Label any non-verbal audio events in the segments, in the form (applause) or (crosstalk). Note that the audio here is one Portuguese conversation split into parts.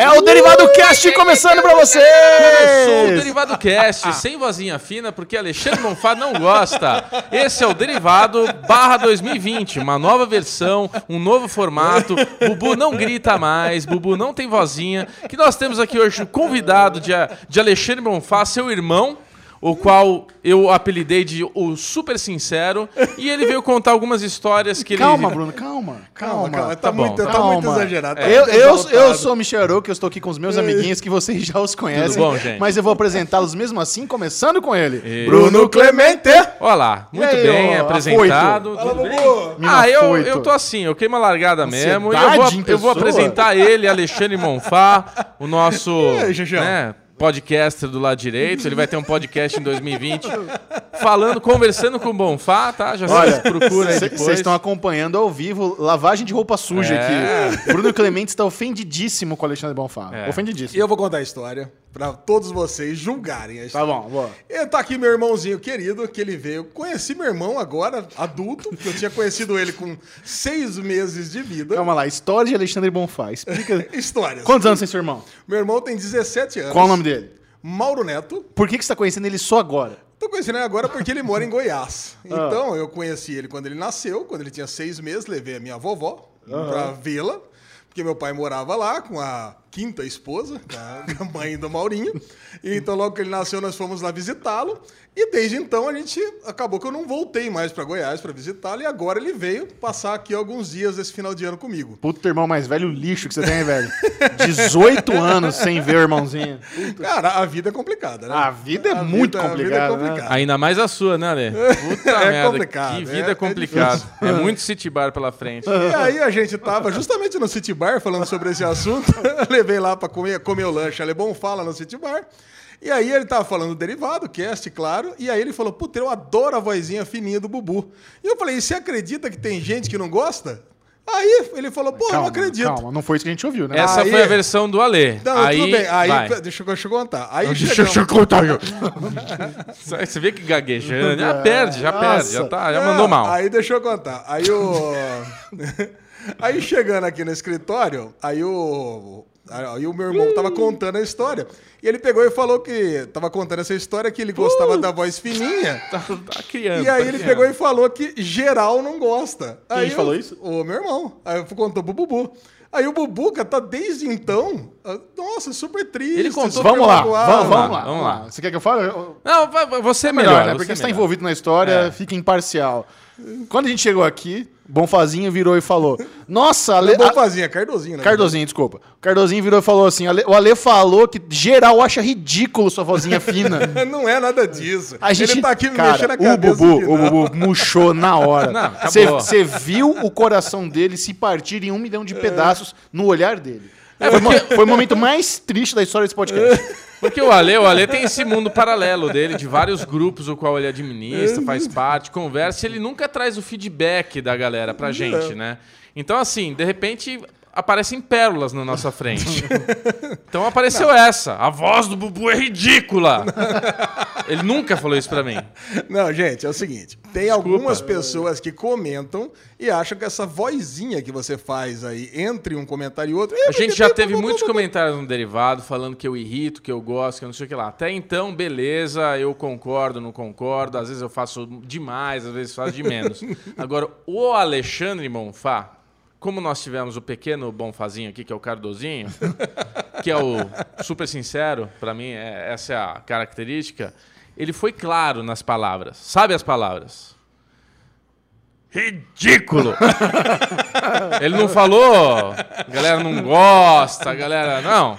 É o Derivado Cast começando pra vocês! Começou o Derivado Cast, (laughs) sem vozinha fina, porque Alexandre Monfá não gosta. Esse é o Derivado barra 2020, uma nova versão, um novo formato. Bubu não grita mais, Bubu não tem vozinha. Que nós temos aqui hoje o convidado de, de Alexandre Monfá, seu irmão o qual eu apelidei de o Super Sincero, e ele veio contar algumas histórias que calma, ele... Bruno, calma, calma. Calma, Tá, Tá bom, muito, tá tá muito Calma. exagerado. É. tá Eu, muito eu, eu sou o Michel Arouca, eu estou aqui com os meus amiguinhos que vocês já os conhecem. bom, gente? Mas eu vou apresentá-los mesmo assim, começando com ele. E- Bruno Clemente! Olá, muito aí, bem ó, apresentado. Fala, bem? Ah, eu, eu tô assim, eu queimo a largada mesmo. E eu vou, eu vou apresentar ele, Alexandre Monfá, o nosso aí, Xixão? né, podcaster do lado direito. Ele vai ter um podcast em 2020 falando, conversando com o Bonfá, tá? Já Olha, se procura aí depois. Vocês estão acompanhando ao vivo lavagem de roupa suja É. aqui. Bruno Clemente está ofendidíssimo com o Alexandre Bonfá. É. E Ofendidíssimo. eu vou contar a história pra todos vocês julgarem a Tá bom, boa. Eu tá aqui meu irmãozinho querido, que ele veio. Conheci meu irmão agora, adulto, que eu tinha conhecido ele com seis meses de vida. Calma lá, história de Alexandre Bonfá. Explica. (laughs) Histórias. Quantos anos tem seu irmão? Meu irmão tem 17 anos. Qual o nome dele? Mauro Neto. Por que, que você está conhecendo ele só agora? Tô conhecendo ele agora porque ele mora em Goiás. (laughs) Ah. Então, eu conheci ele quando ele nasceu, quando ele tinha seis meses, levei a minha vovó pra vê-la, porque meu pai morava lá com a quinta esposa, (laughs) a mãe do Maurinho. E então, logo que ele nasceu, nós fomos lá visitá-lo. E desde então, a gente acabou que eu não voltei mais pra Goiás pra visitá-lo. E agora ele veio passar aqui alguns dias esse final de ano comigo. Puto irmão mais velho, lixo que você tem, velho. 18 (laughs) anos sem ver o irmãozinho. Cara, a vida é complicada, né? A vida é A muito vida- a vida é complicada, né? complicada. Ainda mais a sua, né, Ale? (laughs) Puta É merda, complicado, que vida é- é complicada. É, muito city bar pela frente. E aí a gente tava justamente no City Bar falando sobre esse assunto. Eu levei lá pra comer, comer o lanche. Ale bom fala no City Bar. E aí ele tava falando do derivado, cast, claro. E aí ele falou, puta, eu adoro a vozinha fininha do Bubu. E eu falei, e você acredita que tem gente que não gosta? Aí ele falou, pô, eu não acredito. Calma, não foi isso que a gente ouviu, né? Essa Aí- foi a versão do Ale. Não, aí, tudo bem. Aí, vai. deixa, eu- deixa eu contar. Aí Deixa chegamos- eu contar. (laughs) Você vê que gaguejando. Já perde, já perde. Já, Nossa. tá, já Não, mandou mal. Aí deixa eu contar. Aí o. (laughs) aí chegando aqui no escritório, aí o. Aí o meu irmão tava contando a história. E ele pegou e falou que. Tava contando essa história que ele gostava da voz fininha. (laughs) Tá, tá criando. E aí tá ele criando. pegou e falou que geral não gosta. Quem aí falou eu- isso? O meu irmão. Aí eu contou pro Bubu. Aí o Bubuca tá desde então. ah, Nossa, super triste. Ele contou- Vamos lá, vamos, vamos lá. vamos lá. Você quer que eu fale? Não, você é Melhor, melhor. né? você Porque é você tá melhor. envolvido na história, É. fica imparcial. Quando a gente chegou aqui, Bonfazinho virou e falou: Nossa, Ale... Não é a- Bonfazinha, Cardozinho, né? Cardozinho, desculpa. O Cardozinho virou e falou assim: Ale- o Ale falou que geral acha ridículo sua vozinha (laughs) fina. Não é nada disso. A gente, Ele tá aqui cara, mexendo a o cabeça. Bubu, aqui, o. Bubu murchou na hora. (laughs) Você viu o coração dele se partir em um milhão de pedaços no olhar dele. É Foi, o foi o momento mais triste da história desse podcast. (laughs) Porque o Ale, o Ale tem esse mundo paralelo dele, de vários grupos o qual ele administra, faz parte, conversa, e ele nunca traz o feedback da galera pra gente, né? Então, assim, de repente aparecem pérolas na nossa frente. (laughs) Então apareceu essa. A voz do Bubu é ridícula. Ele nunca falou isso pra mim. Não, gente, é o seguinte: tem algumas pessoas que comentam e acham que essa vozinha que você faz aí entre um comentário e outro. A gente já teve muitos comentários no derivado falando que eu irrito, que eu gosto, que eu não sei o que lá. Até então, beleza, eu concordo, não concordo. Às vezes eu faço demais, às vezes faço de menos. (laughs) Agora, o Alexandre Bonfá, como nós tivemos o pequeno Bonfazinho aqui, que é o Cardozinho, (laughs) que é o super sincero, pra mim, é- essa é a característica, ele foi claro nas palavras. Sabe as palavras? Ridículo! (laughs) Ele não falou, a galera não gosta, a galera. Não.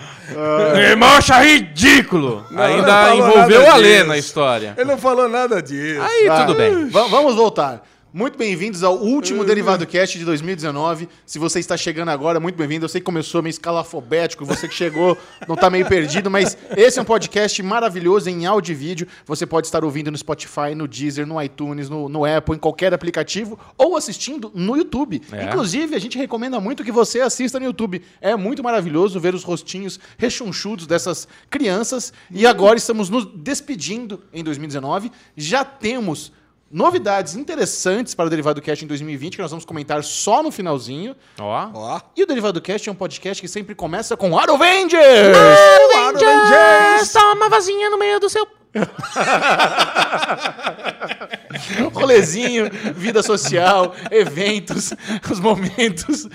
Meu irmão acha ridículo! Não, Ainda envolveu o Alê disso. na história. Ele não falou nada disso. Aí tudo bem. Va- vamos voltar. Muito bem-vindos ao último Derivado Cast de 2019. Se você está chegando agora, muito bem-vindo. Eu sei que começou meio escalafobético, você que chegou não está meio perdido, mas esse é um podcast maravilhoso em áudio e vídeo. Você pode estar ouvindo no Spotify, no Deezer, no iTunes, no, no Apple, em qualquer aplicativo, ou assistindo no YouTube. É. Inclusive, a gente recomenda muito que você assista no YouTube. É muito maravilhoso ver os rostinhos rechonchudos dessas crianças. E agora estamos nos despedindo em 2019. Já temos novidades interessantes para o Derivado Cast em 2020, que nós vamos comentar só no finalzinho. Ó. Ó. E o Derivado Cast é um podcast que sempre começa com Aro Avengers! Avengers! Toma vazinha no meio do seu... (laughs) (laughs) Rolezinho, vida social, eventos, os momentos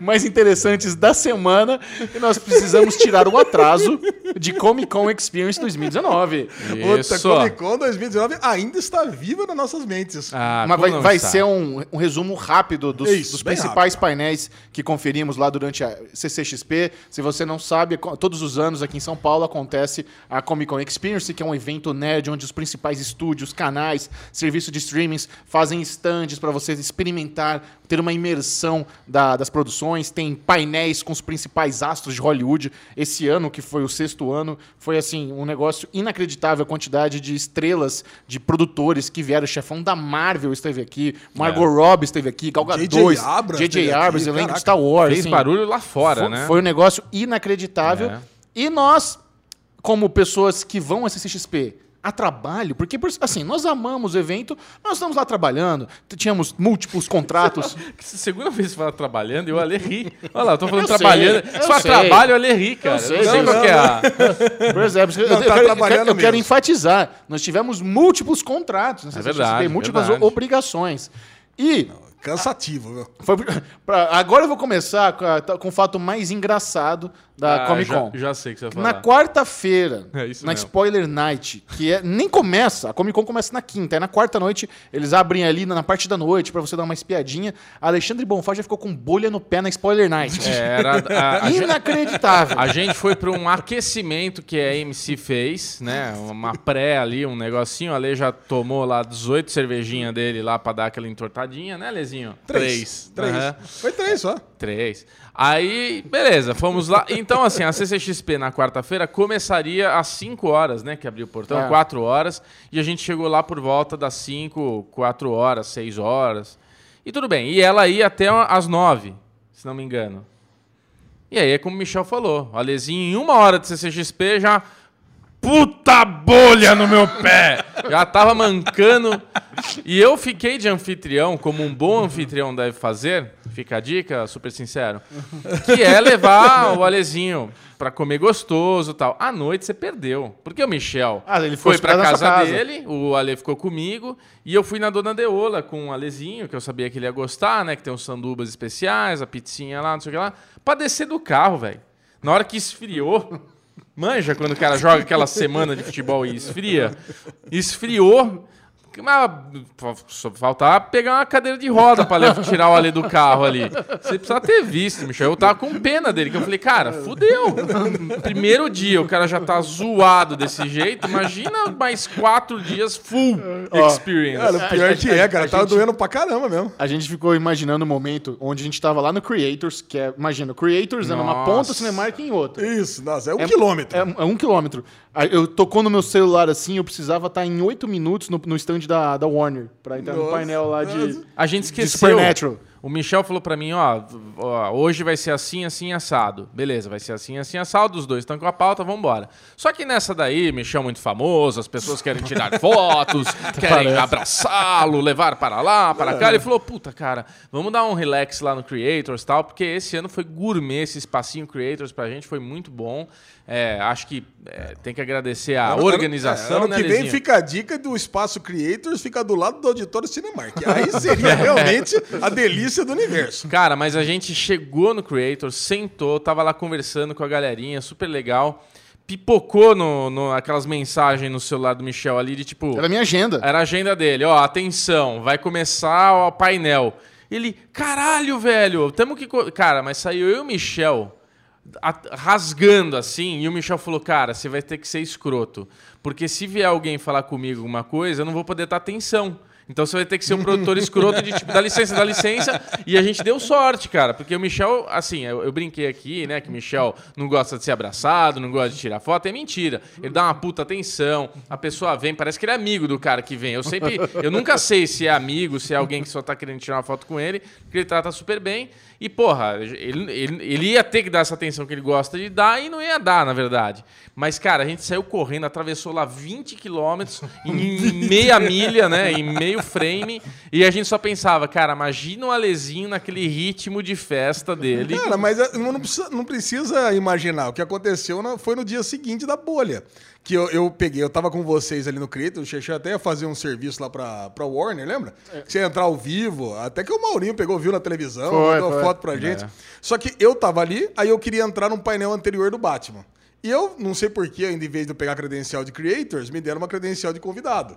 mais interessantes da semana. E nós precisamos tirar o atraso de Comic Con Experience 2019. Puta, Isso. Comic Con 2019 ainda está viva nas nossas mentes. Ah, Mas vai, vai ser um, um resumo rápido dos, Isso, dos principais painéis que conferimos lá durante a CCXP. Se você não sabe, todos os anos aqui em São Paulo acontece a Comic Con Experience, que é um evento nerd onde os principais estúdios, canais, serviços de streamings fazem stands para você experimentar, ter uma imersão da- das produções. Tem painéis com os principais astros de Hollywood. Esse ano, que foi o sexto ano, foi assim um negócio inacreditável a quantidade de estrelas, de produtores que vieram. O chefão da Marvel esteve aqui, Margot Robbie esteve aqui, Gal Gadot, J.J. Abrams J.J. Abrams, elenco de. Star Wars. Fez assim. barulho lá fora, Foi, né? foi um negócio inacreditável. É. E nós, como pessoas que vão à CCXP a trabalho, porque assim, nós amamos o evento, nós estamos lá trabalhando, tínhamos múltiplos contratos. (laughs) Segunda vez que você fala trabalhando, eu ali ri. Olha lá, eu tô falando Eu trabalhando. sei, fala sei. trabalho, eu ali ri, cara. Eu sei, não sei não, qual que é a... Por exemplo, eu, Não, eu tá quero, eu trabalhando quero- eu quero enfatizar, nós tivemos múltiplos contratos na CCXP, verdade, múltiplas verdade. obrigações. E Cansativo, viu? foi, (laughs) pra- agora eu vou começar com, a- com o fato mais engraçado da Ah, Comic já- Con. Já, sei o que você vai Na falar. quarta-feira, É na mesmo. Spoiler Night, que é, nem começa, a Comic Con começa na quinta, é na quarta noite, eles abrem ali na, na parte da noite pra você dar uma espiadinha. Alexandre Bonfá já ficou com bolha no pé na Spoiler Night. É, Era a, a, Inacreditável. a gente foi para um aquecimento que a MC fez, né? Uma pré ali, um negocinho. A Ale já tomou lá 18 cervejinhas dele lá pra dar aquela entortadinha, né, Lezinho? Três. Três. Aham. Foi três só. Três. Aí, beleza, fomos lá. Então, assim, a CCXP na quarta-feira começaria às 5 horas, né? Que abriu o portão, É. 4 horas. E a gente chegou lá por volta das 5, 4 horas, 6 horas. E tudo bem. E ela ia até às 9, se não me engano. E aí, é como o Michel falou, o Alezinho, em uma hora de CCXP, já. Puta bolha no meu pé! Já tava mancando. E eu fiquei de anfitrião, como um bom anfitrião deve fazer. Fica a dica, super sincero. Que é levar o Alezinho pra comer gostoso e tal. À noite você perdeu. Porque o Michel Ah, ele foi foi pra casa, casa. dele, o Ale ficou comigo. E eu fui na Dona Deola com o Alezinho, que eu sabia que ele ia gostar, né? Que tem os sandubas especiais, a pizzinha lá, não sei o que lá. Pra descer do carro, velho. Na hora que esfriou. Manja quando o cara joga aquela semana de futebol e esfria. Esfriou. Mas só faltava pegar uma cadeira de roda pra levar- tirar o Ale do carro ali. Você precisa ter visto, Michel. Eu tava com pena dele, que eu falei, cara, fudeu. Primeiro dia o cara já tá zoado desse jeito. Imagina mais quatro dias full experience. Cara, o pior que é, cara. a Tava gente- doendo pra caramba mesmo. A gente ficou imaginando o momento onde a gente tava lá no Creators, que é, imagina, o Creators é numa Nossa. ponta, o Cinemark em outra. Isso, nossa, é um quilômetro. É, é um quilômetro. Aí Eu tocou no meu celular assim, eu precisava estar em oito minutos no, no stand da, da Warner, pra entrar no Nossa, painel lá de. A gente de esqueceu. Supernatural. O Michel falou pra mim, ó, ó, hoje vai ser assim, assim, assado. Beleza, vai ser assim, assim, assado. Os dois estão com a pauta, vambora. Só que nessa daí, Michel muito famoso, as pessoas querem tirar (laughs) fotos, querem abraçá-lo, levar para lá, para cá. Ele falou, puta, cara, vamos dar um relax lá no Creators e tal, porque esse ano foi gourmet, esse espacinho Creators pra gente foi muito bom. É, acho que é, tem que agradecer a Ano- organização, ano, é, né, ano que vem Lezinho? fica a dica do Espaço Creators, fica do lado do Auditório Cinemark. Aí (laughs) seria realmente a delícia do universo. Cara, mas a gente chegou no Creator, sentou, tava lá conversando com a galerinha, super legal. Pipocou no, no- aquelas mensagens no celular do Michel ali de tipo. Era minha agenda. Era a agenda dele, ó, atenção, vai começar o painel. Ele, caralho, velho, tamo que. co-" Cara, mas saiu eu e o Michel rasgando assim, e o Michel falou, cara, você vai ter que ser escroto. Porque se vier alguém falar comigo alguma coisa, eu não vou poder dar atenção. Então você vai ter que ser um produtor escroto de tipo, dá licença, dá licença. E a gente deu sorte, cara. Porque o Michel, assim, eu, eu brinquei aqui, né? Que o Michel não gosta de ser abraçado, não gosta de tirar foto. É mentira. Ele dá uma puta atenção. A pessoa vem, parece que ele é amigo do cara que vem. Eu sempre. Eu nunca sei se é amigo, se é alguém que só tá querendo tirar uma foto com ele, porque ele trata super bem. E, porra, ele, ele, ele ia ter que dar essa atenção que ele gosta de dar e não ia dar, na verdade. Mas, cara, a gente saiu correndo, atravessou lá 20 quilômetros em (laughs) meia milha, né? Em meio meio frame e a gente só pensava, cara, imagina o Alezinho naquele ritmo de festa dele. Cara, mas é, não precisa, não precisa imaginar. O que aconteceu foi no dia seguinte da bolha. Que eu, eu peguei, eu tava com vocês ali no Creator, o Xexé até ia fazer um serviço lá pra, pra Warner, lembra? Que Você ia entrar ao vivo, até que o Maurinho pegou, viu na televisão, Foi, mandou foi. foto pra gente. É. Só que eu tava ali, aí eu queria entrar num painel anterior do Batman. E eu, não sei porquê, ainda em vez de eu pegar a credencial de Creators, me deram uma credencial de convidado.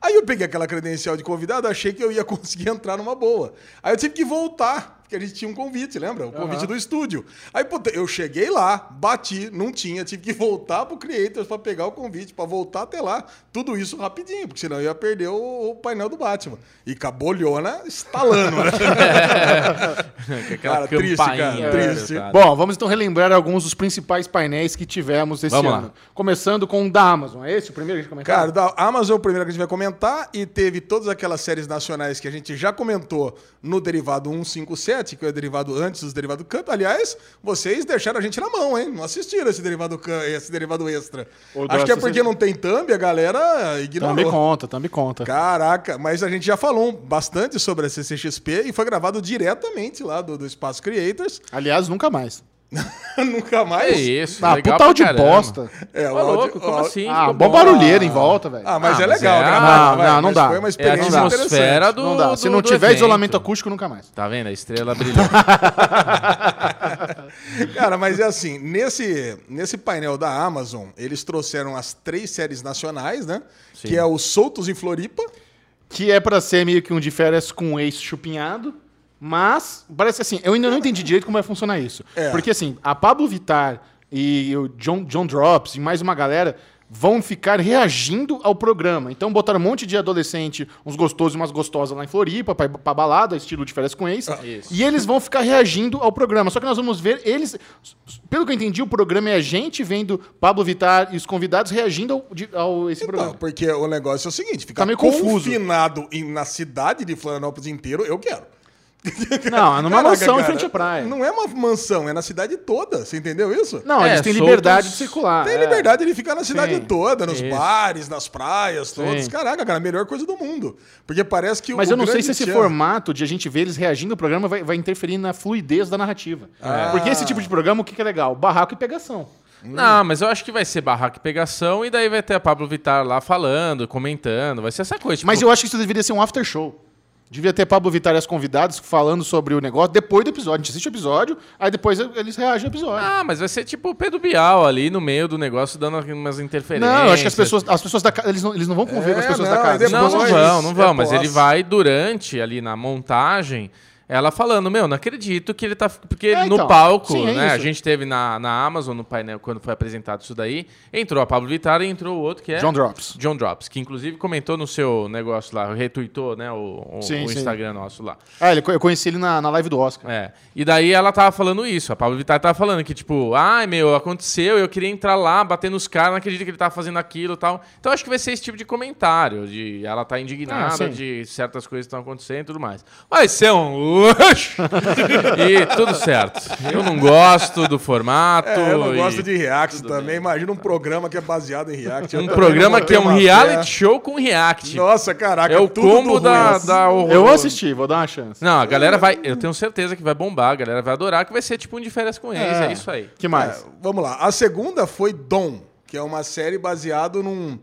Aí eu peguei aquela credencial de convidado, achei que eu ia (laughs) conseguir entrar numa boa. Aí eu tive que voltar, porque a gente tinha um convite, lembra? O convite do estúdio. Aí, puta, eu cheguei lá, bati, não tinha, tive que voltar pro Creators pra pegar o convite, pra voltar até lá. Tudo isso rapidinho, porque senão eu ia perder o, o painel do Batman. E com a bolhona estalando, né? (laughs) Cara, triste, cara, triste. coitada. Bom, vamos então relembrar alguns dos principais painéis que tivemos esse Vamos lá. ano. Começando com o da Amazon. É esse o primeiro que a gente comentar? Cara, da Amazon é o primeiro que a gente vai comentar e teve todas aquelas séries nacionais que a gente já comentou no derivado 157, que é o derivado antes dos derivados Cup. Aliás, vocês deixaram a gente na mão, hein? Não assistiram esse derivado, esse derivado extra. O Acho que é porque não tem thumb, a galera ignorou. Também conta, também conta. Caraca, mas a gente já falou bastante sobre a CCXP e foi gravado diretamente lá do, do Espaço Creators. Aliás, nunca mais. (laughs) Nunca É mais. isso, Ah, legal puta de caramba. bosta. É, o áudio- louco, como assim? Ah, bom barulheiro em volta, velho. Ah, mas Ah, é mas legal é- gravar. Não, vai, não, dá. Foi uma É a experiência atmosfera interessante. do. Não dá. Se do- não do tiver evento. isolamento acústico, nunca mais. Tá vendo? A estrela (laughs) brilhando. (laughs) Cara, mas é assim, nesse, nesse painel da Amazon, eles trouxeram as três séries nacionais, né? Sim. Que é o Soltos em Floripa. Que é pra ser meio que um de férias com um ex chupinhado. Mas, parece assim, eu ainda não entendi direito como vai funcionar isso. É. Porque assim, a Pablo Vittar e o John, John Drops e mais uma galera vão ficar reagindo ao programa. Então botaram um monte de adolescente, uns gostosos e umas gostosas lá em Floripa, pra, pra balada, estilo de férias com ex. Isso. E eles vão ficar reagindo ao programa. Só que nós vamos ver eles. Pelo que eu entendi, o programa é a gente vendo Pablo Vittar e os convidados reagindo ao, de- ao esse Então, programa. porque o negócio é o seguinte, ficar Tá meio confuso. confinado em- na cidade de Florianópolis inteiro, eu quero. (laughs) Não, é numa Caraca, mansão em cara, frente à praia. Não é uma mansão, é na cidade toda. Você entendeu isso? Não, É, eles têm soltos- liberdade de circular. Tem é. liberdade de ficar na cidade Sim, toda, nos isso. bares, nas praias, todos. Sim. Caraca, cara, a melhor coisa do mundo. Porque parece que Mas o eu não sei se esse tchan- formato de a gente ver eles reagindo ao programa vai, vai interferir na fluidez da narrativa. Porque esse tipo de programa, o que, que é legal? Barraco e pegação. Não, mas eu acho que vai ser barraca e pegação e daí vai ter a Pablo Vittar lá falando, comentando. Vai ser essa coisa. Tipo, Mas eu acho que isso deveria ser um after show. Devia ter Pablo Vittar e as convidados falando sobre o negócio depois do episódio. A gente assiste o episódio, aí depois eles reagem ao episódio. Ah, mas vai ser tipo o Pedro Bial ali no meio do negócio, dando umas interferências. não, eu acho que as pessoas, as pessoas da casa, eles não, eles não vão conviver É, com as pessoas não, da casa. depois- Não, não vão, não vão. Mas ele vai durante ali na montagem. Ela falando, meu, não acredito que ele tá. Porque É, no então. palco, Sim, é né? A isso. gente teve na, na Amazon, no painel, quando foi apresentado isso daí. Entrou a Pablo Vittar e entrou o outro que é. John Drops. John Drops, que inclusive comentou no seu negócio lá, retuitou, né? O, o- Sim, o sim. Instagram nosso lá. Ah, ele, eu conheci ele na, na live do Oscar. É. E daí ela tava falando isso, a Pablo Vittar tava falando que, tipo, ai meu, aconteceu, eu queria entrar lá, bater nos caras, não acredito que ele tava fazendo aquilo e tal. Então acho que vai ser esse tipo de comentário, de ela tá Ah, indignada sim. de certas coisas que estão acontecendo e tudo mais. Vai ser um (laughs) e tudo certo. Eu não gosto do formato. É, eu não e gosto de react também. Imagina um programa que é baseado em react. Eu Um programa que é um reality fé. show com react. Nossa, caraca. é o tudo combo do da, ruim. da horror. Eu vou assistir, vou dar uma chance. Não, a galera vai. Eu tenho certeza que vai bombar, a galera vai adorar, que vai ser tipo um de férias com eles. É, isso aí. que mais? É, vamos lá. A segunda foi Dom, que é uma série baseada num,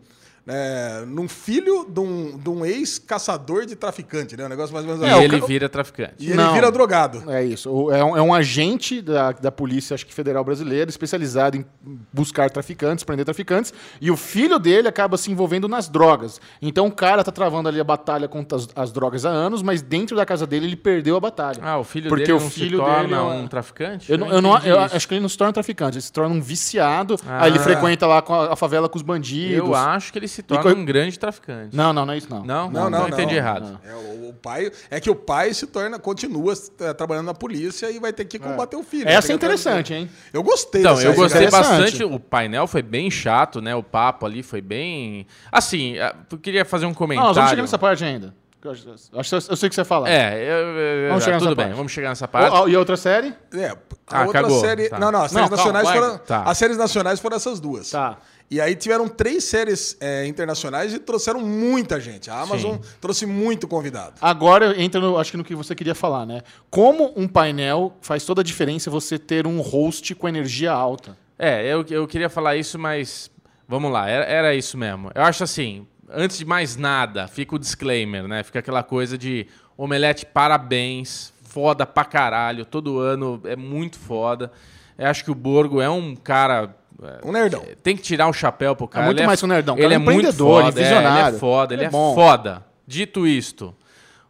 é, num filho de um, de um ex-caçador de traficante, né? Um negócio mais ou menos E assim. ele ca- vira traficante. E ele Não. vira drogado. É isso. É um, é um agente da, da polícia, acho que federal brasileira, especializado em buscar traficantes, prender traficantes, e o filho dele acaba se envolvendo nas drogas. Então o cara tá travando ali a batalha contra as, as drogas há anos, mas dentro da casa dele ele perdeu a batalha. Ah, o filho Porque dele o não filho se torna dele é um traficante? Eu, não, eu, não- eu acho que ele não se torna traficante, ele se torna um viciado, Ah. aí ele frequenta lá com a, a favela com os bandidos. Eu acho que ele se torna co- um grande traficante. Não, não, não é isso não. Não? Não, não, entendi não. errado. É, o, o pai, é que o pai se torna, continua é, trabalhando na polícia e vai ter que combater o filho. Essa é que- interessante, hein? Eu gostei Então, dessa eu gostei bastante. O painel foi bem chato, né? O papo ali foi bem. Assim, eu queria fazer um Não, comentário. nós vamos chegar nessa parte ainda. Eu, acho- acho que eu, sei o que você vai falar. É, eu, eu- Vamos chegar tudo nessa bem, parte. vamos chegar nessa parte. Ó, ó, e outra série? É, a Ah, outra cagou. série. Tá. Não, não, as Não, séries calma, nacionais larga. foram. Tá. As séries nacionais foram essas duas. Tá. E aí tiveram três séries é, internacionais e trouxeram muita gente. A Amazon Sim. trouxe muito convidado. Agora entra, no, acho que no que você queria falar, né? Como um painel faz toda a diferença você ter um host com energia alta. É, eu, eu queria falar isso, mas vamos lá, era, era isso mesmo. Eu acho assim, antes de mais nada, fica o disclaimer, né? Fica aquela coisa de Omelete, parabéns, foda pra caralho, todo ano é muito foda. Eu acho que o Borgo é um cara. É, Um nerdão. Tem que tirar o chapéu pro cara. muito Ele mais que um nerdão, Ele é é muito foda, ele é é, ele visionário. é foda, ele Ele é é foda. Dito isto,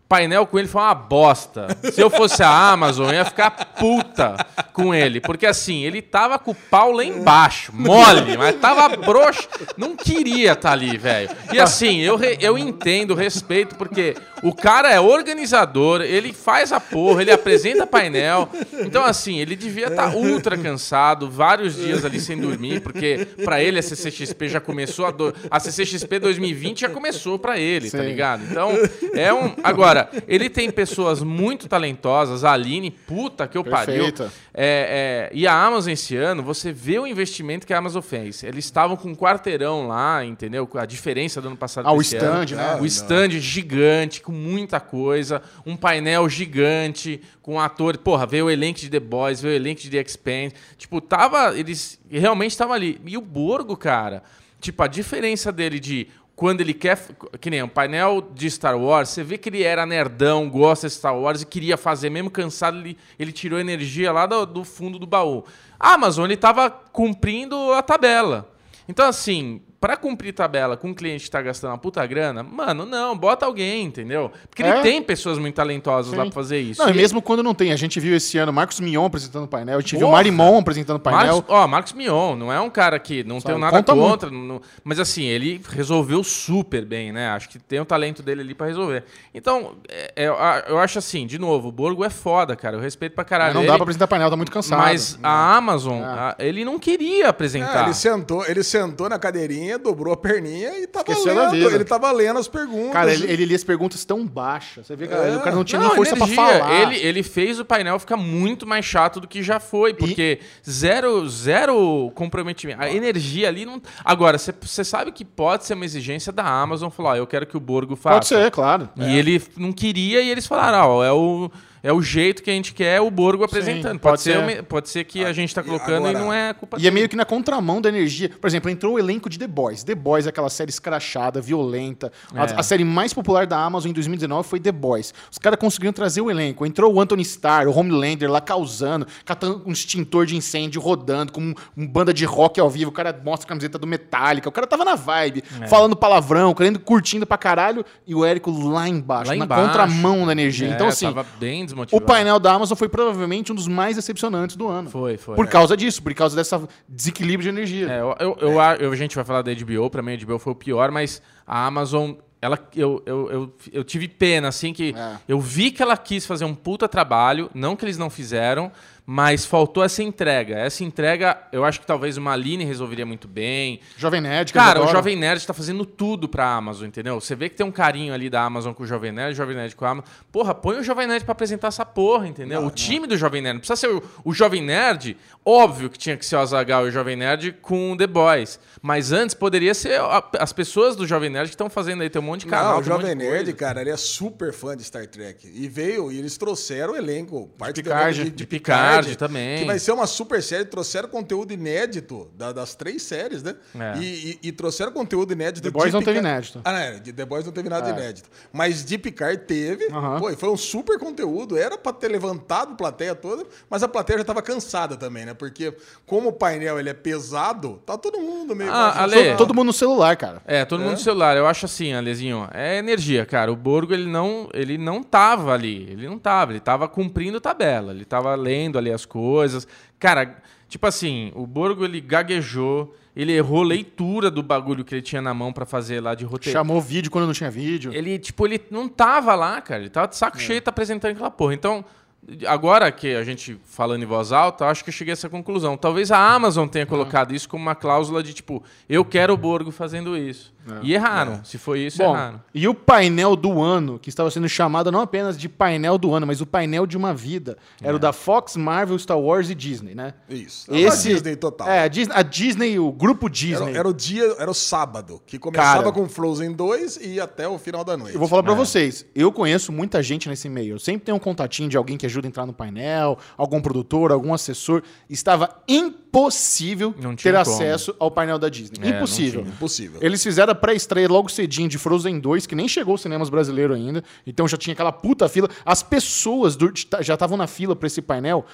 painel com ele foi uma bosta. Se eu fosse a Amazon, eu ia ficar puta com ele. Porque assim, ele tava com o pau lá embaixo, mole, mas tava broxo. Não queria estar ali, velho. E assim, eu, eu entendo, respeito, porque o cara é organizador, ele faz a porra, ele apresenta painel. Então, assim, ele devia estar ultra cansado, vários dias ali sem dormir, porque pra ele a CCXP já começou a. Do... A CCXP 2020 já começou pra ele, tá Sim. ligado? Então, é um. Agora, ele tem pessoas muito talentosas, a Aline, puta que eu pariu. É, é, e a Amazon esse ano, você vê o investimento que a Amazon fez. Eles estavam com um quarteirão lá, entendeu? A diferença do ano passado Ah, o stand, ano. né? O stand gigante, com muita coisa. Um painel gigante, com atores. Porra, veio o elenco de The Boys, veio o elenco de The Expanse. Tipo, tava. Eles realmente estavam ali. E o Borgo, cara, tipo, a diferença dele de. Quando ele quer. Que nem um painel de Star Wars, você vê que ele era nerdão, gosta de Star Wars e queria fazer, mesmo cansado, ele, ele tirou energia lá do, do fundo do baú. A Amazon, ele tava cumprindo a tabela. Então, assim, pra cumprir tabela com um cliente que tá gastando uma puta grana, mano, não, bota alguém, entendeu? Porque É. ele tem pessoas muito talentosas lá Sim. pra fazer isso. Não, e E- mesmo quando não tem, a gente viu esse ano Marcos Mion apresentando painel, a gente viu Porra! Marimon apresentando painel. Marcos, ó, Marcos Mion, não é um cara que não Sabe, tenho nada contra, não- mas assim, ele resolveu super bem, né? Acho que tem o talento dele ali pra resolver. Então, é- é, eu acho assim, de novo, o Borgo é foda, cara, eu respeito pra caralho. não ele, dá pra apresentar painel, tá muito cansado. Mas a Amazon, É. a- ele não queria É, apresentar. ele, sentou, ele sentou na cadeirinha, dobrou a perninha e tava Esqueceu lendo. Ele tava lendo as perguntas. Cara, ele, ele lia as perguntas tão baixas. Você vê que É. o cara não tinha Não, nem força energia. pra falar. Ele, ele fez o painel ficar muito mais chato do que já foi, porque zero, zero comprometimento. A energia ali não. Agora, você sabe que pode ser uma exigência da Amazon falar, ó, eu quero que o Borgo faça. Pode ser, claro. E ele não queria e eles falaram, ó, é o, é o jeito que a gente quer o Borgo apresentando. pode pode, ser, uma- pode ser que a gente tá e colocando agora- e não é culpa E é dele. meio que na contramão da energia. Por exemplo, entrou o elenco de The Boys. The Boys é aquela série escrachada, violenta. A, É. a série mais popular da Amazon em 2019 foi The Boys. Os caras conseguiram trazer o elenco. Entrou o Anthony Starr, o Homelander lá causando, catando um extintor de incêndio, rodando, com um, um banda de rock ao vivo. O cara mostra a camiseta do Metallica. O cara tava na vibe, É. falando palavrão, querendo, curtindo pra caralho. E o Érico lá embaixo, Lá na embaixo. contramão da energia. É, então, assim, Tava bem o desmotivado. painel da Amazon foi provavelmente um dos mais decepcionantes do ano. Foi, foi. Por causa disso, por causa dessa desequilíbrio de energia. É, eu, eu, eu, a- eu- a gente vai falar da HBO, pra mim a HBO foi o pior, mas a Amazon, ela, eu, eu, eu, eu tive pena, assim, que É. eu vi que ela quis fazer um puta trabalho, não que eles não fizeram, mas faltou essa entrega. Essa entrega, eu acho que talvez uma Aline resolveria muito bem. Jovem Nerd, que Cara, o. Jovem Nerd tá fazendo tudo pra Amazon, entendeu? Você vê que tem um carinho ali da Amazon com o Jovem Nerd, o Jovem Nerd com a Amazon. Porra, põe o Jovem Nerd pra apresentar essa porra, entendeu? o time do Jovem Nerd. Não precisa ser o, o Jovem Nerd. Óbvio que tinha que ser o Azagal e o Jovem Nerd com o The Boys. Mas antes poderia ser a- as pessoas do Jovem Nerd que estão fazendo aí. Tem um monte de canal. Não, o um Jovem de Nerd, coisa. cara, ele é super fã de Star Trek. E veio, e eles trouxeram o elenco. Parte do Picard, elenco de Picard também. Que vai ser uma super série. Trouxeram conteúdo inédito da- das três séries, né? É. E, e- e trouxeram conteúdo inédito The Boys não teve inédito. Ah, não, é, de The Boys não teve nada É. inédito. Mas de Picard teve. Aham. Pô, e foi um super conteúdo. Era pra ter levantado a plateia toda, mas a plateia já tava cansada também, né? Porque como o painel ele é pesado, tá todo mundo meio... Ah, Ale, função- Todo mundo no celular, cara. É, todo mundo no celular. Eu acho assim, Alezinho, é energia, cara. O Borgo, ele não, ele não tava ali. Ele não tava. Ele tava cumprindo tabela. Ele tava lendo ali as coisas. Cara, tipo assim, o Borgo, ele gaguejou. Ele errou leitura do bagulho que ele tinha na mão pra fazer lá de roteiro. Chamou vídeo quando não tinha vídeo. Ele, tipo, ele não tava lá, cara. Ele tava de saco cheio, tá apresentando aquela porra. Então, agora que a gente falando em voz alta, acho que eu cheguei a essa conclusão. Talvez a Amazon tenha colocado isso como uma cláusula de, tipo, eu quero o Borgo fazendo isso. E erraram. Se foi isso, Bom, erraram. e o painel do ano, que estava sendo chamado não apenas de painel do ano, mas o painel de uma vida, era É. o da Fox, Marvel, Star Wars e Disney, né? Isso. Esse, A Disney total. É, a Disney, a Disney, o grupo Era, Disney. era o dia, era o sábado, que começava Cara. com Frozen 2 e ia até o final da noite. Eu vou falar pra É. vocês, eu conheço muita gente nesse meio. Eu sempre tenho um contatinho de alguém que ajuda a entrar no painel, algum produtor, algum assessor. Estava impossível Não ter como. acesso ao painel da Disney. É, impossível. Impossível. Eles fizeram a pré-estreia logo cedinho de Frozen 2, que nem chegou aos cinemas brasileiros ainda. Então já tinha aquela puta fila. As pessoas já estavam na fila pra esse painel,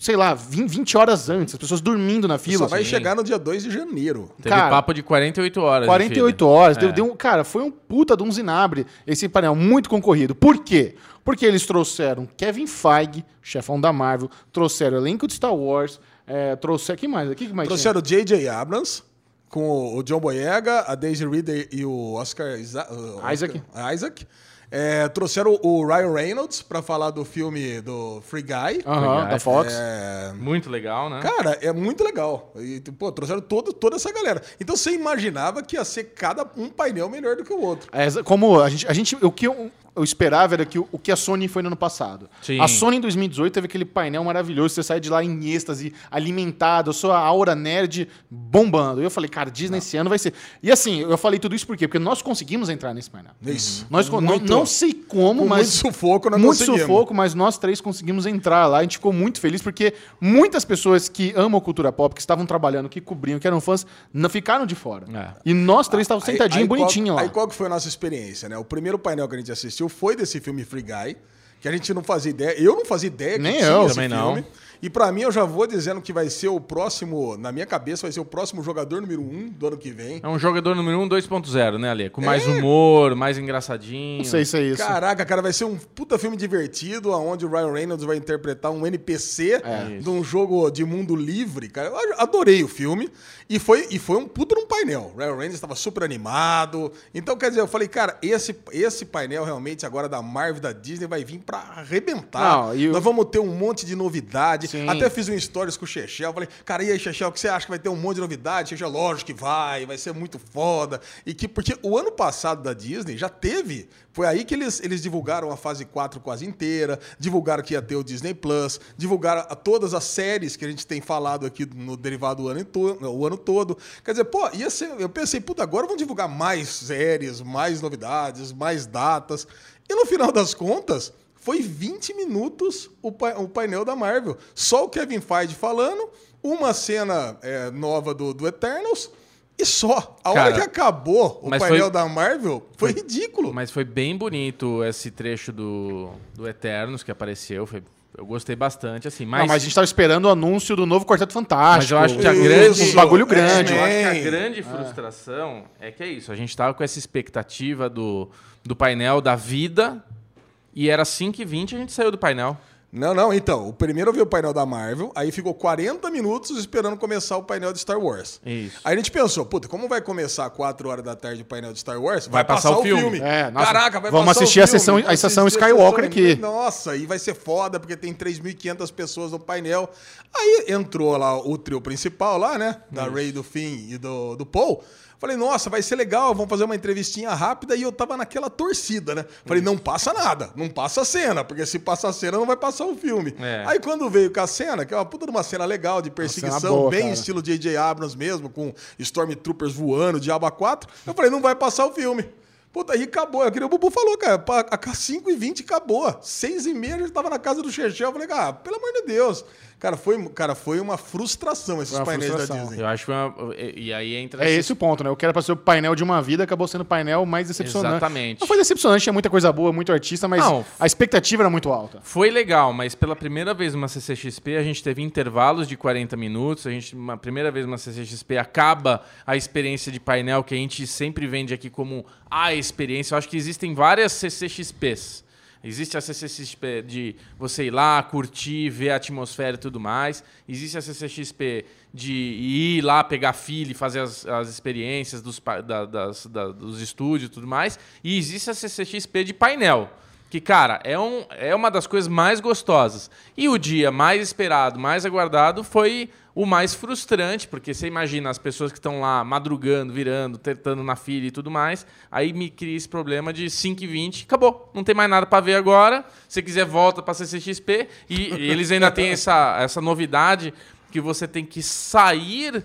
sei lá, 20, 20 horas antes. As pessoas dormindo na fila. Só vai assim. chegar no dia 2 de janeiro. Teve Cara, papo de 48 horas. de 48 fila. horas. É. Deu, deu um, cara, foi um puta de um zinabre esse painel, muito concorrido. Por quê? Porque eles trouxeram Kevin Feige, chefão da Marvel, trouxeram o elenco de Star Wars, é, trouxeram. que mais? que mais Trouxeram o J.J. Abrams com o- John Boyega, a Daisy Ridley e o Oscar, Isa o Oscar- Isaac. Isaac. É, trouxeram o Ryan Reynolds pra falar do filme do Free Guy. Legal. da Fox. É, Muito legal, né? Cara, é muito legal. E, pô, trouxeram todo, toda essa galera. Então você imaginava que ia ser cada um painel melhor do que o outro. É, como a gente, a gente o que eu, eu esperava era que o, o que a Sony foi no ano passado. Sim. A Sony em 2018 teve aquele painel maravilhoso, você sai de lá em êxtase, alimentado, a sua aura nerd bombando. E eu falei, cara, Disney esse ano vai ser. E assim, eu falei tudo isso por quê? Porque nós conseguimos entrar nesse painel. Isso. Nós con- Muito- não, não sei como, com mas muito sufoco, nós muito conseguimos. sufoco, mas nós três conseguimos entrar lá. A gente ficou muito feliz porque muitas pessoas que amam cultura pop, que estavam trabalhando, que cobriam, que eram fãs, não ficaram de fora. É. E nós três estávamos sentadinhos, aí qual- bonitinho lá. Aí qual que foi a nossa experiência, né? O primeiro painel que a gente assistiu foi desse filme Free Guy, que a gente não fazia ideia. Eu não fazia ideia que Nem tinha eu. esse Também filme. não. E pra mim, eu já vou dizendo que vai ser o próximo, na minha cabeça, vai ser o próximo jogador número um do ano que vem. É um jogador número 1 2.0, né, Ale? Com mais É. humor, mais engraçadinho. Não sei se é isso. Caraca, cara, vai ser um puta filme divertido, onde o Ryan Reynolds vai interpretar um NPC É. de um jogo de mundo livre, cara. Eu adorei o filme. E foi, e foi um puta num painel. O Ryan Reynolds estava super animado. Então, quer dizer, eu falei, cara, esse, esse painel realmente agora da Marvel e da Disney vai vir pra arrebentar. Não, e o- Nós vamos ter um monte de novidade. Sim. Até fiz um stories com o Chechel. Falei, cara, e aí, Chechel, o que você acha que vai ter um monte de novidade? Chechel, lógico que vai, vai ser muito foda. E que, porque o ano passado da Disney já teve. Foi aí que eles, eles divulgaram a fase 4 quase inteira, divulgaram que ia ter o Disney Plus, divulgaram todas as séries que a gente tem falado aqui no derivado o ano, o ano todo. Quer dizer, pô, ia ser. Eu pensei, puta, agora vão divulgar mais séries, mais novidades, mais datas. E no final das contas, foi 20 minutos o, pa- o painel da Marvel. Só o Kevin Feige falando, uma cena é, nova do, do Eternals e só. A hora Cara, que acabou o painel foi- da Marvel foi ridículo. Mas foi bem bonito esse trecho do, do Eternos que apareceu. Foi, eu gostei bastante, assim. Mas, Não, mas a gente tava esperando o anúncio do novo Quarteto Fantástico. Mas eu acho que a grande. Uns bagulho grande. Eu acho que a grande frustração é que é isso. A gente tava com essa expectativa do, do painel da vida. E era 5 e 20 a gente saiu do painel. Não, não, então. O primeiro veio o painel da Marvel, aí ficou 40 minutos esperando começar o painel de Star Wars. Isso. Aí a gente pensou, puta, como vai começar 4 horas da tarde o painel de Star Wars? Vai passar o filme. É, nossa, Caraca, vai vamos passar assistir o a filme. sessão- a assistir a Skywalker sessão- aqui. Nossa, e vai ser foda, porque tem 3.500 pessoas no painel. Aí entrou lá o trio principal lá, né? Da Ray, do Finn e do, do Paul. Falei, nossa, vai ser legal, vamos fazer uma entrevistinha rápida. E eu tava naquela torcida, né? Falei, não passa nada, não passa a cena, porque se passar a cena não vai passar o filme. É. Aí quando veio com a cena, que é uma puta de uma cena legal de perseguição, boa, bem cara. estilo J.J. Abrams mesmo, com Stormtroopers voando, Diaba 4, eu falei, não vai passar o filme. Puta, aí acabou. É que nem o Bubu falou, cara. A 5 e 20 acabou. 6 e meia a gente tava na casa do Chechel. Eu falei, cara, pelo amor de Deus. Cara, foi, cara, foi uma frustração esses uma painéis da frustração. Disney. Eu acho que uma, e, e aí entra. É essa- esse o ponto, né? Eu quero pra ser o painel de uma vida, acabou sendo o painel mais decepcionante. Exatamente. Não foi decepcionante, tinha muita coisa boa, muito artista, mas Não. a expectativa era muito alta. Foi legal, mas pela primeira vez numa CCXP a gente teve intervalos de 40 minutos. A gente, uma primeira vez numa CCXP acaba a experiência de painel que a gente sempre vende aqui como a experiência. Eu acho que existem várias CCXPs. Existe a CCXP de você ir lá, curtir, ver a atmosfera e tudo mais. Existe a CCXP de ir lá, pegar fila e fazer as, as experiências dos, da- das- da- dos estúdios e tudo mais. E existe a CCXP de painel. Que, cara, é, um, é uma das coisas mais gostosas. E o dia mais esperado, mais aguardado foi o mais frustrante, porque você imagina as pessoas que estão lá madrugando, virando, tentando na fila e tudo mais. Aí me cria esse problema de 5 e 20 acabou. Não tem mais nada para ver agora. Se quiser, volta para CCXP. E, eles ainda têm essa, essa novidade que você tem que sair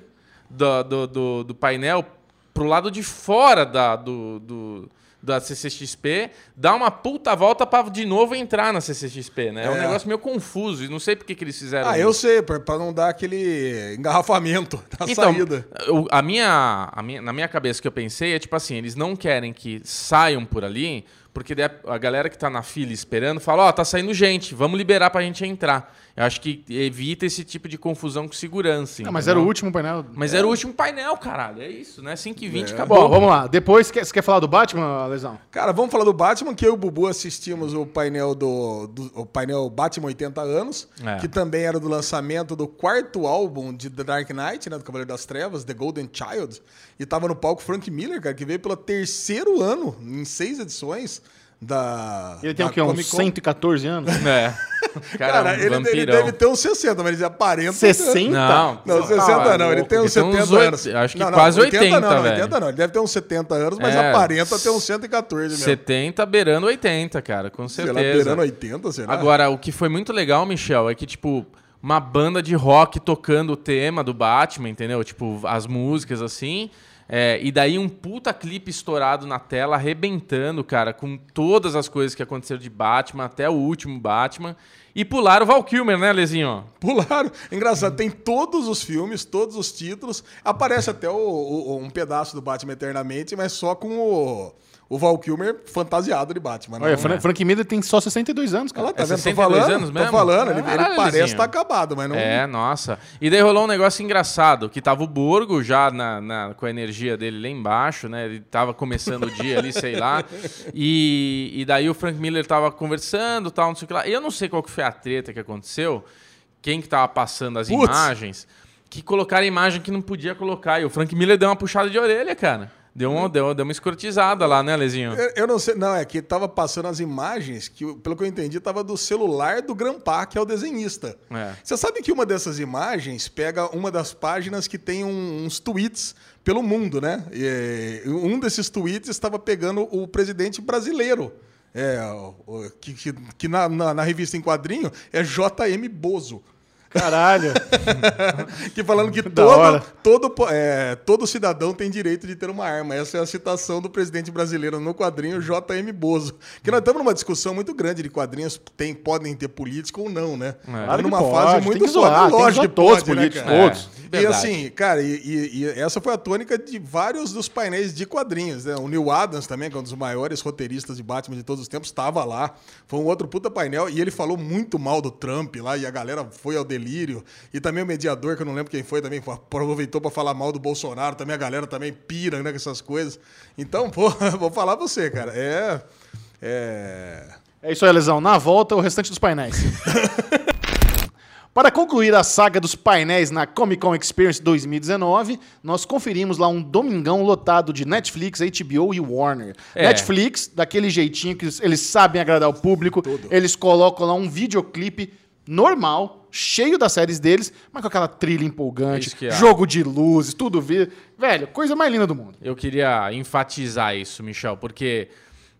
do, do, do, do painel pro lado de fora da, do, do da CCXP, dá uma puta volta para de novo entrar na CCXP, né? É, um É. negócio meio confuso e não sei por que que eles fizeram Ah, isso. eu sei, pra, pra não dar aquele engarrafamento (laughs) na Então, saída. eu- a minha, a minha- na minha cabeça que eu pensei é tipo assim, eles não querem que saiam por ali, porque a, a galera que tá na fila esperando fala, ó, tá saindo gente, vamos liberar pra gente entrar. Eu acho que evita esse tipo de confusão com segurança. Ah, mas era o último painel. Mas era o último painel, caralho. É isso, né? 5 e 20 É. acabou. Bom, vamos lá. Depois, quer- você quer falar do Batman, Lesão? Cara, vamos falar do Batman, que eu e o Bubu assistimos o painel do, do- o painel Batman 80 anos, É. que também era do lançamento do quarto álbum de The Dark Knight, né, do Cavaleiro das Trevas, The Golden Child, e tava no palco Frank Miller, cara, que veio pelo terceiro ano, em seis edições da Ele tem da o quê? Uns Comic Con. 114 anos? (laughs) É. (laughs) Cara, Cara, é um ele, ele deve ter uns 60, mas ele aparenta... 60? Não. Não, 60 não, ele tem uns Ele tem 70 uns oito- anos. acho que não, quase 80, não, não, velho. 80 não, ele deve ter uns 70 anos, mas É. aparenta ter uns 114 mesmo. 70 beirando 80, cara, com Sei certeza. lá, beirando 80, será? Agora, o que foi muito legal, Michel, é que, tipo, uma banda de rock tocando o tema do Batman, entendeu? Tipo, as músicas assim. é, e daí um puta clipe estourado na tela, arrebentando, cara, com todas as coisas que aconteceram de Batman, até o último Batman. E pularam o Val Kilmer, né, Lezinho? Pularam. Engraçado, tem todos os filmes, todos os títulos. Aparece até o- o- um pedaço do Batman Eternamente, mas só com o, o Val Kilmer fantasiado de Batman. Olha, não, Fran- né? Frank Miller tem só 62 anos, cara. Olha lá, tá É vendo? Tô 62 falando, anos tô mesmo? falando. Ele, ele parece estar acabado, mas não... É, nossa. E daí rolou um negócio engraçado, que tava o Borgo já na, na- com a energia dele lá embaixo, né? Ele tava começando o dia ali, sei lá. E, e daí o Frank Miller tava conversando, tal, não sei o que lá. Eu não sei qual que foi a treta que aconteceu, quem que tava passando as Putz. imagens, que colocaram a imagem que não podia colocar. E o Frank Miller deu uma puxada de orelha, cara. Deu uma, deu, deu uma escrotizada lá, né, Lezinho? Eu, eu não sei, não, é que tava passando as imagens que, pelo que eu entendi, tava do celular do Grampar, que é o desenhista. É. Você sabe que uma dessas imagens pega uma das páginas que tem um- uns tweets pelo mundo, né? E, um desses tweets estava pegando o presidente brasileiro. É, que, que- que na, na- na revista em quadrinho é JM Bozo. Caralho. (laughs) Que falando que (laughs) todo, todo, é, todo cidadão tem direito de ter uma arma. Essa é a citação do presidente brasileiro no quadrinho JM Bozo. Que nós estamos numa discussão muito grande de quadrinhos tem, podem ter política ou não, né? É. Claro numa pode, fase muito zoar, lógico que todos pode, os né, políticos, todos. É, E verdade. assim, cara, e, e- e essa foi a tônica de vários dos painéis de quadrinhos, né? O Neil Adams também, que é um dos maiores roteiristas de Batman de todos os tempos, estava lá. Foi um outro puta painel e ele falou muito mal do Trump lá e a galera foi ao delírio. E também o mediador, que eu não lembro quem foi, também aproveitou para falar mal do Bolsonaro. Também a galera também pira, né, com essas coisas. Então, pô, (laughs) vou falar pra você, cara. É... É... É isso aí, Lesão. Na volta, o restante dos painéis. (laughs) Para concluir a saga dos painéis na Comic Con Experience 2019, nós conferimos lá um domingão lotado de Netflix, HBO e Warner. É. Netflix, daquele jeitinho que eles sabem agradar o público, eles colocam lá um videoclipe normal, cheio das séries deles, mas com aquela trilha empolgante, é. jogo de luzes, tudo. Velho, coisa mais linda do mundo. Eu queria enfatizar isso, Michel, porque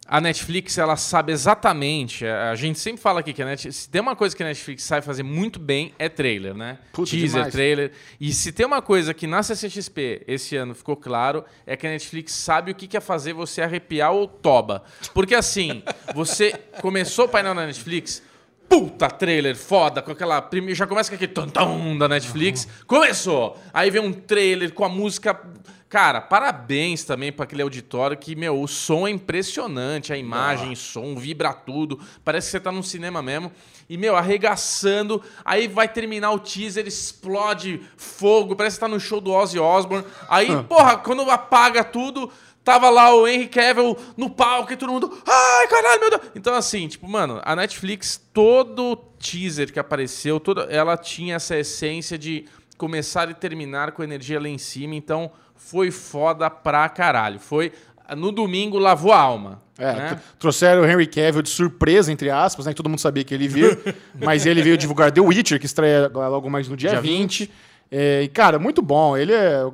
a Netflix, ela sabe exatamente. A gente sempre fala aqui que a Netflix, se tem uma coisa que a Netflix sabe fazer muito bem, é trailer, né? Puta, Teaser, demais. trailer. E se tem uma coisa que na CCXP esse ano ficou claro, é que a Netflix sabe o que que é fazer você arrepiar o toba. Porque assim, você começou o painel na Netflix. Puta trailer foda, com aquela. prime- Já começa com aquele tum da Netflix. Começou! Aí vem um trailer com a música. Cara, parabéns também para aquele auditório que, meu, o som é impressionante, a imagem, som, vibra tudo. Parece que você tá num cinema mesmo. E, meu, arregaçando. Aí vai terminar o teaser, explode fogo, parece que tá no show do Ozzy Osbourne. Aí, porra, quando apaga tudo, Tava lá o Henry Cavill no palco e todo mundo. Ai, caralho, meu Deus! Então, assim, tipo, mano, a Netflix, todo teaser que apareceu, toda, ela tinha essa essência de começar e terminar com energia lá em cima. Então, foi foda pra caralho. Foi no domingo lavou a alma. É, né? tr- trouxeram o Henry Cavill de surpresa, entre aspas, né? que Todo mundo sabia que ele vir. (laughs) mas ele veio divulgar The Witcher, que estreia logo mais no dia, Dia 20. É, e, cara, muito bom. Ele é-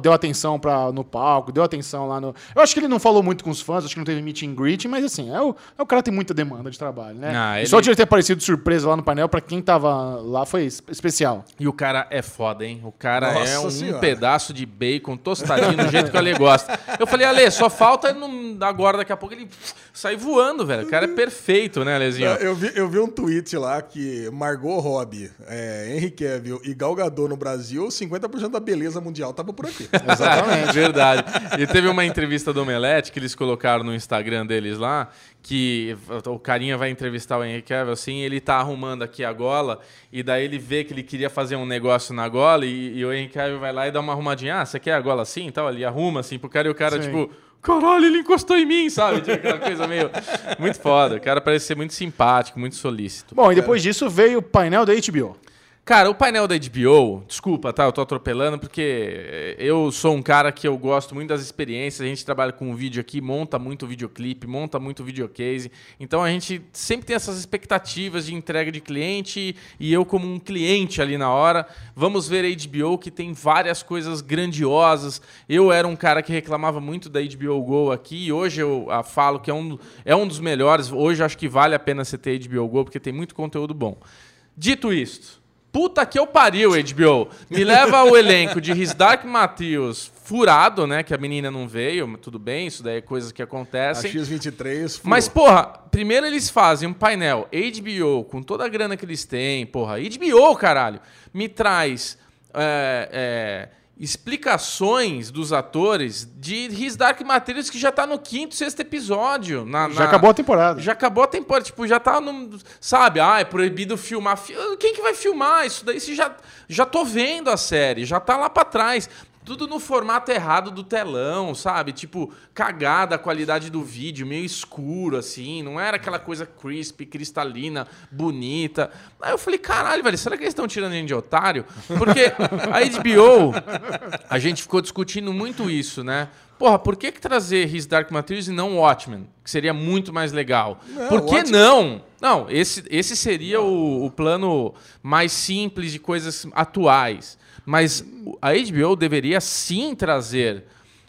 deu atenção pra, no palco, deu atenção lá no. Eu acho que ele não falou muito com os fãs, acho que não teve meet and greet, mas assim, é o, é o cara que tem muita demanda de trabalho, né? Ah, ele- Só de ele ter aparecido de surpresa lá no painel, pra quem tava lá, foi es- especial. E o cara é foda, hein? O cara Nossa é um Senhora. pedaço de bacon tostadinho do jeito que o Ale gosta. Eu falei, Ale, só falta não- agora, daqui a pouco, ele sair voando, velho. O cara é perfeito, né, Alezinho? Eu vi, eu vi um tweet lá que Margot Robbie, é, Henry Cavill e Gal Gadot no Brasil, 50% da beleza mundial tava por aqui. (laughs) Exatamente. Verdade. E teve uma entrevista do Omelete que eles colocaram no Instagram deles lá, que o carinha vai entrevistar o Henrique Cavill assim, ele tá arrumando aqui a gola, e daí ele vê que ele queria fazer um negócio na gola, e, e o Henrique Cavill vai lá e dá uma arrumadinha. Ah, você quer a gola assim e tal? Ele arruma assim pro cara, e o cara, Sim. tipo... Caralho, ele encostou em mim, sabe? Tipo, aquela coisa meio... Muito foda. O cara parece ser muito simpático, muito solícito. Bom, e depois disso veio o painel da HBO. Cara, o painel da HBO, desculpa, tá? Eu tô atropelando porque eu sou um cara que eu gosto muito das experiências. A gente trabalha com vídeo aqui, monta muito videoclipe, monta muito videocase. Então a gente sempre tem essas expectativas de entrega de cliente e eu, como um cliente ali na hora, vamos ver a HBO que tem várias coisas grandiosas. Eu era um cara que reclamava muito da HBO Go aqui e hoje eu ah, falo que é um, é um dos melhores. Hoje acho que vale a pena você ter HBO Go porque tem muito conteúdo bom. Dito isto. Puta que eu pariu, HBO. Me leva o elenco de His Dark Materials furado, né? Que a menina não veio, mas tudo bem, isso daí é coisas que A acontecem. X23 furou. Mas, porra, primeiro eles fazem um painel HBO com toda a grana que eles têm, porra. HBO, caralho, me traz é, é, explicações dos atores de His Dark Materials que já tá no quinto, sexto episódio. na- Já na- acabou a temporada. já acabou a temporada, tipo, já tá no. Sabe, ah, é proibido filmar. fi- Quem que vai filmar isso daí? Se já, já tô vendo a série, já tá lá pra trás. Tudo no formato errado do telão, sabe? Tipo, cagada a qualidade do vídeo, meio escuro, assim. Não era aquela coisa crisp, cristalina, bonita. Aí eu falei, caralho, velho, será que eles estão tirando a gente de otário? Porque a HBO, a gente ficou discutindo muito isso, né? Porra, por que, que trazer His Dark Materials e não Watchmen? Que seria muito mais legal. Não, por que Watchmen- não? Não, esse, esse seria o, o plano mais simples de coisas atuais. Mas a HBO deveria sim trazer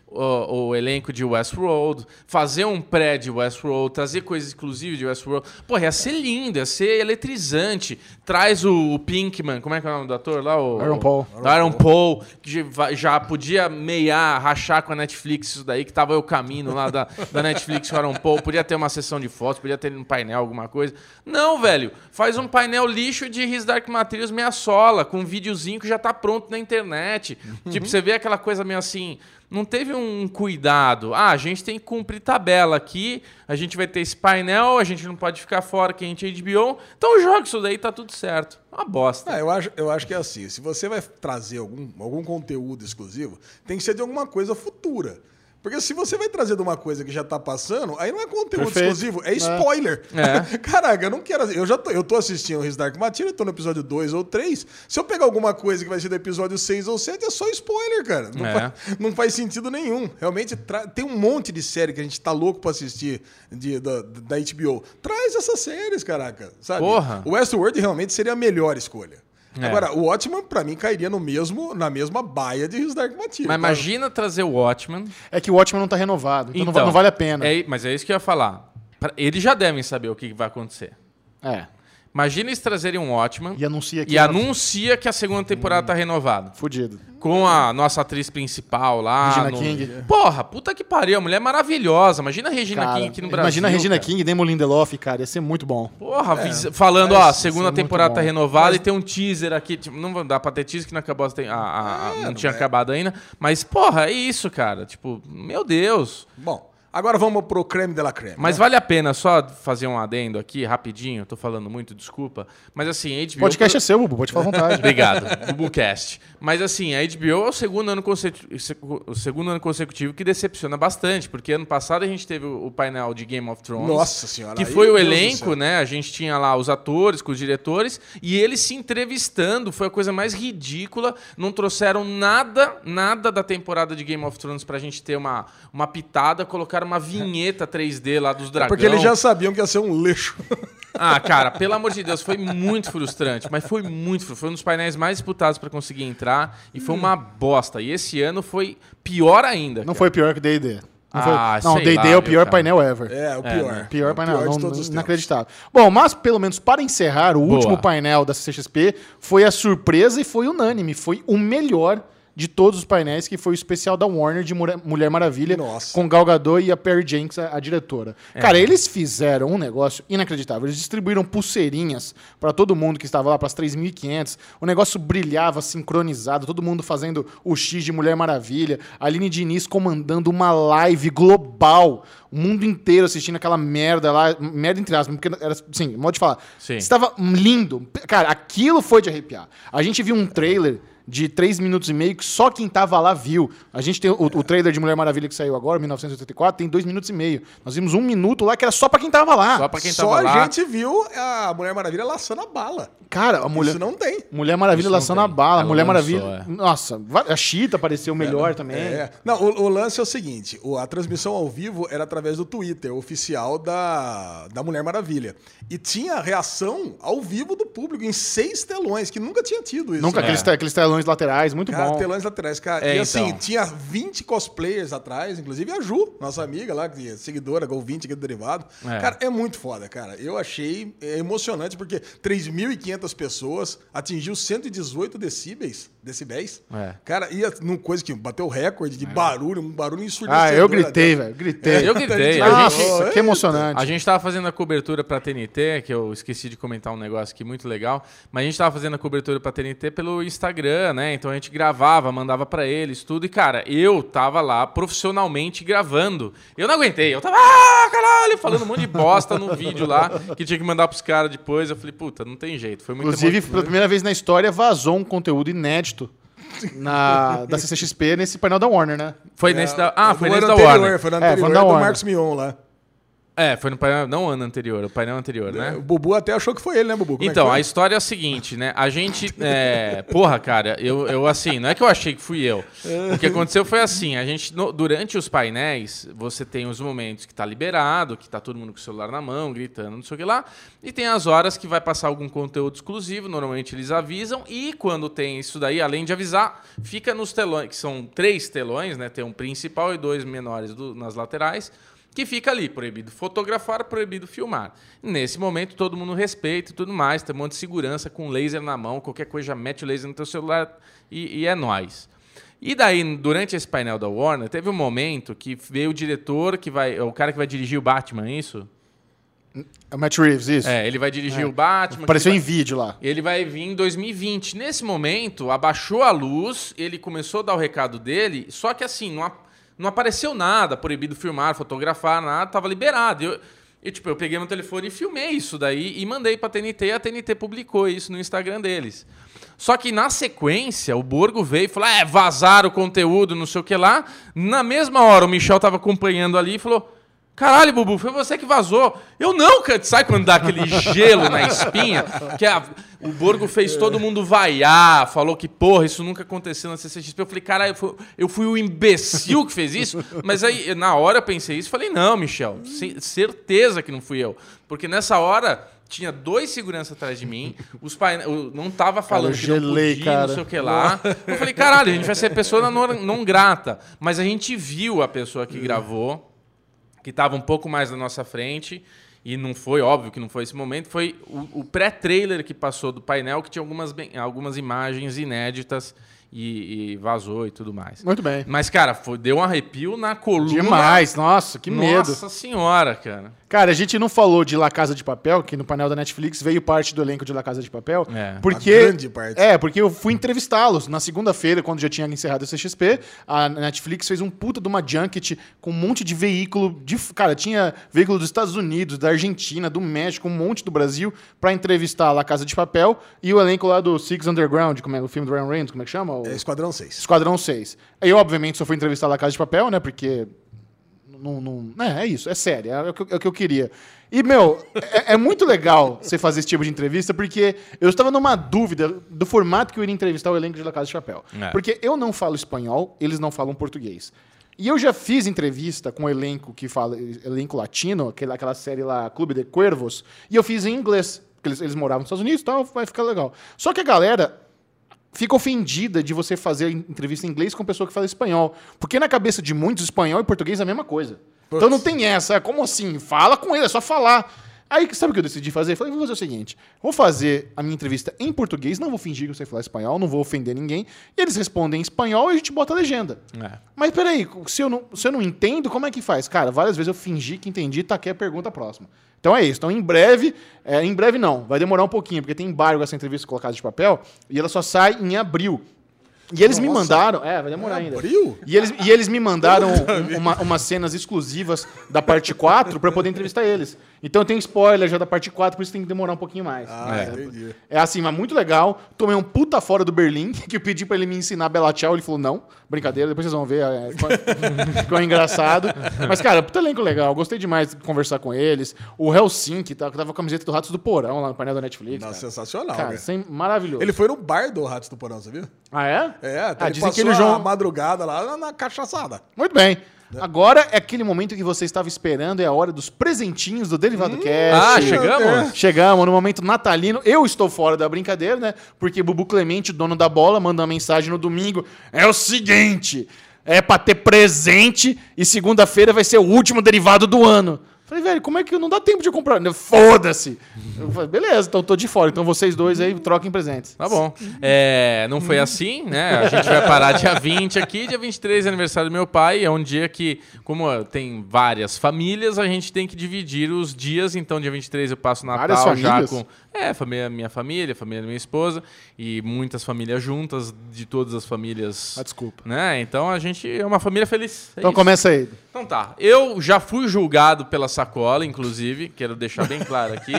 o, o elenco de Westworld, fazer um pré de Westworld, trazer coisas exclusivas de Westworld. Pô, ia ser lindo, ia ser eletrizante. Traz o, o Pinkman, como é que é o nome do ator lá? O, Aaron Paul. o Aaron Paul, que já podia meiar, rachar com a Netflix isso daí, que tava o caminho lá da, da Netflix com o Aaron Paul. Podia ter uma sessão de fotos, podia ter um painel, alguma coisa. Não, velho. Faz um painel lixo de His Dark Materials meia sola, com um videozinho que já tá pronto na internet. Tipo, você vê aquela coisa meio assim... Não teve um cuidado. Ah, a gente tem que cumprir tabela aqui, a gente vai ter esse painel, a gente não pode ficar fora que a gente é HBO. Então joga isso daí, tá tudo certo. Uma bosta. Ah, eu, acho, eu acho que é assim. Se você vai trazer algum, algum conteúdo exclusivo, tem que ser de alguma coisa futura. Porque se você vai trazer de uma coisa que já tá passando, aí não é conteúdo Perfeito. exclusivo, é spoiler. É. (laughs) Caraca, eu não quero. Eu já tô, eu tô assistindo o His Dark Material, tô no episódio 2 ou 3. Se eu pegar alguma coisa que vai ser do episódio 6 ou 7, é só spoiler, cara. Não, É. faz, não faz sentido nenhum. Realmente, tra- tem um monte de série que a gente tá louco pra assistir de, da, da HBO. Traz essas séries, caraca. Sabe? Porra. O Westworld realmente seria a melhor escolha. É. Agora, o Watchman, pra mim, cairia no mesmo, na mesma baia de His Dark Material. Mas imagina trazer o Watchman. É que o Watchmen não tá renovado, então, não va- não, vale a pena. é- mas é isso que eu ia falar. Eles já devem saber o que vai acontecer. É. Imagina eles trazerem um Watchman E anuncia que e anuncia que a segunda temporada tá renovada. Fudido. Com a nossa atriz principal lá. Regina no- King. Porra, puta que pariu. A mulher é maravilhosa. Imagina a Regina Cara, King aqui no Brasil. imagina a Regina cara. King e Demo Lindelof, cara. Ia ser muito bom. Porra, vis- falando, ó, a parece segunda temporada tá renovada e tem um teaser aqui. Tipo, não dá pra ter teaser que não acabou, a- a- a- não, tinha acabado ainda. Mas, porra, é isso, cara. Tipo, meu Deus. Bom, Agora vamos pro creme de la creme. Mas né? vale a pena só fazer um adendo aqui, rapidinho. Tô falando muito, desculpa. Mas assim, a HBO... O podcast é seu, Bubu, pode falar à vontade. (laughs) Obrigado, BubuCast. Mas assim, a HBO é o segundo, ano consecutivo, o segundo ano consecutivo que decepciona bastante, porque ano passado a gente teve o painel de Game of Thrones. Nossa senhora. Que aí, foi o elenco, né? A gente tinha lá os atores com os diretores e eles se entrevistando. Foi a coisa mais ridícula. Não trouxeram nada, nada da temporada de Game of Thrones pra gente ter uma, uma pitada. Colocaram uma vinheta 3D lá dos dragões. Porque eles já sabiam que ia ser um lixo. (laughs) Ah, cara, pelo amor de Deus, foi muito frustrante. Mas foi muito frustrante. Foi um dos painéis mais disputados pra conseguir entrar e foi uma bosta. E esse ano foi pior ainda. Não cara. foi pior que D&D. Não, foi- Ah, não D&D é o pior cara. painel ever. É, o É, pior. né? Pior o painel, pior não, de todos os tempos. inacreditável. Bom, mas pelo menos para encerrar, o Boa. último painel da CCXP foi a surpresa e foi unânime. Foi o melhor de todos os painéis, que foi o especial da Warner de Mulher Maravilha, Nossa. com Gal Gadot e a Perry Jenks, a, a diretora. É. Cara, eles fizeram um negócio inacreditável. Eles distribuíram pulseirinhas para todo mundo que estava lá, para as 3.500. O negócio brilhava sincronizado, todo mundo fazendo o X de Mulher Maravilha. A Aline Diniz comandando uma live global. O mundo inteiro assistindo aquela merda lá. Merda entre aspas, porque era assim, modo de falar. Sim. Estava lindo. Cara, aquilo foi de arrepiar. A gente viu um trailer de 3 minutos e meio que só quem tava lá viu. A gente tem o, o trailer de Mulher Maravilha que saiu agora, 1984, tem 2 minutos e meio. Nós vimos um minuto lá que era só pra quem tava lá. Só pra quem Só tava a lá. gente viu a Mulher Maravilha laçando a bala. Cara, a mulher. Isso não tem. Mulher Maravilha lançando a bala. Ela Mulher lançou, Maravilha. é. Nossa, a Cheetah apareceu melhor também. É. Não, o, o lance é o seguinte: o- a transmissão ao vivo era através do Twitter oficial da, da Mulher Maravilha. E tinha reação ao vivo do público em seis telões, que nunca tinha tido isso. Nunca né? aqueles, te- aqueles telões laterais, muito Cara, bom. telões laterais, cara. É, e assim, então. tinha 20 cosplayers atrás, inclusive a Ju, nossa amiga lá, que é seguidora, Gol 20 aqui do Derivado. É. Cara, é muito foda, cara. Eu achei é, emocionante, porque 3.500 pessoas atingiu 118 decibéis. Decibéis. É. Cara, ia numa coisa que bateu recorde de barulho, um barulho Ah, ensurdecedor. eu gritei, velho. Gritei. Eu gritei. A Nossa, gente, que emocionante. A gente tava fazendo a cobertura pra TNT, que eu esqueci de comentar um negócio aqui muito legal, mas a gente tava fazendo a cobertura pra TNT pelo Instagram, né? Então a gente gravava, mandava pra eles, tudo. E, cara, eu tava lá profissionalmente gravando. Eu não aguentei. Eu tava, ah, caralho, falando um monte de bosta no (laughs) vídeo lá, que tinha que mandar pros caras depois. Eu falei, puta, não tem jeito. Foi muito Inclusive, pela primeira vez na história, vazou um conteúdo inédito na, da CCXP nesse painel da Warner, né? Foi nesse da. Ah, foi no nesse da anterior, Warner. Foi no É, foi anterior da do Warner. Marcos Mion lá. É, foi no painel, não o ano anterior, o painel anterior, né? O Bubu até achou que foi ele, né, Bubu? Como é Então, foi? a história é a seguinte, né? A gente. é, porra, cara, eu, eu assim, não é que eu achei que fui eu. O que aconteceu foi assim: a gente, no- durante os painéis, você tem os momentos que tá liberado, que tá todo mundo com o celular na mão, gritando, não sei o que lá. E tem as horas que vai passar algum conteúdo exclusivo, normalmente eles avisam. E quando tem isso daí, além de avisar, fica nos telões, que são três telões, né? Tem um principal e dois menores do- nas laterais que fica ali, proibido fotografar, proibido filmar. Nesse momento, todo mundo respeita e tudo mais, tem um monte de segurança com laser na mão, qualquer coisa já mete o laser no teu celular e, e é nóis. E daí, durante esse painel da Warner, teve um momento que veio o diretor, que vai, o cara que vai dirigir o Batman, é isso? É o Matt Reeves, isso. É, ele vai dirigir o Batman. Apareceu vai- em vídeo lá. ele vai vir em 2020. Nesse momento, abaixou a luz, ele começou a dar o recado dele, só que assim, não apareceu nada, proibido filmar, fotografar, nada, tava liberado. Eu, eu, tipo, eu peguei meu telefone e filmei isso daí e mandei pra TNT, e a TNT publicou isso no Instagram deles. Só que na sequência, o Borgo veio e falou: é, vazaram o conteúdo, não sei o que lá. Na mesma hora, o Michel tava acompanhando ali e falou. Caralho, Bubu, foi você que vazou. Eu não, cara. Sabe quando dá aquele gelo na espinha? Que a- o Borgo fez todo mundo vaiar, falou que, porra, isso nunca aconteceu na CCXP. Eu falei, caralho, eu fui, eu fui o imbecil que fez isso. Mas aí, na hora eu pensei isso, falei, não, Michel, ce- certeza que não fui eu. Porque nessa hora tinha dois seguranças atrás de mim, os eu não tava falando eu que não gelei, podia, cara. não sei o que lá. Eu falei, caralho, a gente vai ser pessoa não, não grata. Mas a gente viu a pessoa que gravou que estava um pouco mais na nossa frente, e não foi, óbvio que não foi esse momento, foi o, o pré-trailer que passou do painel, que tinha algumas, algumas imagens inéditas e, e vazou e tudo mais. Muito bem. Mas, cara, foi, deu um arrepio na coluna. Demais, nossa, que medo. Nossa senhora, cara. Cara, a gente não falou de La Casa de Papel, que no painel da Netflix veio parte do elenco de La Casa de Papel. É. Porque, A grande parte. É, porque eu fui entrevistá-los na segunda-feira, quando já tinha encerrado a CXP. A Netflix fez um puta de uma junket com um monte de veículo. De, cara, tinha veículo dos Estados Unidos, da Argentina, do México, um monte do Brasil, pra entrevistar a La Casa de Papel e o elenco lá do Six Underground, como é o filme do Ryan Reynolds, como é que chama? O- É Esquadrão 6. Esquadrão 6. Eu, obviamente, só fui entrevistar La Casa de Papel, né? Porque. Não, não, é, é isso, é sério, é o, que, eu- é o que eu queria. E, meu, é, é muito legal você fazer esse tipo de entrevista, porque eu estava numa dúvida do formato que eu iria entrevistar o elenco de La Casa de Papel. É. Porque eu não falo espanhol, eles não falam português. E eu já fiz entrevista com o elenco que fala, elenco latino, aquela, aquela série lá, Clube de Cuervos, e eu fiz em inglês, porque eles, eles moravam nos Estados Unidos e tal, vai ficar legal. Só que a galera fica ofendida de você fazer entrevista em inglês com pessoa que fala espanhol. Porque na cabeça de muitos, espanhol e português é a mesma coisa. Então não tem essa. é Como assim? Fala com ele, é só falar. Aí, sabe o que eu decidi fazer? Falei, vou fazer o seguinte: vou fazer a minha entrevista em português, não vou fingir que eu sei falar espanhol, não vou ofender ninguém. E eles respondem em espanhol e a gente bota a legenda. É. Mas peraí, se eu, não, se eu não entendo, como é que faz? Cara, várias vezes eu fingi que entendi, tá aqui a pergunta próxima. Então é isso. Então, em breve, é, em breve não, vai demorar um pouquinho, porque tem embargo essa entrevista colocada de papel e ela só sai em abril. E eles me Nossa. mandaram. É, vai demorar É ainda. abril? E eles, e eles me mandaram um- uma- umas cenas exclusivas da parte 4 pra eu poder entrevistar eles. Então eu tenho spoiler já da parte 4, por isso tem que demorar um pouquinho mais. Ah, É. entendi. É assim, mas muito legal. Tomei um puta fora do Berlim, (laughs) que eu pedi pra ele me ensinar Bela Tchau. Ele falou, não, brincadeira, depois vocês vão ver. é, ficou, (laughs) engraçado. Mas, cara, puta elenco legal. Gostei demais de conversar com eles. O Helsinki, tá, que tava com a camiseta do Ratos do Porão lá no painel da Netflix. Nossa, cara, sensacional, cara sem, maravilhoso. Ele foi no bar do Ratos do Porão, você viu? Ah, é? É, até Ah, ele dizem que ele João- madrugada lá na, na cachaçada. Muito bem. Agora é aquele momento que você estava esperando, é a hora dos presentinhos do Derivado Cast. Ah, chegamos? Chegamos no momento natalino. Eu estou fora da brincadeira, né? Porque Bubu Clemente, dono da bola, manda uma mensagem no domingo. É o seguinte: é pra ter presente e segunda-feira vai ser o último derivado do ano. Falei, velho, como é que não dá tempo de comprar? Foda-se! Eu falei, beleza, então tô de fora. Então vocês dois aí troquem presentes. Tá bom. É, não foi assim, né? A gente vai parar dia 20 aqui. Dia 23 é aniversário do meu pai. É um dia que, como tem várias famílias, a gente tem que dividir os dias. Então, dia 23 eu passo Natal já com. É, família, minha família, família da minha esposa. E muitas famílias juntas, de todas as famílias. Ah, desculpa. Né? Então a gente é uma família feliz. É Então isso. começa aí. Então tá. Eu já fui julgado pela sacola, inclusive, quero deixar bem claro aqui,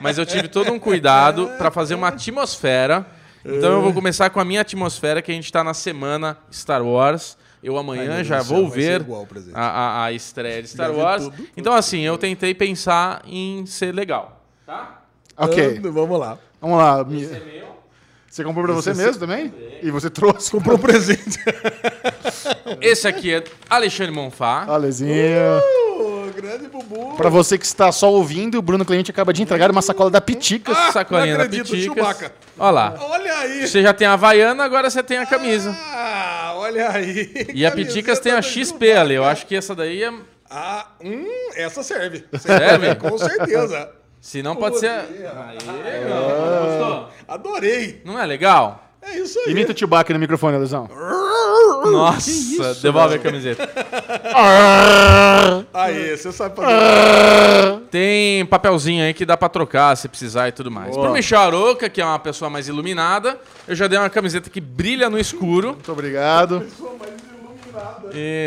mas eu tive todo um cuidado para fazer uma atmosfera. Então eu vou começar com a minha atmosfera, que a gente tá na semana Star Wars. Eu amanhã Ai, Deus já céu, vou ver igual a, a, a estreia de Star Wars. tudo. Então assim, eu tentei pensar em ser legal. Tá? Ok. Então, vamos lá. Vamos lá. Esse é meu. Você comprou pra você Esse- mesmo também? E você trouxe? Comprou um presente. (laughs) Esse aqui é Alexandre Monfá. Alezinho. Ô, grande Bubu. Pra você que está só ouvindo, o Bruno Cliente acaba de entregar uma sacola da Piticas. Sacolinha não da acredito, Piticas. Chewbacca. Olha lá. Olha aí. Você já tem a Havaiana, agora você tem a camisa. Ah, olha aí. E a Piticas tem a XP ali. Eu acho que essa daí é. Ah, hum, essa serve. Serve? Com certeza. Se não pode ser. Aê, meu. Gostou? Adorei. Não é legal? É isso aí. Imita o Chewbacca no microfone, Alesão. Nossa, devolve a camiseta. (laughs) Aí, você sabe fazer. (laughs) Tem papelzinho aí que dá pra trocar se precisar e tudo mais. Boa. Pro Michel Aroca, que é uma pessoa mais iluminada, eu já dei uma camiseta que brilha no escuro. Muito obrigado.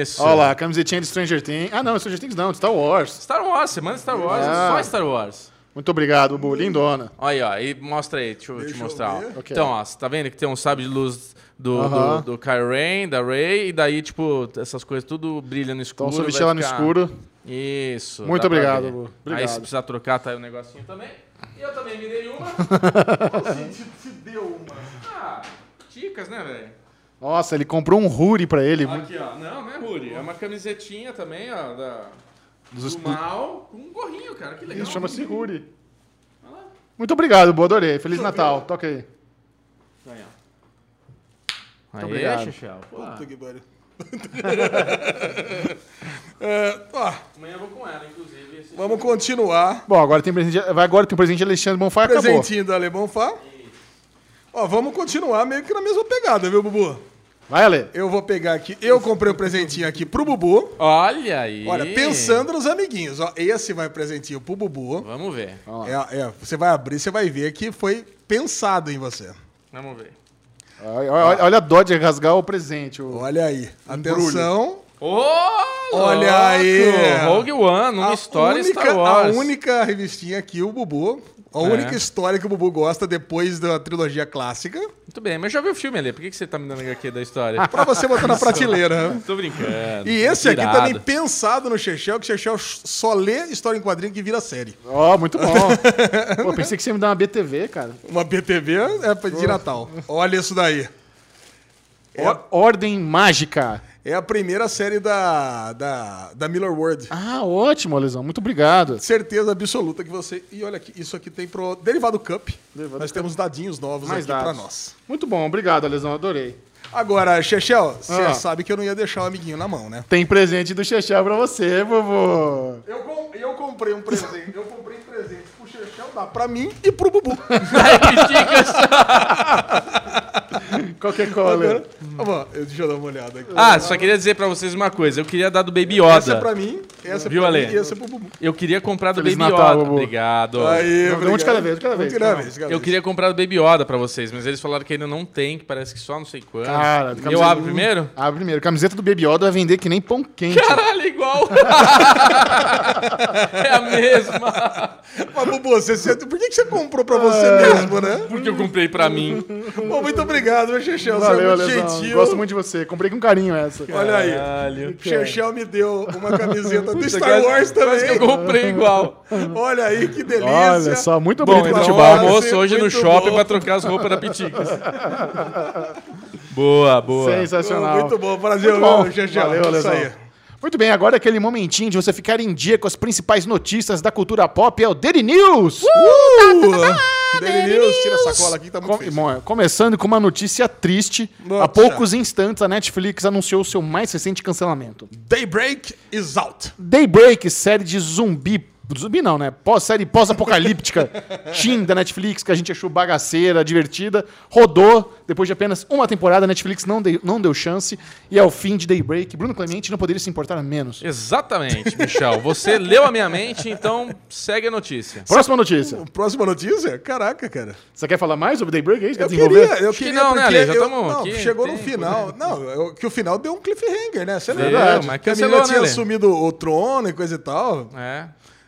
Isso. Olha lá, a camisetinha de Stranger Things. Ah, não, Stranger Things não, de Star Wars. Star Wars, semana Star Wars, Ah. só Star Wars. Muito obrigado, Bubu. Lindona. Olha aí, ó, e mostra aí, deixa eu Deixa te eu mostrar. Ok. Então, ó, você tá vendo que tem um sabre de luz do, Aham. do, do Kylo Ren, da Rey, e daí, tipo, essas coisas tudo brilha no escuro. Então, vai vestir ela no escuro. Isso. Muito obrigado. Bu. Aí, Obrigado. se precisar trocar, tá aí o negocinho também. E eu também me dei uma. (laughs) Se deu uma. Ah, dicas, né, velho? Nossa, ele comprou um Ruri pra ele. Aqui, ó. Não, não é Ruri. É uma camisetinha também, ó, da, Dos- do mal, com um gorrinho, cara. Que legal. Isso chama-se Ruri. Muito obrigado, Bu. Adorei. Feliz Natal. Toca aí. Muito obrigado. Chechel. Puta que pariu. (laughs) É, ó, amanhã eu vou com ela, inclusive. Esse vamos continuar. Bom, agora tem presente. Vai agora tem um presente de Alexandre Bonfá e acabou. Presentinho do Alemão Fá. Ó, vamos continuar meio que na mesma pegada, viu, Bubu? Vai, Ale. Eu vou pegar aqui. Eu comprei um presentinho aqui pro Bubu. Olha aí. Olha, pensando nos amiguinhos, ó. Esse vai presentinho pro Bubu. Vamos ver. É, é, você vai abrir, você vai ver que foi pensado em você. Vamos ver. Olha, olha- olha a dó de rasgar o presente. o- Olha aí. Atenção. Ô, Olha louco! aí. Rogue One, uma A história única, Star Wars. A única revistinha aqui, o Bubu. A É. única história que o Bubu gosta depois da trilogia clássica. Muito bem, mas já viu o filme ali. Por que que você tá me dando HQ da história? Pra você botar na prateleira. Tô brincando. E esse aqui Irado. também pensado no Chechel, que o Chechel só lê história em quadrinho que vira série. Ó, muito bom. (laughs) Pô, pensei que você ia me dar uma BTV, cara. Uma BTV é pra- de Natal. Olha isso daí. Or- Ordem Mágica. É a primeira série da, da, da Miller World. Ah, ótimo, Lesão. Muito obrigado. Certeza absoluta que você. E olha aqui, isso aqui tem pro Derivado Cup. Nós temos dadinhos novos Mais aqui pra dados. nós. Muito bom, obrigado, Lesão. Adorei. Agora, Chechel, você Ah. sabe que eu não ia deixar o amiguinho na mão, né? Tem presente do Chechel pra você, vovô. Eu, com- eu comprei um presente. Eu comprei um presente pro Chechel, dá pra mim e pro Bubu. (laughs) Qualquer (laughs) cola. Agora, deixa eu dar uma olhada aqui. Ah, só queria dizer pra vocês uma coisa. Eu queria dar do Baby Yoda. Essa é pra mim, essa é Viu, pra Ale? mim e essa é pro Bubu. Eu queria comprar do Feliz Baby Natal, Yoda. Bubu. Obrigado. Aí, Não, um de cada vez, de cada vez. Um de cada vez, de cada Eu vez. queria comprar do Baby Yoda pra vocês, mas eles falaram que ainda não tem, que parece que só não sei quando. Cara, eu camiseta- abro primeiro? Abre primeiro. Camiseta do Baby Yoda vai vender que nem pão quente. Caralho, igual! (laughs) é a mesma! Mas, Bubu, você, você- por que, que você comprou pra você mesmo, né? Porque eu comprei pra mim. Bom, muito obrigado, meu Chechel. Você Valeu, é muito gentil. Gosto muito de você. Comprei com carinho essa. Olha aí. Caralho. Chechel me deu uma camiseta do Star Wars quase que eu também. comprei igual. Olha aí, que delícia. Olha só, muito Bom, bonito então almoço hoje no shopping pra trocar as roupas da Piticas. (laughs) boa, boa. Sensacional. Muito bom, prazer, Chechel. Valeu, Lesão. Muito bem, agora aquele momentinho de você ficar em dia com as principais notícias da cultura pop é o Daily News. Uh! Daily News, tira a sacola aqui que tá muito Com- bom, começando com uma notícia triste. Nossa. Há poucos instantes, a Netflix anunciou seu mais recente cancelamento. Daybreak is out. Daybreak, série de zumbi. Zumbi não, né? Pós, série pós-apocalíptica (laughs) teen da Netflix, que a gente achou bagaceira, divertida. Rodou, depois de apenas uma temporada, a Netflix não deu, não deu chance. E é o fim de Daybreak. Bruno Clemente não poderia se importar menos. Exatamente, Michel. Você (laughs) leu a minha mente, então segue a notícia. Próxima notícia. Próxima notícia? Caraca, cara. Você quer falar mais sobre Daybreak? É isso? Eu queria, eu Acho que queria não, né, porque Ale? Já eu- não, aqui, chegou no final. Não, eu- que o final deu um cliffhanger, né? Você lembra? mas Que a cancelou, menina né, tinha assumido o trono e coisa e tal. É.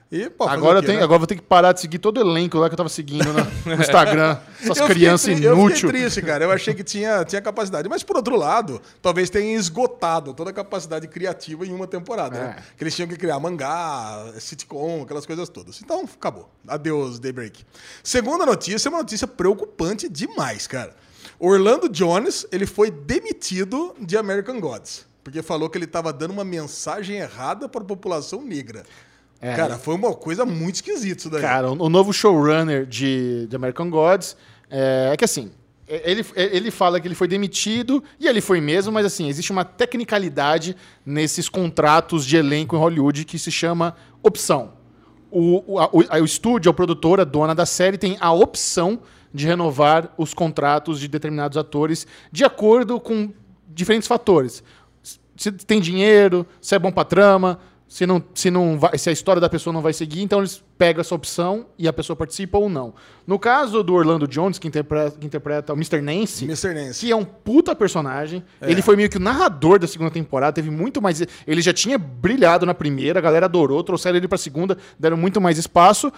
E, pô, Agora, eu tenho, né? agora vou ter que parar de seguir todo o elenco lá que eu tava seguindo no, (laughs) no Instagram. Essas crianças tri- Eu fiquei inúteis. triste, cara. Eu achei que tinha, tinha capacidade. Mas, por outro lado, talvez tenha esgotado toda a capacidade criativa em uma temporada. né? É. Que eles tinham que criar mangá, sitcom, aquelas coisas todas. Então, acabou. Adeus, Daybreak. Segunda notícia é uma notícia preocupante demais, cara. Orlando Jones, ele foi demitido de American Gods. Porque falou que ele estava dando uma mensagem errada para a população negra. É. Cara, foi uma coisa muito esquisita isso daí. Cara, o novo showrunner de, de American Gods é, é que assim. Ele, ele fala que ele foi demitido, e ele foi mesmo, mas assim, existe uma tecnicalidade nesses contratos de elenco em Hollywood que se chama opção. O, o, a- o, a- o estúdio, a produtora, a dona da série, tem a opção de renovar os contratos de determinados atores de acordo com diferentes fatores. Se tem dinheiro, se é bom pra trama, se, não, se, não vai- se a história da pessoa não vai seguir, então eles pegam essa opção e a pessoa participa ou não. No caso do Orlando Jones, que interpreta, que interpreta o Mr. Nancy, Mr. Nancy. que é um puta personagem. Ele foi meio que o narrador da segunda temporada, teve muito mais. Ele já tinha brilhado na primeira, a galera adorou, trouxeram ele pra segunda, deram muito mais espaço.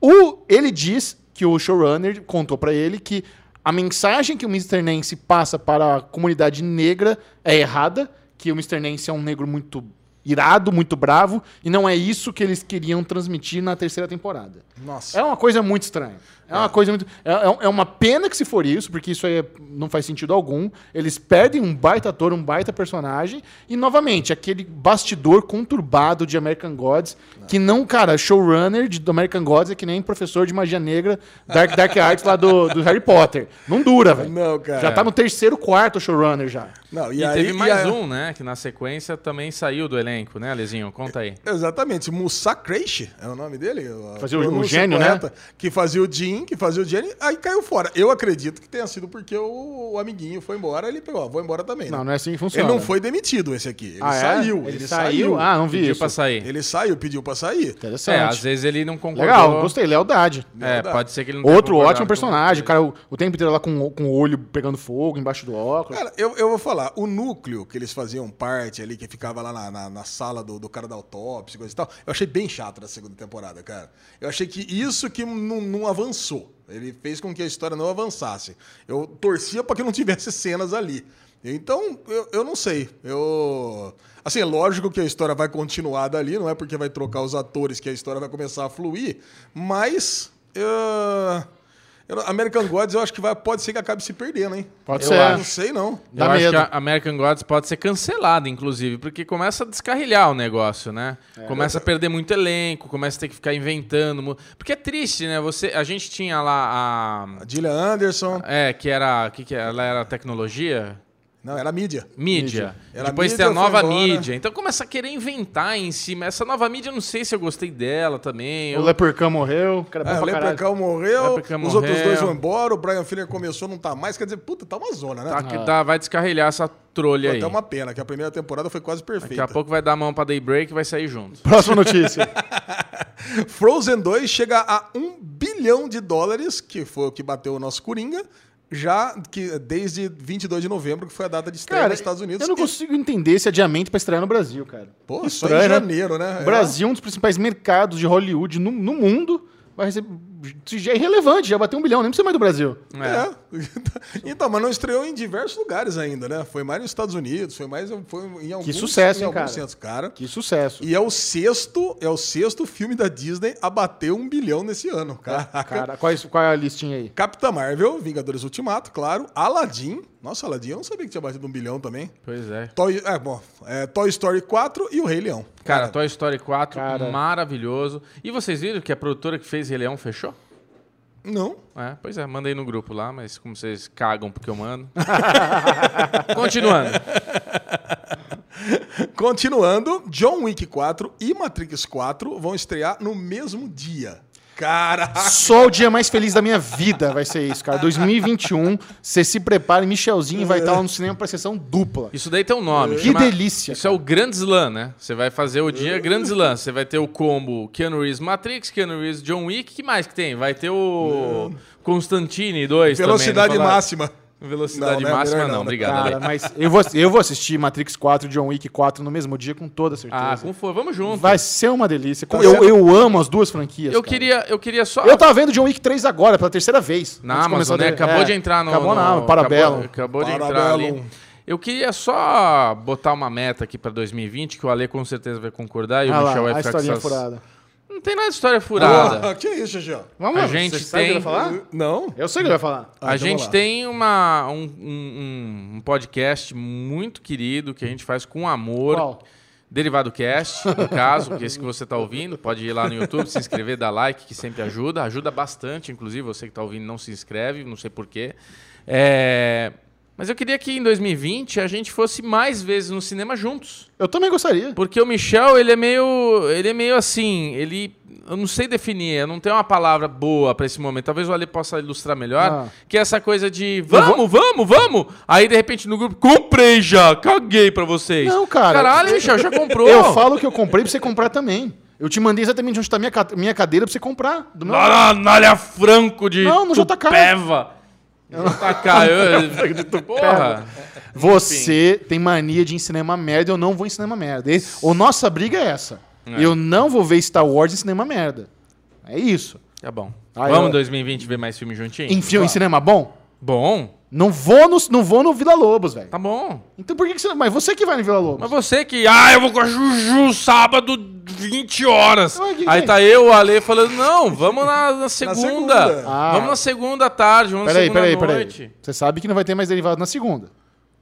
O, ele diz que o showrunner contou pra ele que a mensagem que o Mr. Nancy passa para a comunidade negra é errada, que o Mr. Nancy é um negro muito irado, muito bravo, e não é isso que eles queriam transmitir na terceira temporada. Nossa. É uma coisa muito estranha. É uma coisa muito. É, é- é uma pena que se for isso, porque isso aí é- não faz sentido algum. Eles perdem um baita ator, um baita personagem. E, novamente, aquele bastidor conturbado de American Gods, que não, cara, showrunner de, do American Gods é que nem professor de magia negra, Dark, Dark Arts lá do, do Harry Potter. Não dura, velho. Não, cara. Já tá no terceiro, quarto showrunner já. Não, E, aí, teve e mais aí- um, né? Que na sequência também saiu do elenco né, Alezinho? Conta aí. Exatamente, Musa Kreish é o nome dele. Fazia o- o gênio, né? correta, Que fazia o Jim, que fazia o Jenny, aí caiu fora. Eu acredito que tenha sido porque o, o amiguinho foi embora, ele pegou, ó, vou embora também. né? Não, não é assim que funciona. Ele não foi demitido, esse aqui. Ele Ah, é? saiu. Ele, saiu? Ah, não vi Pediu isso. pra sair. Ele saiu, pediu pra sair. É, Interessante. às vezes ele não concordou. Legal, gostei. Lealdade. É, Verdade. pode ser que ele não Outro ótimo personagem. O cara o, o tempo inteiro lá com, o- com o olho pegando fogo embaixo do óculos. Cara, eu, eu vou falar, o núcleo que eles faziam parte ali, que ficava lá na, na, na sala do, do cara da autópsia e coisa e tal, eu achei bem chato na segunda temporada, cara. Eu achei que isso que não, não avançou. Ele fez com que a história não avançasse. Eu torcia para que não tivesse cenas ali. Então, eu, eu não sei. Eu. Assim, é lógico que a história vai continuar dali, não é porque vai trocar os atores que a história vai começar a fluir, mas. eu- American Gods eu acho que vai, pode ser que acabe se perdendo, hein? Pode eu ser. Eu não sei, não. Dá eu acho medo. que a American Gods pode ser cancelada, inclusive, porque começa a descarrilhar o negócio, né? É. Começa a perder muito elenco, começa a ter que ficar inventando. Porque é triste, né? Você, a gente tinha lá a. A Gillian Anderson. É, que era. que, que era? Ela era tecnologia? Não, era mídia. Mídia. Era Depois mídia, tem a nova mídia. Então começa a querer inventar em cima. Essa nova mídia, não sei se eu gostei dela também. O Eu- Leprechaun morreu. Cara, bom É, o. Leprechaun morreu, Leprechaun os outros morreu. dois vão embora, o Brian Fuller começou, não tá mais. Quer dizer, puta, tá uma zona, né? Tá, que tá- vai descarrilhar essa trolha Foi aí. até uma pena, que a primeira temporada foi quase Daqui perfeita. a pouco vai dar a mão pra Daybreak e vai sair junto. (laughs) Próxima notícia. (laughs) Frozen 2 chega a um bilhão de dólares, que foi o que bateu o nosso Coringa, já que desde 22 de novembro, que foi a data de estreia Cara, nos Estados Unidos. eu não consigo entender esse adiamento pra estrear no Brasil, cara. Pô, só em Estranho, né? janeiro, né? O Brasil é um dos principais mercados de Hollywood no, no mundo. Vai receber. Já é irrelevante, já bateu um bilhão, nem precisa mais do Brasil. É. (laughs) então, mas não estreou em diversos lugares ainda, né? Foi mais nos Estados Unidos, foi mais foi em alguns, sucesso, em hein, alguns cara? centros, cara. Que sucesso. E é o sexto, é o sexto filme da Disney a bater um bilhão nesse ano, caraca. Cara, qual, é- qual é a listinha aí? Capitã Marvel, Vingadores Ultimato, claro. Aladdin. Nossa, Aladdin, eu não sabia que tinha batido um bilhão também. Pois é. Toy, é, bom, é, Toy Story 4 e o Rei Leão. Cara, Toy Story 4, Cara. maravilhoso. E vocês viram que a produtora que fez Rei Leão fechou? Não. É, pois é, mandei no grupo lá, mas como vocês cagam porque eu mando. (laughs) Continuando. (laughs) Continuando, John Wick 4 e Matrix 4 vão estrear no mesmo dia. Caraca! Só o dia mais feliz da minha vida vai ser isso, cara. 2021, você se prepare, Michelzinho vai estar lá no cinema pra sessão dupla. Isso daí tem um nome. Que delícia, Isso é o Grand Slam, né? Você vai fazer o dia Grand Slam. Você vai ter o combo Keanu Reeves Matrix, Keanu Reeves John Wick. que mais que tem? Vai ter o Constantine 2 Velocidade também. máxima. Velocidade Não, né? máxima não, não, obrigado. Cara, Ale. mas eu vou, eu vou assistir Matrix 4 e John Wick 4 no mesmo dia com toda Ah, certeza. com for, vamos junto. Vai ser uma delícia. Tá eu, certo. eu amo as duas franquias. eu, cara. queria, eu queria só... Eu tava vendo John Wick 3 agora, pela terceira vez. Na Amazon, né? Acabou é, de entrar no... Acabou no, na Parabellum. Acabou, acabou de entrar ali. Eu queria só botar uma meta aqui pra 2020, que o Ale com certeza vai concordar e Ah o lá, Michel vai a ficar com essas... furada. Não tem nada de história furada. Ah, que isso, Xixi? Vamos A lá, gente você sabe o que tem- ele vai falar? Não? Eu sei o que ele vai falar. Ah, a então gente lá. tem uma, um, um- um podcast muito querido que a gente faz com amor. Qual? Derivado Cast, no caso, que é esse que você está ouvindo. Pode ir lá no YouTube, se inscrever, dar like, que sempre ajuda. Ajuda bastante, inclusive, você que está ouvindo não se inscreve, não sei porquê. É... Mas eu queria que em 2020 a gente fosse mais vezes no cinema juntos. Eu também gostaria. Porque o Michel, ele é meio. Ele é meio assim. Ele. Eu não sei definir, eu não tenho uma palavra boa pra esse momento. Talvez o Ale possa ilustrar melhor. Ah. Que é essa coisa de vamos, vamos, vamos. Aí de repente no grupo, comprei já, caguei pra vocês. Não, cara. Caralho, Michel, já comprou. Eu falo que eu comprei pra você comprar também. Eu te mandei exatamente onde tá minha, minha cadeira pra você comprar. Do meu na Nália Franco de Não, no JK. Tupéva. JK, eu, (laughs) porra. Você tem mania de ir em cinema merda, eu não vou em cinema merda. E- A nossa briga é essa. É. Eu não vou ver Star Wars em cinema merda. É isso. Tá bom. Ah, Vamos eu- em 2020 ver mais filme juntinho? Em, filme, em cinema bom? Bom, Não vou no, não vou no Vila Lobos, velho. tá bom. Então por que, que você. Mas você que vai no Vila Lobos. Mas você que, ah, eu vou com a Juju sábado 20 horas. Ué, que- Aí que- tá eu, o Ale, falando, não, vamos na, na (laughs) segunda. segunda. Ah. Vamos na segunda tarde, vamos Peraí, na segunda peraí, peraí. noite. Você sabe que não vai ter mais derivado na segunda.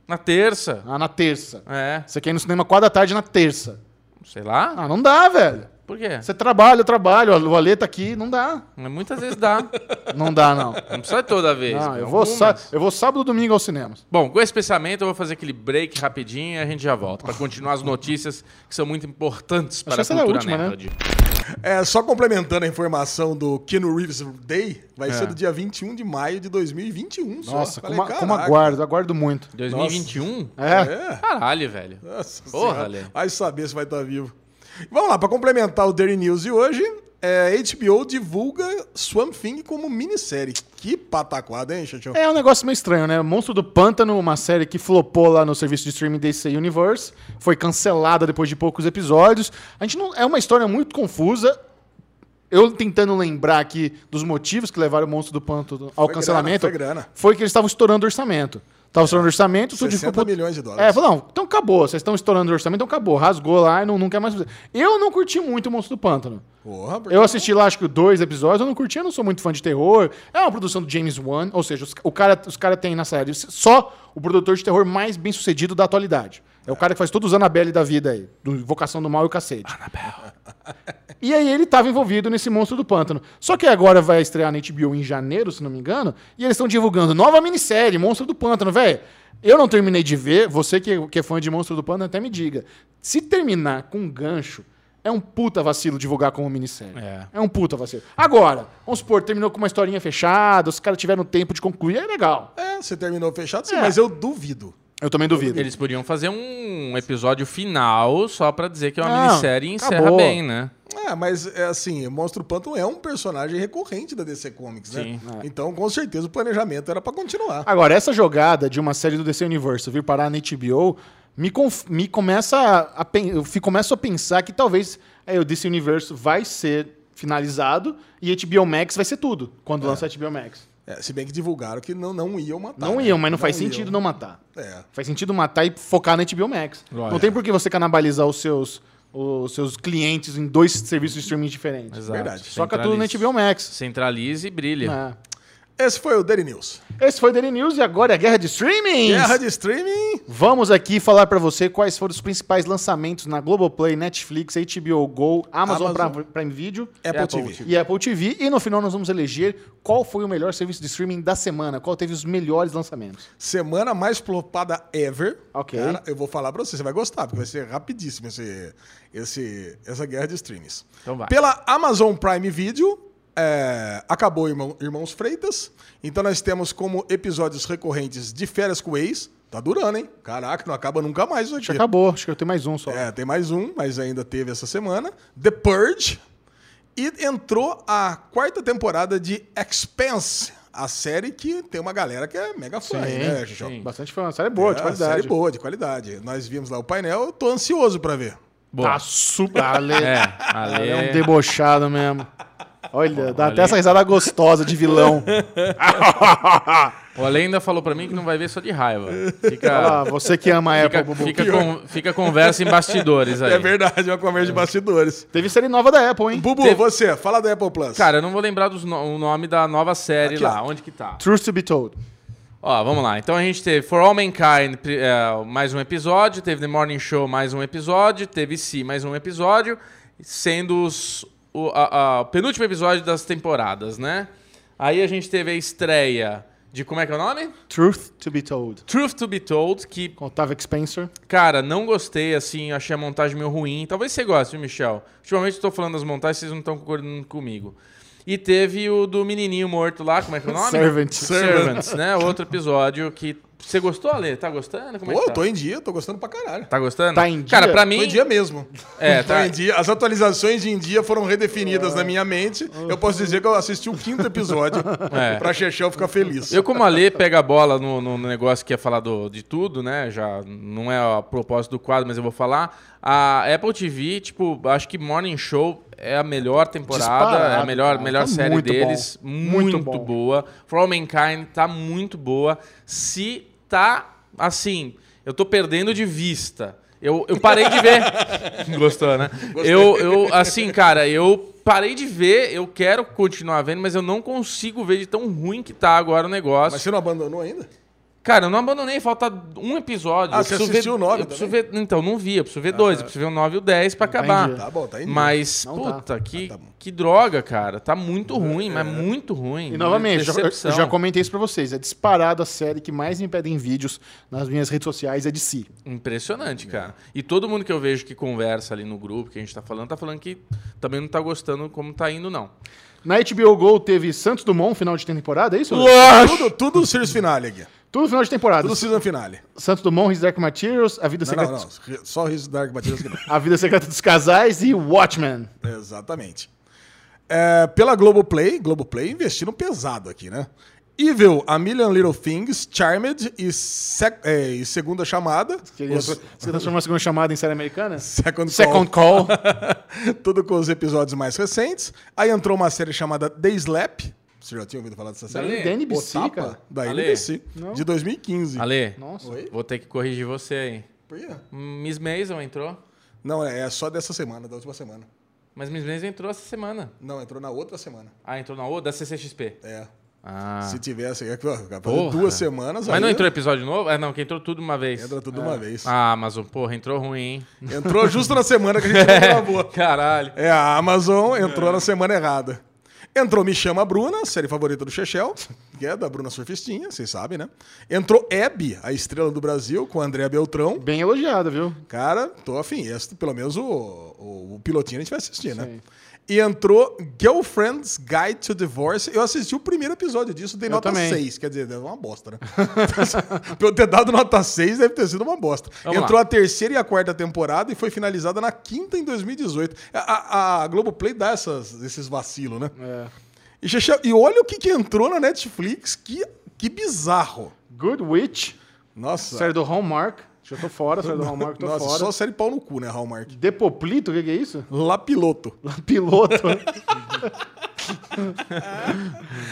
Na terça. Ah, na terça. É, Você quer ir no cinema 4 da tarde na terça. sei lá. Ah, não dá, velho. Por quê? Você trabalha, eu trabalho, o Ale tá aqui, não dá. Mas Muitas vezes dá. (laughs) Não dá, não. Não precisa toda vez. Não, eu, vou eu vou sábado e domingo ao cinema. Bom, com esse pensamento, eu vou fazer aquele break rapidinho e a gente já volta para continuar as notícias que são muito importantes para a essa era a cultura última, né? nerd. É, só complementando a informação do Keanu Reeves Day, vai É. ser do dia 21 de maio de 2021 só. Nossa, Falei, como, como aguardo, aguardo muito. 2021? É. É. Caralho, velho. Nossa Porra. Vai saber se vai estar vivo. Vamos lá, para complementar o Daily News de hoje, é, HBO divulga Swamp Thing como minissérie. Que pataquada, hein, Xaxão? É um negócio meio estranho, né? Monstro do Pântano, uma série que flopou lá no serviço de streaming DC Universe, foi cancelada depois de poucos episódios. A gente não é uma história muito confusa. Eu tentando lembrar aqui dos motivos que levaram o Monstro do Pântano ao Foi cancelamento, grana, foi grana. foi que eles estavam estourando orçamento. Estavam estourando orçamento, tudo 60 ficou milhões de É, dólares. falou, não, então acabou, vocês estão estourando o orçamento, então acabou, rasgou lá e não, não quer mais fazer. Eu não curti muito o Monstro do Pântano. Porra, porque- Eu assisti lá, acho que dois episódios, eu não curti, eu não sou muito fã de terror. É uma produção do James Wan, ou seja, os, o cara, os cara tem na série só o produtor de terror mais bem sucedido da atualidade. É o cara que faz todos os Annabelle da vida aí, do Invocação do Mal e o cacete. (laughs) E aí ele estava envolvido nesse Monstro do Pântano. Só que agora vai estrear na HBO em janeiro, se não me engano, e eles estão divulgando nova minissérie, Monstro do Pântano, velho. Eu não terminei de ver, você que, que é fã de Monstro do Pântano até me diga. Se terminar com um gancho, é um puta vacilo divulgar como minissérie. É. É um puta vacilo. Agora, vamos supor, terminou com uma historinha fechada, os caras tiveram tempo de concluir, é legal. É, você terminou fechado, sim, É. mas eu duvido. Eu também duvido. Eles podiam fazer um episódio final só pra dizer que é uma Não, minissérie e encerra acabou. bem, né? É, mas é assim, Monstro Pântano é um personagem recorrente da DC Comics, né? Sim. Então, com certeza, o planejamento era pra continuar. Agora, essa jogada de uma série do DC Universe vir parar na HBO me, conf- me começa a, a pen- eu começo a pensar que talvez é, o DC Universe vai ser finalizado e HBO Max vai ser tudo quando lança a HBO Max. É, se bem que divulgaram que não, não iam matar. não né? iam, mas não, faz iam. sentido não matar. É. Faz sentido matar e focar na HBO Max. Lógico. Não tem por que você canibalizar os seus, os seus clientes em dois serviços de streaming diferentes. Exato. Verdade. Soca tudo na. HBO Max. Centralize e brilha. É. Esse foi o Daily News. Esse foi o Daily News e agora é a Guerra de Streaming. Guerra de streaming. Vamos aqui falar pra você quais foram os principais lançamentos na Globoplay, Netflix, HBO Go, Amazon, Amazon. Prime, Video Apple, Apple TV. E Apple TV. E no final nós vamos eleger qual foi o melhor serviço de streaming da semana, qual teve os melhores lançamentos. Semana mais flopada ever. Ok. Cara, eu vou falar pra você, você vai gostar, porque vai ser rapidíssimo esse, esse, essa guerra de streams. Então vai. Pela Amazon Prime Video, é, acabou Irmão- Irmãos Freitas. Então nós temos como episódios recorrentes de Férias com o Ex. Tá durando, hein? Caraca, não acaba nunca mais. Já acabou, acho que eu tenho mais um só. É, tem mais um, mas ainda teve essa semana. The Purge. E entrou a quarta temporada de Expanse, a série que tem uma galera que é mega fã, aí, né, Xuxão? sim. Bastante fã, série boa, de É, qualidade. Série boa, de qualidade. Nós vimos lá o painel, eu tô ansioso pra ver. Boa. Tá super. Ale, É, (laughs) Ale é um debochado mesmo. Olha, dá Ale. até essa risada gostosa de vilão. O Ale ainda falou pra mim que não vai ver só de raiva. Fica, Ah, você que ama a fica, Apple, Bubu. fica, com- fica conversa em bastidores aí. É verdade, é uma conversa de bastidores. Teve série nova da Apple, hein? Bubu, Teve- você, fala da Apple Plus. Cara, eu não vou lembrar dos no- o nome da nova série Aqui, lá. ó. Onde que tá? Truth to be told. Ó, vamos lá. Então a gente teve For All Mankind, pri- é, mais um episódio. Teve The Morning Show, mais um episódio. Teve Si, mais um episódio. Sendo os, o a- a- penúltimo episódio das temporadas, né? Aí a gente teve a estreia de... Como é que é o nome? Truth to be told. Truth to be Told, que Com Otávio Spencer. Cara, não gostei, assim, achei a montagem meio ruim. Talvez você goste, viu, Michel? Ultimamente eu tô falando das montagens, vocês não estão concordando comigo. E teve o do menininho morto lá, como é que é o nome? (laughs) Servant. Servants, né? Outro episódio que... Você gostou, Ale? Tá gostando? Como é Pô, que tá? tô em dia, tô gostando pra caralho. Tá gostando? Tá em Cara, dia? pra Tô mim... em dia mesmo. É, (laughs) Tô tá... em dia. As atualizações de em dia foram redefinidas na minha mente. Eu posso dizer que eu assisti o quinto episódio (laughs) É. pra Chechel ficar feliz. Eu, como a Lê pega a bola no, no negócio que ia falar do, de tudo, né? Já não é a propósito do quadro, mas eu vou falar. A Apple TV, tipo, acho que Morning Show é a melhor temporada, Disparado, é a melhor, cara. melhor Tá série muito deles. bom. Muito, Muito bom. boa. For All Mankind tá muito boa. Se tá, assim, eu tô perdendo de vista. Eu, eu (laughs) parei de ver. Gostou, né? Eu, eu, assim, cara, eu parei de ver, eu quero continuar vendo, mas eu não consigo ver de tão ruim que tá agora o negócio. Mas você não abandonou ainda? Cara, eu não abandonei, falta um episódio. Ah, Eu você assistiu ver- o nove eu preciso também? ver, Então, não vi, eu preciso ver dois. Eu preciso ver o 9 e o 10 pra acabar. Tá bom, tá indo. Mas, Não tá. puta, que, tá bom. que droga, cara. Tá muito ruim, mas muito ruim. E novamente, já, eu já comentei isso pra vocês. É disparado a série que mais me pedem vídeos nas minhas redes sociais é de si. Impressionante, cara. E todo mundo que eu vejo que conversa ali no grupo, que a gente tá falando, tá falando que também não tá gostando como tá indo, não. Na HBO Go teve Santos Dumont, final de temporada, é isso? Tudo, tudo series finale aqui. Tudo final de temporada. Tudo season finale. Santos Dumont, His Dark Materials, A Vida Não, Secreta, não, não. Só His Dark Materials que não. (laughs) A Vida Secreta dos Casais e Watchmen. Exatamente. É, pela Globoplay, Globoplay investiram pesado aqui, né? Evil, A Million Little Things, Charmed e, Sec- é, e Segunda Chamada. Queria- Os- Você transformou a segunda chamada em série americana? Second, Second Call. (laughs) Tudo com os episódios mais recentes. Aí entrou uma série chamada The Slap. Você já tinha ouvido falar dessa série? Ale, da NBC, O Tapa, cara. Da Ale. NBC. Não. De 2015. Ale, Nossa. Oi? vou ter que corrigir você aí. Por quê? Miss Maisel entrou? Não, é é só dessa semana, da última semana. Mas Miss Maisel entrou essa semana. Não, entrou na outra semana. Ah, entrou na outra, da CCXP. É. Ah. Se tivesse, é que, duas semanas. Mas aí não entrou episódio novo? É, não, que entrou tudo uma vez. Entra tudo de uma vez. Ah, Amazon, porra, entrou ruim, hein? Entrou justo na semana que a gente não (laughs) gravou. Caralho. É, a Amazon entrou na semana errada. Entrou Me Chama Bruna, série favorita do Chechel, que é da Bruna Surfistinha, vocês sabem, né? Entrou Hebe, a estrela do Brasil, com a Andréa Beltrão. Bem elogiada, viu? Cara, tô afim. Esse, pelo menos o, o, o pilotinho a gente vai assistir, né? E entrou Girlfriend's Guide to Divorce. Eu assisti o primeiro episódio disso, dei Eu nota também. 6. Quer dizer, deu uma bosta, né? (laughs) pra eu ter dado nota 6, deve ter sido uma bosta. Vamos entrou lá. a terceira e a quarta temporada e foi finalizada na quinta em 2018. A, a, a Globoplay dá essas, esses vacilos, né? É. E, Chechel- e olha o que, que entrou na Netflix, que, que bizarro. Good Witch, Nossa. série do Hallmark. Já tô fora, série do Hallmark, tô Nossa, fora. só série pau no cu, né, Hallmark? Depoplito, o que, que é isso? La Piloto. (laughs)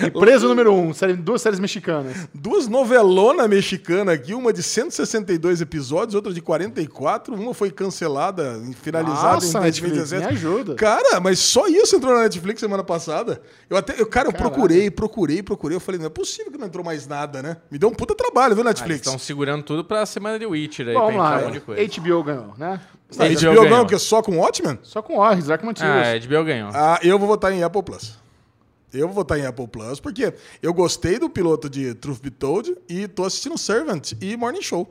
E preso número um, série, duas séries mexicanas. Duas novelonas mexicanas aqui, uma de 162 episódios, outra de 44. Uma foi cancelada, finalizada Nossa, em Netflix, 2017. me ajuda. Cara, mas só isso entrou na Netflix semana passada. Eu até, eu, cara, eu procurei, procurei, procurei. Eu falei, não é possível que não entrou mais nada, né? Me deu um puta trabalho, viu, Ah, eles Netflix? estão segurando tudo pra semana de Witcher aí, Vamos pra entrar lá, um monte de coisa. HBO ganhou, né? HBO HBO ganhou ganhou. que é só com Watchmen? Só com o Dark Materials. Ah, HBO ganhou. Ah, eu vou votar em Apple Plus. Eu vou votar em Apple Plus porque eu gostei do piloto de Truth Be Told e tô assistindo Servant e Morning Show.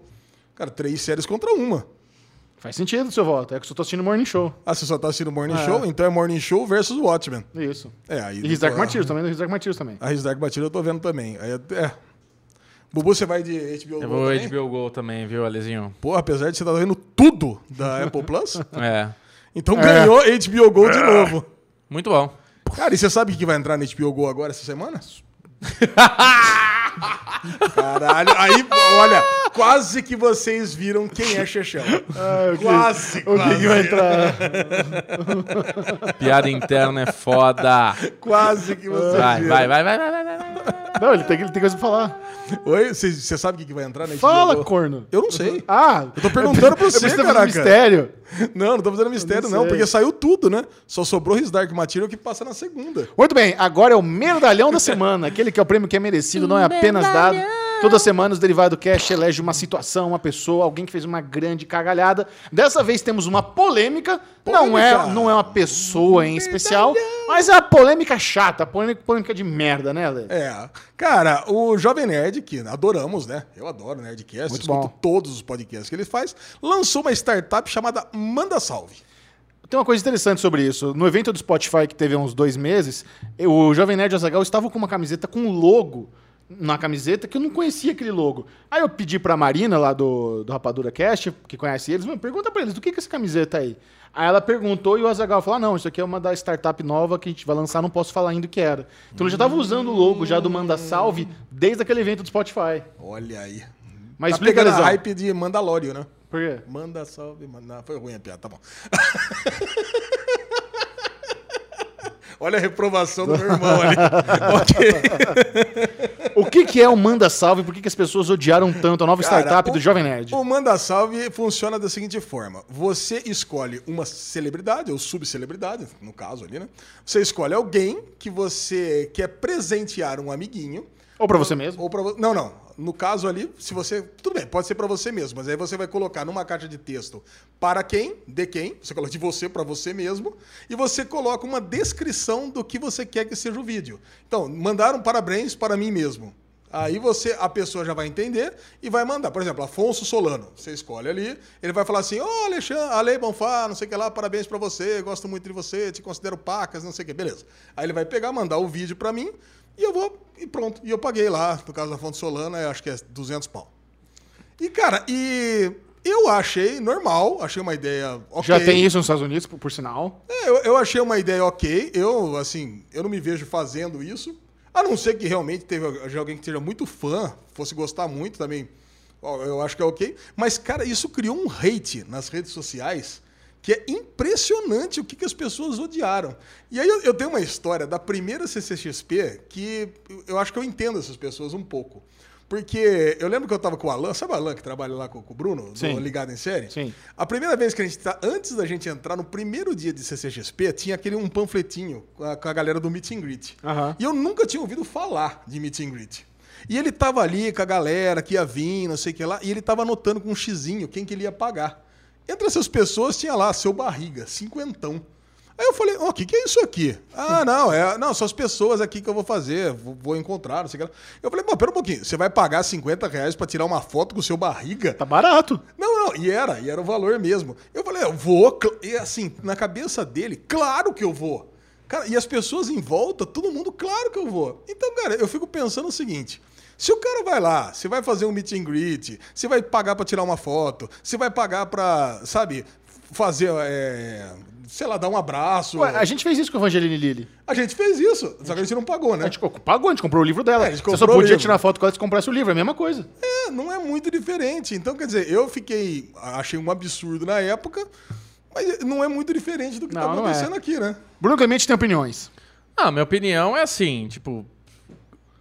Cara, três séries contra uma. Faz sentido o seu voto. É que eu só tô assistindo Morning Show. Ah, você só tá assistindo Morning É. Então é Morning Show versus Watchmen. Isso. É, aí. E His Dark Materials também, do His Dark também. A His Dark Material eu tô vendo também. Aí, é- é. Bubu, você vai de HBO Eu Go vou também? HBO Go também, viu, Alezinho? Pô, apesar de você estar vendo tudo da Apple Plus, (laughs) É. então ganhou HBO Go de novo. Muito bom. Cara, e você sabe o que vai entrar no HBO Go agora essa semana? (laughs) Caralho, aí, olha, quase que vocês viram quem é Chechel. Quase, O que, quase. que vai entrar? Piada interna é foda. Quase que vocês Vai, viram. vai, vai, vai, vai, vai, vai, vai. Não, ele tem, ele tem coisa pra falar. Oi, você sabe o que que vai entrar na HBO Fala, corno. Eu não sei. Ah, Eu tô perguntando pra você, caraca. mistério. Não, não tô fazendo mistério, não não, porque saiu tudo, né? Só sobrou His Dark Material que passa na segunda. Muito bem, agora é o medalhão da semana. Aquele que é o prêmio que é merecido, não é apenas dado. Toda semana os Derivado Cash elege uma situação, uma pessoa, alguém que fez uma grande cagalhada. Dessa vez temos uma polêmica. Não é, Polêmica. não é uma pessoa em especial, mas é uma polêmica chata, polêmica, polêmica de merda, né, Ale? É. Cara, o Jovem Nerd, que adoramos, né? Eu adoro Nerdcast, Muito escuto bom. todos os podcasts que ele faz, lançou uma startup chamada Manda Salve. Tem uma coisa interessante sobre isso. No evento do Spotify que teve há uns dois meses, eu- o Jovem Nerd Azagal estava com uma camiseta com um logo na camiseta que eu não conhecia aquele logo. Aí eu pedi pra Marina, lá do, do Rapadura Cast, que conhece eles, "Meu, pergunta pra eles, do que, que é essa camiseta aí? Aí ela perguntou e o Azagal falou: ah, não, isso aqui é uma da startup nova que a gente vai lançar, não posso falar ainda o que era. Então ele já estava usando o logo já do Manda Salve desde aquele evento do Spotify. Olha aí. Mas tá explica, pegando a hype de Mandalório, né? Por quê? Manda salve, manda... Foi ruim a piada, tá bom. (laughs) Olha a reprovação do meu irmão ali. (laughs) O que, que é o Manda Salve? Por que, que as pessoas odiaram tanto a nova Cara, startup o- do Jovem Nerd? O Manda Salve funciona da seguinte forma: você escolhe uma celebridade, ou subcelebridade, no caso ali, né? Você escolhe alguém que você quer presentear um amiguinho. Ou pra você mesmo? Ou pra Não, não. no caso ali, se você. Tudo bem, pode ser para você mesmo, mas aí você vai colocar numa caixa de texto para quem, de quem, você coloca de você para você mesmo, e você coloca uma descrição do que você quer que seja o vídeo. Então, mandaram parabéns para mim mesmo. Aí você, a pessoa já vai entender e vai mandar. Por exemplo, Afonso Solano. Você escolhe ali, ele vai falar assim: Ô oh, Alexandre, Ale Bonfá, não sei o que lá, parabéns para você, gosto muito de você, te considero pacas, não sei o que, beleza. Aí ele vai pegar, mandar o vídeo para mim e eu vou, e pronto. E eu paguei lá, no caso da Afonso Solano, acho que é 200 pau. E cara, e eu achei normal, achei uma ideia ok. Já tem isso nos Estados Unidos, por, por sinal. É, eu, eu achei uma ideia ok. Eu, assim, eu não me vejo fazendo isso. A não ser que realmente teve alguém que seja muito fã, fosse gostar muito também, eu acho que é ok. Mas, cara, isso criou um hate nas redes sociais que é impressionante o que, que as pessoas odiaram. E aí eu, eu tenho uma história da primeira CCXP que eu acho que eu entendo essas pessoas um pouco. Porque eu lembro que eu tava com o Alan, sabe o Alan que trabalha lá com, com o Bruno, Sim. Ligado em Série? Sim. A primeira vez que a gente tá, antes da gente entrar, no primeiro dia de CCXP, tinha aquele um panfletinho com a, com a galera do Meet and Greet. Aham. E eu nunca tinha ouvido falar de Meet and Greet. E ele tava ali com a galera que ia vir, não sei o que lá, e ele tava anotando com um xizinho quem que ele ia pagar. Entre essas pessoas tinha lá seu barriga, cinquentão. Aí eu falei, ó, o que, que é isso aqui? (laughs) Ah, não, é, não, são as pessoas aqui que eu vou fazer, vou, vou encontrar, não sei o que lá. Eu falei, pô, pera um pouquinho, você vai pagar 50 reais pra tirar uma foto com o seu barriga? Tá barato. Não, não, e era, e era o valor mesmo. Eu falei, eu vou, e assim, na cabeça dele, claro que eu vou. Cara, e as pessoas em volta, todo mundo, claro que eu vou. Então, cara, eu fico pensando o seguinte. Se o cara vai lá, você vai fazer um meet and greet, você vai pagar pra tirar uma foto, você vai pagar pra, sabe, fazer, é, sei lá, dar um abraço. Ué, a gente fez isso com a Evangeline Lilly. A gente fez isso, só que a gente não pagou, A né? gente co- pagou, a gente comprou o livro dela. É, a gente Você só podia livro. tirar foto com ela se comprasse o livro, é a mesma coisa. É, não é muito diferente. Então, quer dizer, eu fiquei. Achei um absurdo na época, mas não é muito diferente do que Não, tá não acontecendo é. aqui, né? Bruno Clemente tem opiniões. Ah, minha opinião é assim, tipo,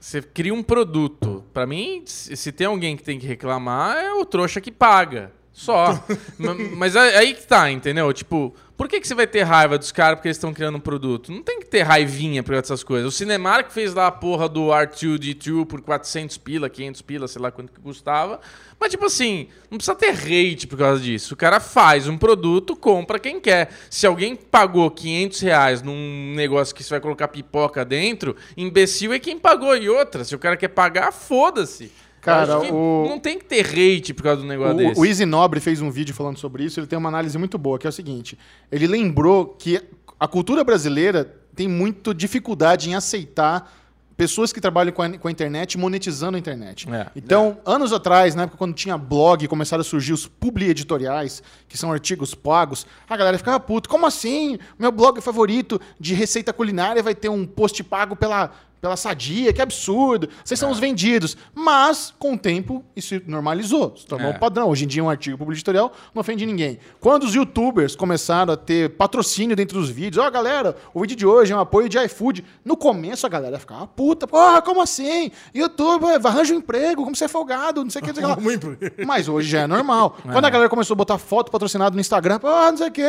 você cria um produto. Pra mim, se tem alguém que tem que reclamar, é o trouxa que paga. Só. (laughs) Ma- Mas aí aí que tá, entendeu? Tipo, por que, que você vai ter raiva dos caras porque eles estão criando um produto? Não tem que ter raivinha por essas coisas. O Cinemark fez lá a porra do R2D2 por 400 pila, 500 pila, sei lá quanto que custava. Mas, tipo assim, não precisa ter hate por causa disso. O cara faz um produto, compra quem quer. Se alguém pagou 500 reais num negócio que você vai colocar pipoca dentro, imbecil é quem pagou. E outra, se o cara quer pagar, foda-se. Cara, o- não tem que ter hate por causa do negócio desse. O, o Easy Nobre fez um vídeo falando sobre isso, ele tem uma análise muito boa, que é o seguinte: ele lembrou que a cultura brasileira tem muito dificuldade em aceitar pessoas que trabalham com a, com a internet monetizando a internet. É. Então, anos atrás, na época quando tinha blog, começaram a surgir os publi editoriais, que são artigos pagos, a galera ficava puto. Como assim? Meu blog favorito de receita culinária vai ter um post pago pela, pela sadia, que absurdo. Vocês são os vendidos. Mas, com o tempo, isso normalizou. Se tornou É. um padrão. Hoje em dia, um artigo publi editorial não ofende ninguém. Quando os youtubers começaram a ter patrocínio dentro dos vídeos, ó, galera, o vídeo de hoje é um apoio de iFood. No começo, a galera ficava puta. Porra, como assim? Youtuber, arranja um emprego, como você é folgado, não sei o que. Não sei o que. Mas hoje já é normal. (laughs) Quando a galera começou a botar foto patrocinada no Instagram, pô, não sei o quê,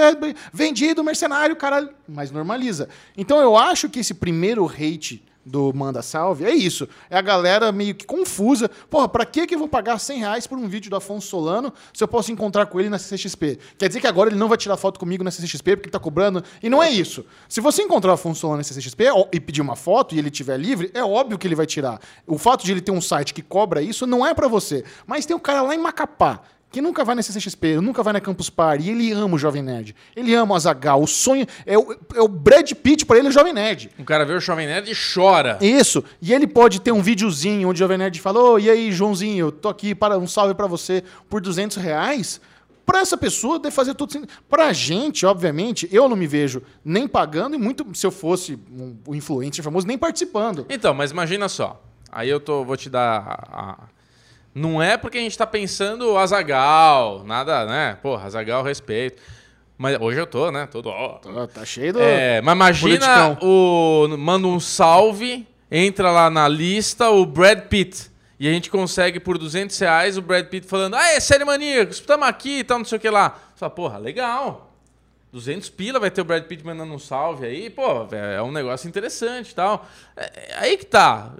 vendido, mercenário, caralho. Mas normaliza. Então eu acho que esse primeiro hate do Manda Salve é isso. É a galera meio que confusa. Porra, pra que que eu vou pagar 100 reais por um vídeo do Afonso Solano se eu posso encontrar com ele na CCXP? Quer dizer que agora ele não vai tirar foto comigo na CCXP porque ele tá cobrando? E não é isso. Se você encontrar o Afonso Solano na CCXP e pedir uma foto e ele estiver livre, é óbvio que ele vai tirar. O fato de ele ter um site que cobra isso não é pra você. Mas tem um cara lá em Macapá que nunca vai na CCXP, nunca vai na Campus Party, e ele ama o Jovem Nerd. Ele ama o Azagal. O sonho é o, é o Brad Pitt pra ele, é o Jovem Nerd. O cara vê o Jovem Nerd e chora. Isso. E ele pode ter um videozinho onde o Jovem Nerd falou: e aí, Joãozinho, eu tô aqui para um salve pra você por 200 reais. Pra essa pessoa, deve fazer tudo. sem- Pra gente, obviamente, eu não me vejo nem pagando, e muito, se eu fosse um, influencer famoso, nem participando. Então, mas imagina só. Aí eu tô, vou te dar a, a- Não é porque a gente tá pensando Azagal, nada, né? Porra, Azagal, respeito. Mas hoje eu tô, né? Todo. ó. Tá, tá cheio do. É, mas imagina politicão. o. Manda um salve, entra lá na lista o Brad Pitt. E a gente consegue por 200 reais o Brad Pitt falando: Ah, é série maníacos, estamos aqui e tal, não sei o que lá. Você fala, porra, legal. 200 pila vai ter o Brad Pitt mandando um salve aí, pô, é um negócio interessante e tal. É, é aí que tá.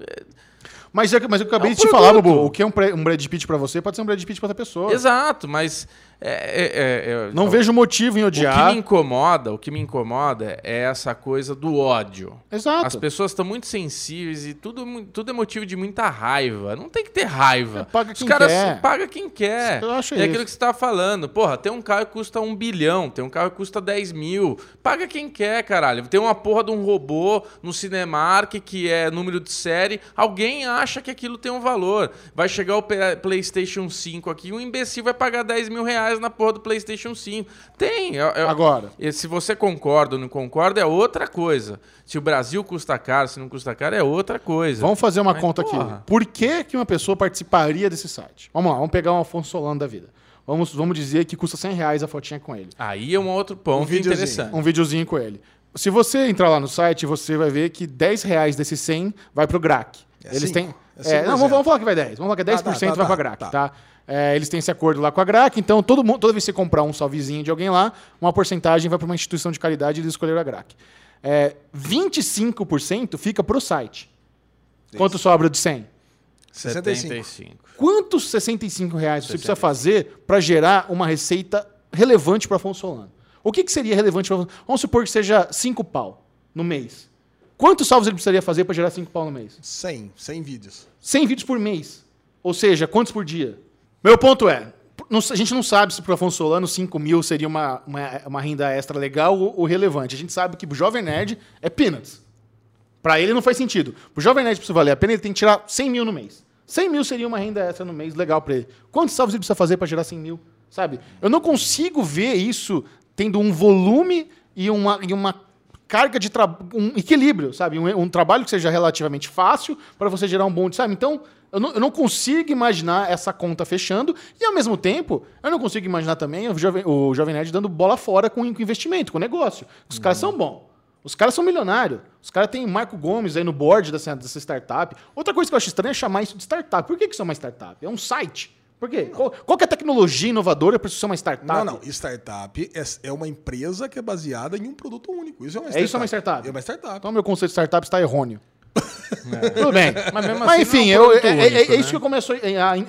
É, Mas, eu, mas eu acabei É um de te falar, produto. Bubu, o que é um, um Brad Pitt pra você pode ser um Brad Pitt pra outra pessoa. Exato, mas. É, é- é- é- Não o- vejo motivo em O que odiar. me incomoda, o que me incomoda é essa coisa do ódio. Exato. As pessoas estão muito sensíveis e tudo, tudo é motivo de muita raiva. Não tem que ter raiva. É, paga Os quem caras quer. paga quem quer. Eu acho é isso. aquilo que você tá falando. Porra, tem um carro que custa um bilhão, tem um carro que custa 10 mil. Paga quem quer, caralho. Tem uma porra de um robô no Cinemark que é número de série. Alguém acha que aquilo tem um valor. Vai chegar o PlayStation 5 aqui, um imbecil vai pagar 10 mil reais na porra do PlayStation 5. Tem. é- é- Agora. e se você concorda ou não concorda, é outra coisa. Se o Brasil custa caro, se não custa caro, é outra coisa. Vamos fazer uma Mas, conta porra. aqui. Por que, que uma pessoa participaria desse site? Vamos lá, vamos pegar um Afonso Solano da vida. Vamos, vamos dizer que custa 100 reais a fotinha com ele. Aí é um outro ponto videozinho. interessante. Um videozinho com ele. Se você entrar lá no site, você vai ver que 10 reais desses 100 vai pro GRAC. É Eles cinco. têm. É É, cinco não, vamos, vamos falar que vai 10. Vamos falar que 10% tá, tá, vai pra tá, GRAC, tá. tá? É, eles têm esse acordo lá com a GRAC, então todo mundo, toda vez que você comprar um salvezinho de alguém lá, uma porcentagem vai para uma instituição de caridade e eles escolheram a GRAC. É, 25% fica pro site. Quanto sobra de 100? 65. 75. Quantos 65 reais você precisa fazer para gerar uma receita relevante para Afonso Solano? O que, que seria relevante para Vamos supor que seja 5 pau no mês. Quantos salvos ele precisaria fazer para gerar 5 pau no mês? 100, 100 vídeos. 100 vídeos por mês. Ou seja, quantos por dia? Meu ponto é, a gente não sabe se para Afonso Solano 5 mil seria uma, uma, uma renda extra legal ou, ou relevante. A gente sabe que o Jovem Nerd é peanuts. Para ele não faz sentido. O Jovem Nerd precisa valer a pena, ele tem que tirar 100 mil no mês. 100 mil seria uma renda extra no mês legal para ele. Quantos salvos ele precisa fazer para gerar 100 mil? Sabe? Eu não consigo ver isso tendo um volume e uma, e uma carga de um equilíbrio, sabe? Um, um trabalho que seja relativamente fácil para você gerar um bom, sabe? Então, eu não, eu não consigo imaginar essa conta fechando e, ao mesmo tempo, eu não consigo imaginar também o Jovem, o Jovem Nerd dando bola fora com, investimento, com negócio. Os caras são bons. Os caras são milionários. Os caras têm Marco Gomes aí no board dessa, dessa startup. Outra coisa que eu acho estranha é chamar isso de startup. Por que, que isso é uma startup? É um site. Por quê? Qual, qual que é a tecnologia inovadora para isso ser uma startup? Não, não. Startup é, é uma empresa que é baseada em um produto único. Isso é uma É startup. isso é uma startup? É uma startup. Então, meu conceito de startup está errôneo. (laughs) Tudo bem. Mas mesmo Mas assim, enfim, é um eu- produto é, é- único, é né? isso que eu começo a,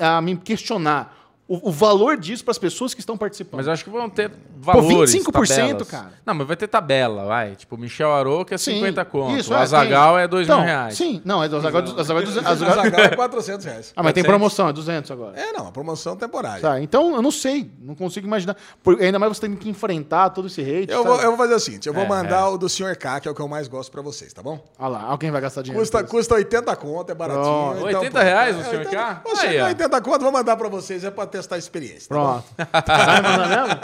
a- a me questionar. O, o valor disso para as pessoas que estão participando. Mas eu acho que vão ter valores, 25%, tabelas. cara. Não, mas vai ter tabela, vai. Tipo, Michel Aroca é Sim, 50 conto. isso, o é, Azagal tem. é 2 Então, mil reais. Sim, não, é do Azaghal é du- Azaghal é duze- O Azaghal- Zagal é 400 reais. Ah, mas tem 400. promoção, é 200 agora. É, não. A promoção temporária. Tá, então eu não sei, não consigo imaginar. Por- ainda mais você tem que enfrentar todo esse hate. Eu sabe? vou, eu vou fazer o seguinte, eu vou É, mandar o do Sr. K, que é o que eu mais gosto pra vocês, tá bom? Olha lá, alguém vai gastar dinheiro. Custa, custa 80 conto, é baratinho. Pronto. então, 80 pô, reais o é, Sr. 80 K? Ô, chega Aí, ó. 80 conto, vou mandar pra vocês, é pra testar a experiência. tá? Pronto. Vai mandar mesmo?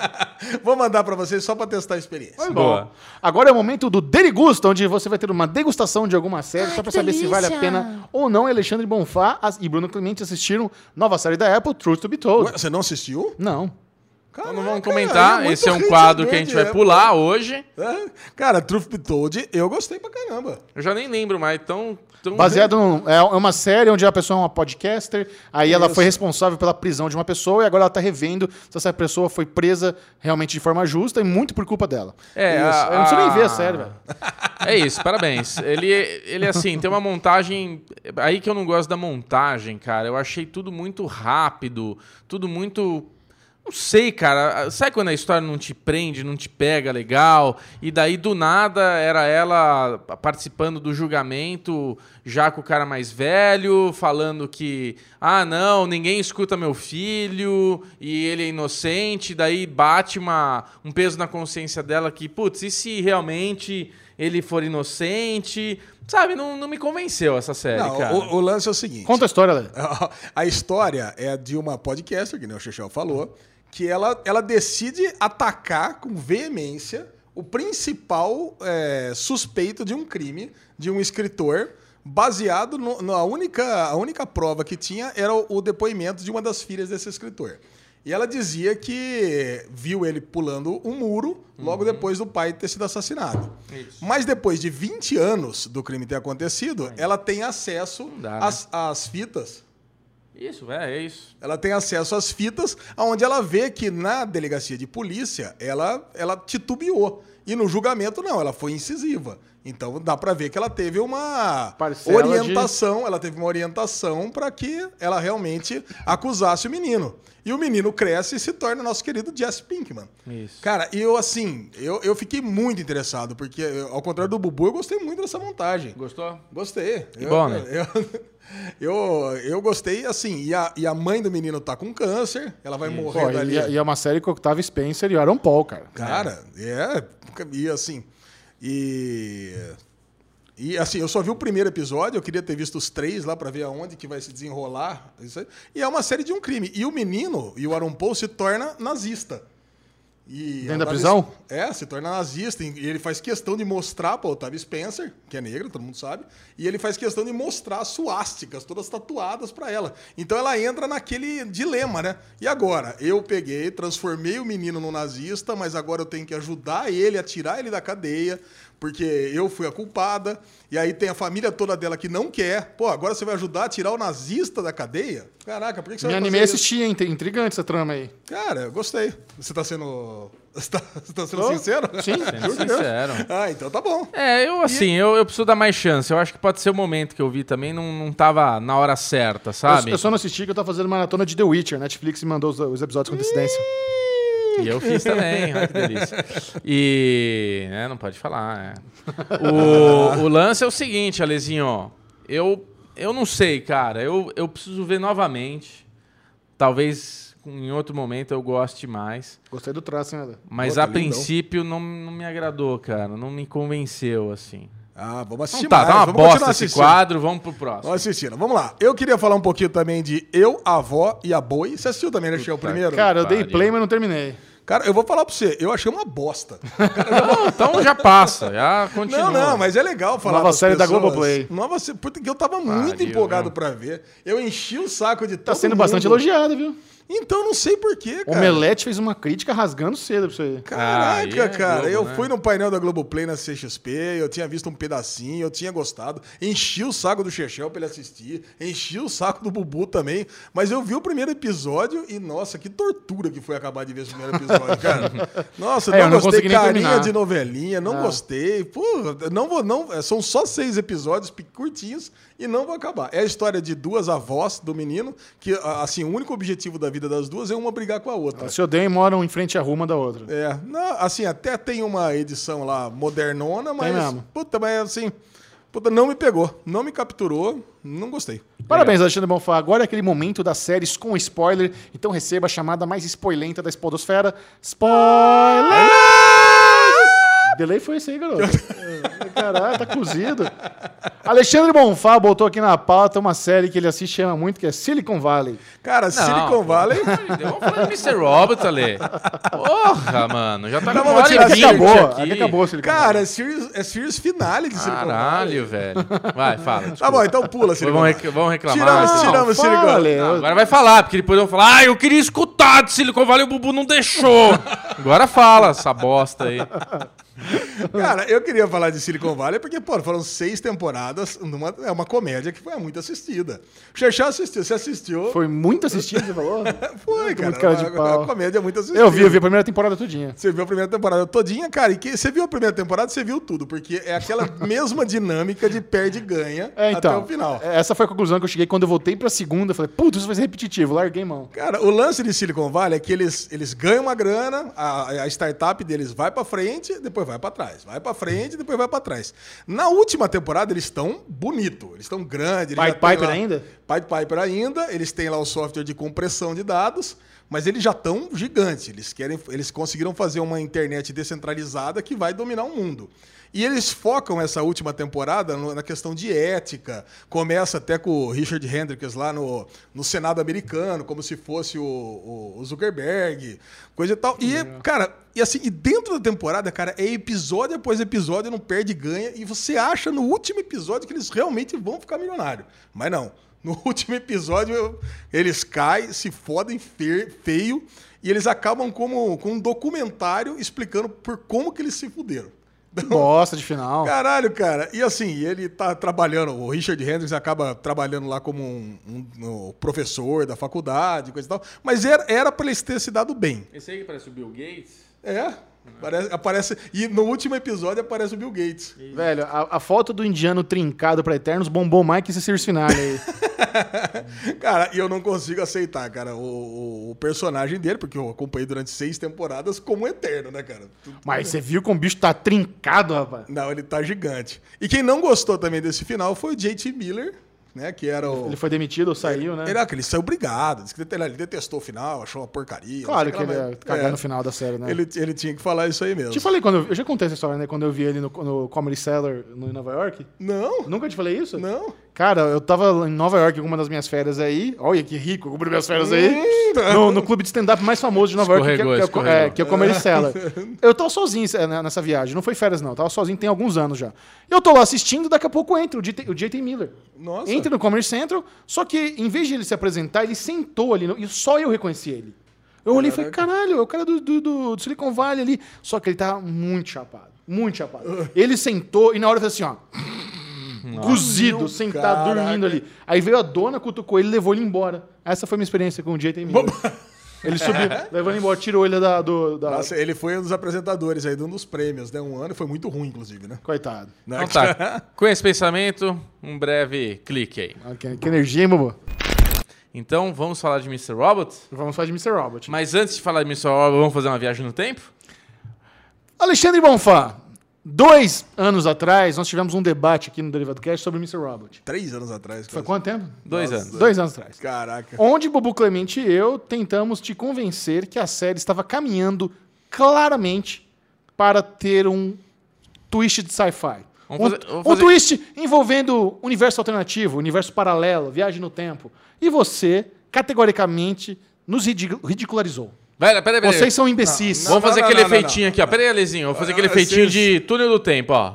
(laughs) Vou mandar pra vocês só pra testar a experiência. Foi Boa. bom. Agora é o momento do Derigusta, onde você vai ter uma degustação de alguma série, só pra saber se vale a pena ou não. Alexandre Bonfá as- e Bruno Clemente assistiram nova série da Apple, Truth to be Told. Ué, Você não assistiu? Não. Então não vamos Caraca, comentar. muito Esse é um quadro que a gente vai é. pular hoje. É. Cara, Truth Be Told, eu gostei pra caramba. Eu já nem lembro mais. Tão, tão... Baseado num, é uma série onde a pessoa é uma podcaster, aí ela Isso. foi responsável pela prisão de uma pessoa e agora ela tá revendo se essa pessoa foi presa realmente de forma justa e muito por culpa dela. É, Isso. a- Eu não preciso nem ver a a- série, velho. (laughs) É isso, parabéns. Ele, ele assim, tem uma montagem. Aí que eu não gosto da montagem, cara. Eu achei tudo muito rápido, tudo muito. Não sei, cara. Sabe quando a história não te prende, não te pega legal? E daí, do nada, era ela participando do julgamento, já com o cara mais velho, falando que, ah, não, ninguém escuta meu filho, e ele é inocente. Daí bate uma, um peso na consciência dela que, putz, e se realmente ele for inocente? Sabe, não, não me convenceu essa série, Não, cara. o, o lance é o seguinte. Conta a história, Lê. (laughs) A história é de uma podcaster, que nem o Xixel falou, que ela, ela decide atacar com veemência o principal é, suspeito de um crime de um escritor, baseado no- na única, a única prova que tinha era o, o depoimento de uma das filhas desse escritor. E ela dizia que viu ele pulando um muro logo depois do pai ter sido assassinado. Isso. Mas depois de 20 anos do crime ter acontecido, ela tem acesso dá, né? às, às fitas Isso, é, é isso. ela tem acesso às fitas, onde ela vê que na delegacia de polícia ela, ela titubeou. E no julgamento, não, ela foi incisiva. Então dá pra ver que ela teve uma Parcela orientação, ela teve uma orientação para que ela realmente acusasse o menino. E o menino cresce e se torna nosso querido Jesse Pinkman. Isso. Cara, e eu assim, eu, eu fiquei muito interessado, porque eu, ao contrário do Bubu, eu gostei muito dessa montagem. Gostou? Gostei. Que eu, bom, né? Eu, eu, eu gostei, assim, e a, e a mãe do menino tá com câncer, ela vai morrer Pô, dali. e, é- e é uma série com o Octavio Spencer e o Aaron Paul, cara. Cara, é. E assim. E. E assim, eu só vi o primeiro episódio, eu queria ter visto os três lá pra ver aonde que vai se desenrolar. E é uma série de um crime. E o menino, e o Aaron Paul, se torna nazista. E Dentro da prisão? É, se torna nazista. E ele faz questão de mostrar para o Octavio Spencer, que é negro, todo mundo sabe, e ele faz questão de mostrar as suásticas, todas tatuadas para ela. Então ela entra naquele dilema, né? E agora? Eu peguei, transformei o menino no nazista, mas agora eu tenho que ajudar ele a tirar ele da cadeia, porque eu fui a culpada. E aí tem a família toda dela que não quer. Pô, agora você vai ajudar a tirar o nazista da cadeia? Caraca, por que, que você Me vai animei a assistir, hein? Intrigante essa trama aí. Cara, eu gostei. Você tá sendo. (laughs) Você tá, você tá sendo Tô. sincero? Sim. (laughs) Sendo sincero. Ah, então tá bom. É, eu assim, eu, eu preciso dar mais chance. Eu acho que pode ser o momento que eu vi também, não, não tava na hora certa, Eu, sabe? eu só não assisti que eu tava fazendo maratona de The Witcher. Netflix me mandou os, os episódios com antecedência. E eu fiz também, olha que delícia. E. É, não pode falar. é. O, o lance é o seguinte, Alezinho. Eu, eu não sei, cara. Eu, eu preciso ver novamente. Talvez em outro momento eu goste mais. Gostei do traço, Eda? Mas Pô, a lindão. princípio não, não me agradou, cara. Não me convenceu, assim. Ah, vamos assistir Não tá, mais. tá uma vamos continuar bosta esse assistindo. quadro. Vamos pro próximo. Vamos assistindo. Vamos lá. Eu queria falar um pouquinho também de Eu, a Avó e a Boi. Você assistiu também, né, Chico, o Puta primeiro? Cara, eu dei play, mas não terminei. Cara, eu vou falar pra você. Eu achei uma bosta. (laughs) Não, então já passa, já continua. Não, não, mas é legal falar Nova série da pessoas. Globoplay. Nova série, porque eu tava muito Pariu, empolgado viu? pra ver. Eu enchi o saco de Tá todo sendo bastante mundo. elogiado, viu? Então não sei porquê, O cara. Omelete fez uma crítica rasgando cedo pra aí. Caraca, Ah, é cara, Globo, eu né? fui no painel da Globoplay na CXP, eu tinha visto um pedacinho, eu tinha gostado, enchi o saco do Chechel pra ele assistir, enchi o saco do Bubu também, mas eu vi o primeiro episódio e, nossa, que tortura que foi acabar de ver esse primeiro episódio, cara. (laughs) Nossa, É, eu não não gostei, carinha terminar. de novelinha, não Ah. gostei, pô, não vou, não, são só seis episódios curtinhos e não vou acabar. É a história de duas avós do menino, que, assim, o único objetivo da vida das duas é uma brigar com a outra. Se odeiam e moram em frente à rua uma da outra. É, não, assim, até tem uma edição lá modernona, mas. mesmo. Puta, mas assim. Puta, não me pegou, não me capturou, não gostei. Parabéns, Alexandre Bonfá. Agora é aquele momento das séries com spoiler. Então receba a chamada mais spoilenta da Spodosfera. Spoiler! Delay foi esse aí, garoto. (laughs) Caralho, tá cozido. Alexandre Bonfá botou aqui na pauta uma série que ele assiste e ama muito, que é Silicon Valley. Cara, Silicon Valley. Vamos falar de Mr. Robot ali. Porra, mano. Já tá Não, com uma hora e acabou, aqui. aqui acabou Silicon Cara, Valley. é é series finale de Silicon Valley. Caralho, velho. Vai, fala. Tá desculpa. bom, então pula, Silicon Valley. vamos reclamar. Tiramos, mas- tiramos fala, Silicon Valley. Não, agora vai falar, porque depois vão falar, ah, eu queria escutar de Silicon Valley e o Bubu não deixou. Agora fala essa bosta aí. Cara, eu queria falar de Silicon Valley porque, pô, foram seis temporadas, numa, é uma comédia que foi muito assistida. O Xexá assistiu, você assistiu? Foi muito assistido, você falou? (laughs) Foi, cara. muito cara de uma, pau. uma comédia muito assistida. Eu vi, eu vi a primeira temporada todinha. Você viu a primeira temporada todinha, cara, e que você viu a primeira temporada, você viu tudo, porque é aquela (laughs) mesma dinâmica de perde e ganha É, então. até o final. Essa foi a conclusão que eu cheguei quando eu voltei pra segunda. Falei, putz, isso vai ser repetitivo. Larguei mão. Cara, o lance de Silicon Valley é que eles, eles ganham uma grana, a, a startup deles vai pra frente, depois vai pra trás. Vai pra frente, depois vai pra trás. Na última temporada, eles estão bonito, eles estão grandes. Pied Piper lá- ainda? Pied Piper ainda, eles têm lá o software de compressão de dados, mas eles já estão gigantes. Eles querem, eles conseguiram fazer uma internet descentralizada que vai dominar o mundo. E eles focam essa última temporada na questão de ética. Começa até com o Richard Hendricks lá no, no Senado americano, como se fosse o, o- o Zuckerberg, coisa e tal. E, cara, e assim, e dentro da temporada, cara, é episódio após episódio, não perde e ganha. E você acha no último episódio que eles realmente vão ficar milionários. Mas não. No (laughs) último episódio, eles caem, se fodem fe- feio, e eles acabam como, com um documentário explicando por como que eles se fuderam. Bosta de final. Caralho, cara. E assim, ele tá trabalhando, o Richard Hendricks acaba trabalhando lá como um, um- um professor da faculdade, coisa e tal. Mas era, era pra eles ter se dado bem. Esse aí que parece o Bill Gates? É. Aparece, aparece- e no último episódio aparece o Bill Gates. Velho, a, a foto do indiano trincado pra Eternos bombou mais que esse Sears Finale aí. (laughs) Cara, e eu não consigo aceitar, cara, o, o- personagem dele, porque eu acompanhei durante seis temporadas como eterno, né, cara? Tu- Mas você viu que o bicho tá trincado, rapaz? Não, ele tá gigante. E quem não gostou também desse final foi o JT Miller, né? Que era o. Ele foi demitido ou saiu, né? Ele, ah, ele saiu obrigado. Disse que ele ele detestou o final, achou uma porcaria. Claro que ele ia cagar é, no final da série, né? Ele, ele tinha que falar isso aí mesmo. Te falei quando eu, eu já contei essa história, né? Quando eu vi ele no, no Comedy Cellar no, em Nova York. Não, Nunca te falei isso? não. Cara, eu tava em Nova York em uma das minhas férias aí. Olha que rico, eu cobri minhas férias aí. No, no clube de stand-up mais famoso de Nova York, que, é- Escorregou, que, é, o- escorregou. é, que é o Comedy (laughs) Cellar. Eu tava sozinho é, né, nessa viagem, não foi férias não, eu tava sozinho tem alguns anos já. Eu tô lá assistindo, daqui a pouco entra o JT, o JT Miller. Nossa. Entra no Comedy Central, só que em vez de ele se apresentar, ele sentou ali, no- e só eu reconheci ele. Eu olhei e falei, caralho, é o cara do, do, do- Silicon Valley ali. Só que ele tava muito chapado, muito chapado. Ele sentou e na hora fez assim, ó cozido, sentado, caraca. dormindo ali. Aí veio a dona, cutucou ele e levou ele embora. Essa foi minha experiência com o JT Miller. (laughs) Ele subiu, levou ele embora, tirou ele da... Do, da... Nossa, ele foi um dos apresentadores aí de um dos prêmios, né? Um ano e foi muito ruim, inclusive, né? Coitado. Então tá. (laughs) Com esse pensamento, um breve clique aí. Que, energia, hein, Bobo? Então, vamos falar de Mr. Robot? Vamos falar de Mr. Robot. Mas antes de falar de Mr. Robot, vamos fazer uma viagem no tempo? Alexandre Bonfá, dois anos atrás, nós tivemos um debate aqui no Derivado Cast sobre Mr. Robot. Três anos atrás. Foi quase. quanto tempo? Dois Nossa. anos. Dois anos atrás. Caraca. Onde Bobo Clemente e eu tentamos te convencer que a série estava caminhando claramente para ter um twist de sci-fi. Um, Vamos fazer- vamos um fazer- twist envolvendo universo alternativo, universo paralelo, viagem no tempo. E você, categoricamente, nos ridi- ridicularizou. Pera, pera, pera. Vocês são imbecis. Não, Vamos fazer não, aquele não, não, efeitinho aqui, ó. Pera aí, Alezinho. Vamos fazer aquele Ah, efeitinho vocês- de túnel do tempo, ó.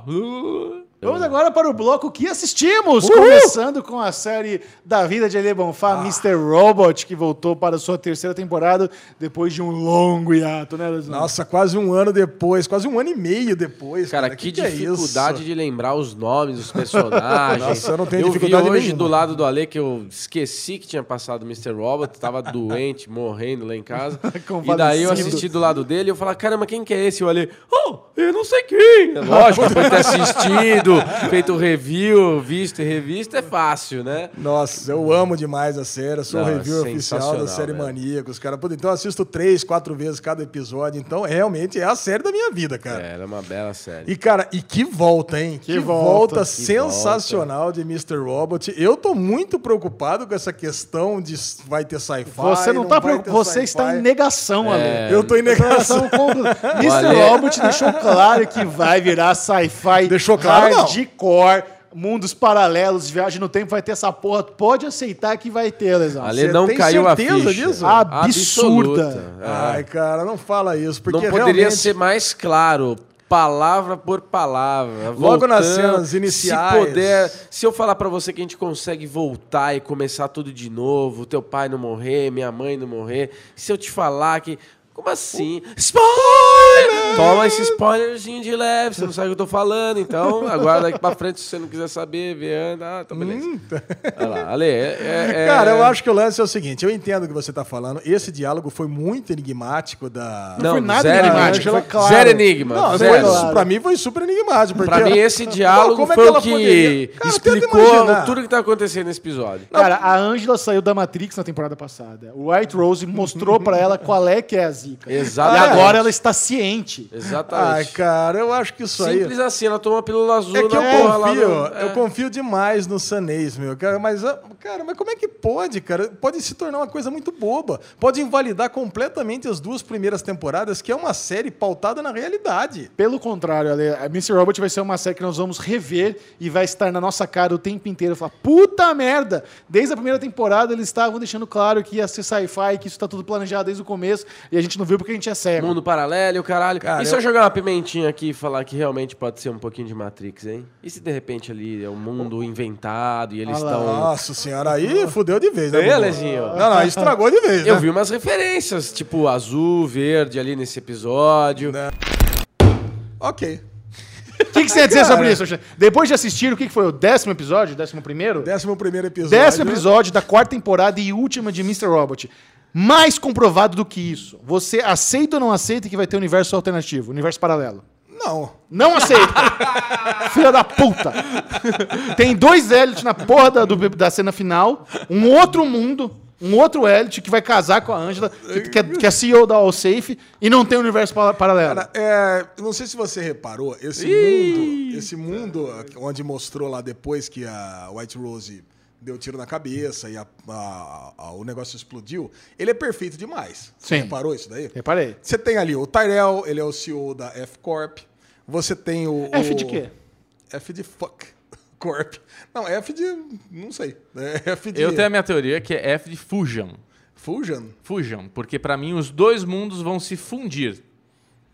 Vamos agora para o bloco que assistimos, começando com a série da vida de Elie Bonfá, Ah. Mr. Robot, que voltou para sua terceira temporada depois de um longo hiato, né, Lesão? Nossa, quase um ano depois, quase um ano e meio depois. Cara, que, que é dificuldade isso? de lembrar os nomes dos personagens. (laughs) Nossa, eu não tenho vi dificuldade hoje nenhuma. do lado do Ale que eu esqueci que tinha passado o Mr. Robot, tava doente, (laughs) morrendo lá em casa. (laughs) e daí eu assisti do lado dele e eu falei, caramba, quem que é esse? E o Ale, oh, eu não sei quem. É Lógico, depois de ter assistido, feito review, visto e revisto, é fácil, né? Nossa, eu amo demais a série. Eu sou o Não, é review oficial da série velho. Maníacos, cara. Então eu assisto três, quatro vezes cada episódio. Então, realmente é a série da minha vida, cara. É, ela é uma bela série. E, cara, e que volta, hein? Que, volta. volta, Que sensacional de Mr. Robot. Eu tô muito preocupado com essa questão de vai ter sci-fi. Você não, tá vai preocupado, você está em negação, É, Ale. Eu tô em negação. Mr. (laughs) Robot deixou claro que vai virar sci-fi Deixou claro, não. hardcore, mundos paralelos, viagem no tempo, vai ter essa porra. Pode aceitar que vai ter, Lesão. Você não tem caiu a certeza ficha. disso? Absurda. Absoluta. É. Ai, cara, não fala isso, porque não poderia realmente... ser mais claro. Palavra por palavra. Logo nas voltando. cenas iniciais. Se puder, se eu falar pra você que a gente consegue voltar e começar tudo de novo, teu pai não morrer, minha mãe não morrer, se eu te falar que. Como assim? Spoiler! Toma esse spoilerzinho de leve, você não sabe o que eu tô falando, então agora daqui pra frente, se você não quiser saber, vê, anda, ah, tá beleza. Olha lá, Ale, é, é- é- Cara, eu acho que o lance é o seguinte, eu entendo o que você tá falando. Esse diálogo foi muito enigmático da... Não, foi nada zero enigmático, foi claro. Zero enigma. Não, zero. foi, Claro. pra mim foi super enigmático. Porque, Pra mim, esse (laughs) Não, diálogo é foi ela o que poderia- Cara, explicou tudo que tá acontecendo nesse episódio. Cara, a Angela saiu da Matrix na temporada passada. O White Rose mostrou pra ela qual é que é a zica. Exatamente. E agora ela está ciente. Ai, Exatamente. cara, eu acho que isso aí... Simples assim, ela tomou uma pílula azul É que na eu porra lá confio, no- eu é. confio demais no Sanês, meu. Cara, mas, ah, cara, mas como é que pode, cara? Pode se tornar uma coisa muito boba. Pode invalidar completamente as duas primeiras temporadas, que é uma série pautada na realidade. Pelo contrário, Ale, a Mr. Robot vai ser uma série que nós vamos rever e vai estar na nossa cara o tempo inteiro. Falar, puta merda! Desde a primeira temporada eles estavam deixando claro que ia ser sci-fi, que isso tá tudo planejado desde o começo e a gente não viu porque a gente é cego. Mundo paralelo, o caralho. Cara, e se eu eu- jogar uma pimentinha aqui e falar que realmente pode ser um pouquinho de Matrix, hein? E se de repente ali é um mundo inventado e eles Ah estão. Nossa senhora, aí fudeu de vez, né? Ei, Bubu? Alezinho. Não, não, estragou de vez, né? Eu vi umas referências, tipo azul, verde ali nesse episódio. Né? Ok. O que, que você ia dizer sobre isso? Depois de assistir, o que, que foi? O décimo episódio? Décimo primeiro? Décimo primeiro episódio. Décimo episódio da quarta temporada e última de Mr. Robot. Mais comprovado do que isso. Você aceita ou não aceita que vai ter um universo alternativo, universo paralelo? Não. Não aceita. (laughs) Filha da puta. Tem dois Elliot na porra da, do- da cena final, um outro mundo, um outro Elliot que vai casar com a Angela, que, que é, que é CEO da Allsafe, e não tem universo pa- paralelo. Cara, é, eu não sei se você reparou, esse mundo, esse mundo onde mostrou lá depois que a White Rose deu tiro na cabeça e a- a- a- o negócio explodiu, ele é perfeito demais. Você Sim. reparou isso daí? Reparei. Você tem ali o Tyrell, ele é o CEO da F Corp. Você tem o. F de quê? F de fuck. (laughs) Corp. Não, F de. Não sei. É F de. Eu tenho a minha teoria que é F de Fusion. Fusion? Fusion, porque pra mim os dois mundos vão se fundir.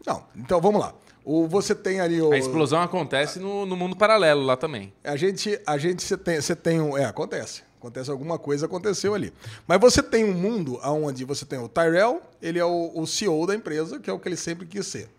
Não, então vamos lá. O, você tem ali o. A explosão acontece no, no mundo paralelo lá também. A gente, a gente você tem, você tem um, é, acontece. Acontece alguma coisa, aconteceu ali. Mas você tem um mundo onde você tem o Tyrell, ele é o, o CEO da empresa, que é o que ele sempre quis ser.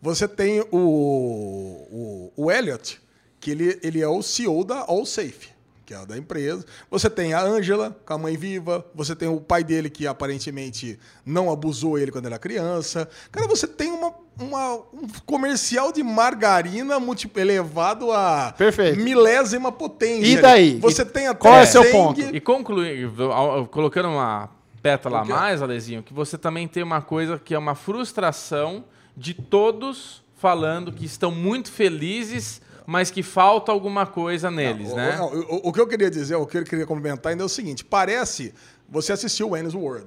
Você tem o, o, o Elliot, que ele, ele é o CEO da Allsafe, que é a da empresa. Você tem a Angela, com a mãe viva. Você tem o pai dele, que aparentemente não abusou ele quando era criança. Cara, você tem uma, uma- um comercial de margarina multi- elevado a Perfeito. milésima potência. E daí? Você E tem até qual é seu ponto? E concluir, ao- colocando uma pétala a mais, Alezinho, que você também tem uma coisa que é uma frustração de todos falando que estão muito felizes, mas que falta alguma coisa neles, O- né? não, o, o que eu queria dizer, o que eu queria complementar ainda é o seguinte: parece. Você assistiu Wayne's World.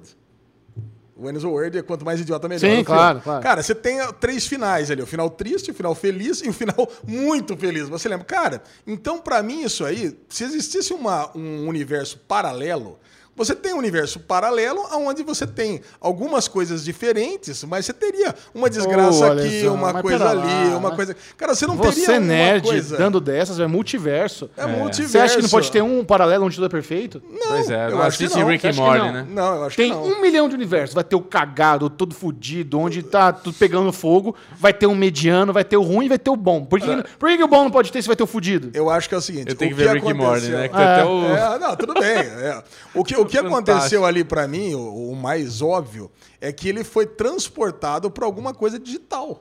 Wayne's World é quanto mais idiota melhor. Sim, o claro, claro. Cara, você tem três finais ali: o final triste, o final feliz e o final (laughs) muito feliz. Você lembra? Cara, então pra mim isso aí, se existisse uma, um universo paralelo. Você tem um universo paralelo onde você tem algumas coisas diferentes, mas você teria uma desgraça Ô, aqui, Alesão, uma coisa ali, lá, uma né? coisa. Cara, você não teria Você uma nerd coisa. dando dessas, é multiverso. É multiverso. Você acha que não pode ter um paralelo onde tudo é perfeito? Não, pois é, eu não acho que não. Rick Você and Morty, não? né? Não, eu acho Tem que não. um milhão de universos. Vai ter o cagado, todo fudido, onde tá tudo pegando fogo. Vai ter um mediano, vai ter o ruim e vai ter o bom. Por que, por que que o bom não pode ter se vai ter o fudido? Eu acho que é o seguinte. Eu tenho o que ver Rick and Morty, né? Que tem até o... É, não, tudo bem. é. O que, o que Fantástico. aconteceu ali pra mim, o, o mais óbvio, é que ele foi transportado pra alguma coisa digital.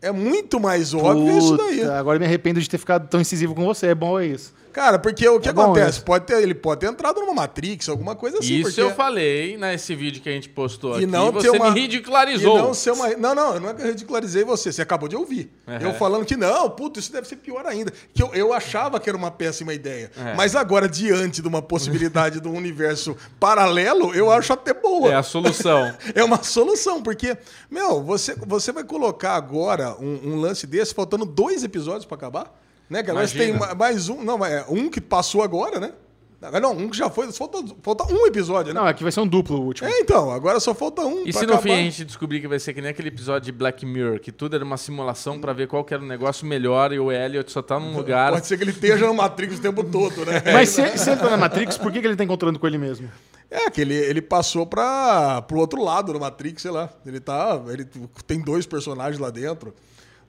É muito mais óbvio isso daí. Puta, agora me arrependo de ter ficado tão incisivo com você. É bom é isso. Cara, porque o que É acontece? Pode ter, ele pode ter entrado numa Matrix, alguma coisa assim. Isso porque... eu falei nesse vídeo que a gente postou aqui. E não você uma... me ridicularizou. E não, ser uma... não, não, não é que eu ridicularizei você. Você acabou de ouvir. Uhum. Eu falando que não, puto, isso deve ser pior ainda. Que eu, eu achava que era uma péssima ideia. É. Mas agora, diante de uma possibilidade de um universo (laughs) paralelo, eu acho até boa. É a solução. (laughs) É uma solução, porque, meu, você, você vai colocar agora um, um lance desse faltando dois episódios pra acabar? Né, cara? Mas tem Imagina. mais um. Não, é um que passou agora, né? Não, um que já foi. Falta, falta um episódio, né? Não, aqui vai ser um duplo o último. É, então, agora só falta um. E pra se no fim acabar. a gente descobrir que vai ser que nem aquele episódio de Black Mirror, que tudo era uma simulação pra ver qual que era o negócio melhor e o Elliot só tá num lugar. Pode ser que ele esteja no Matrix o tempo todo, né? (laughs) Mas se, se ele tá na Matrix, por que, que ele tá encontrando com ele mesmo? É, que ele, ele passou para pro outro lado do Matrix, sei lá. Ele tá. Ele tem dois personagens lá dentro.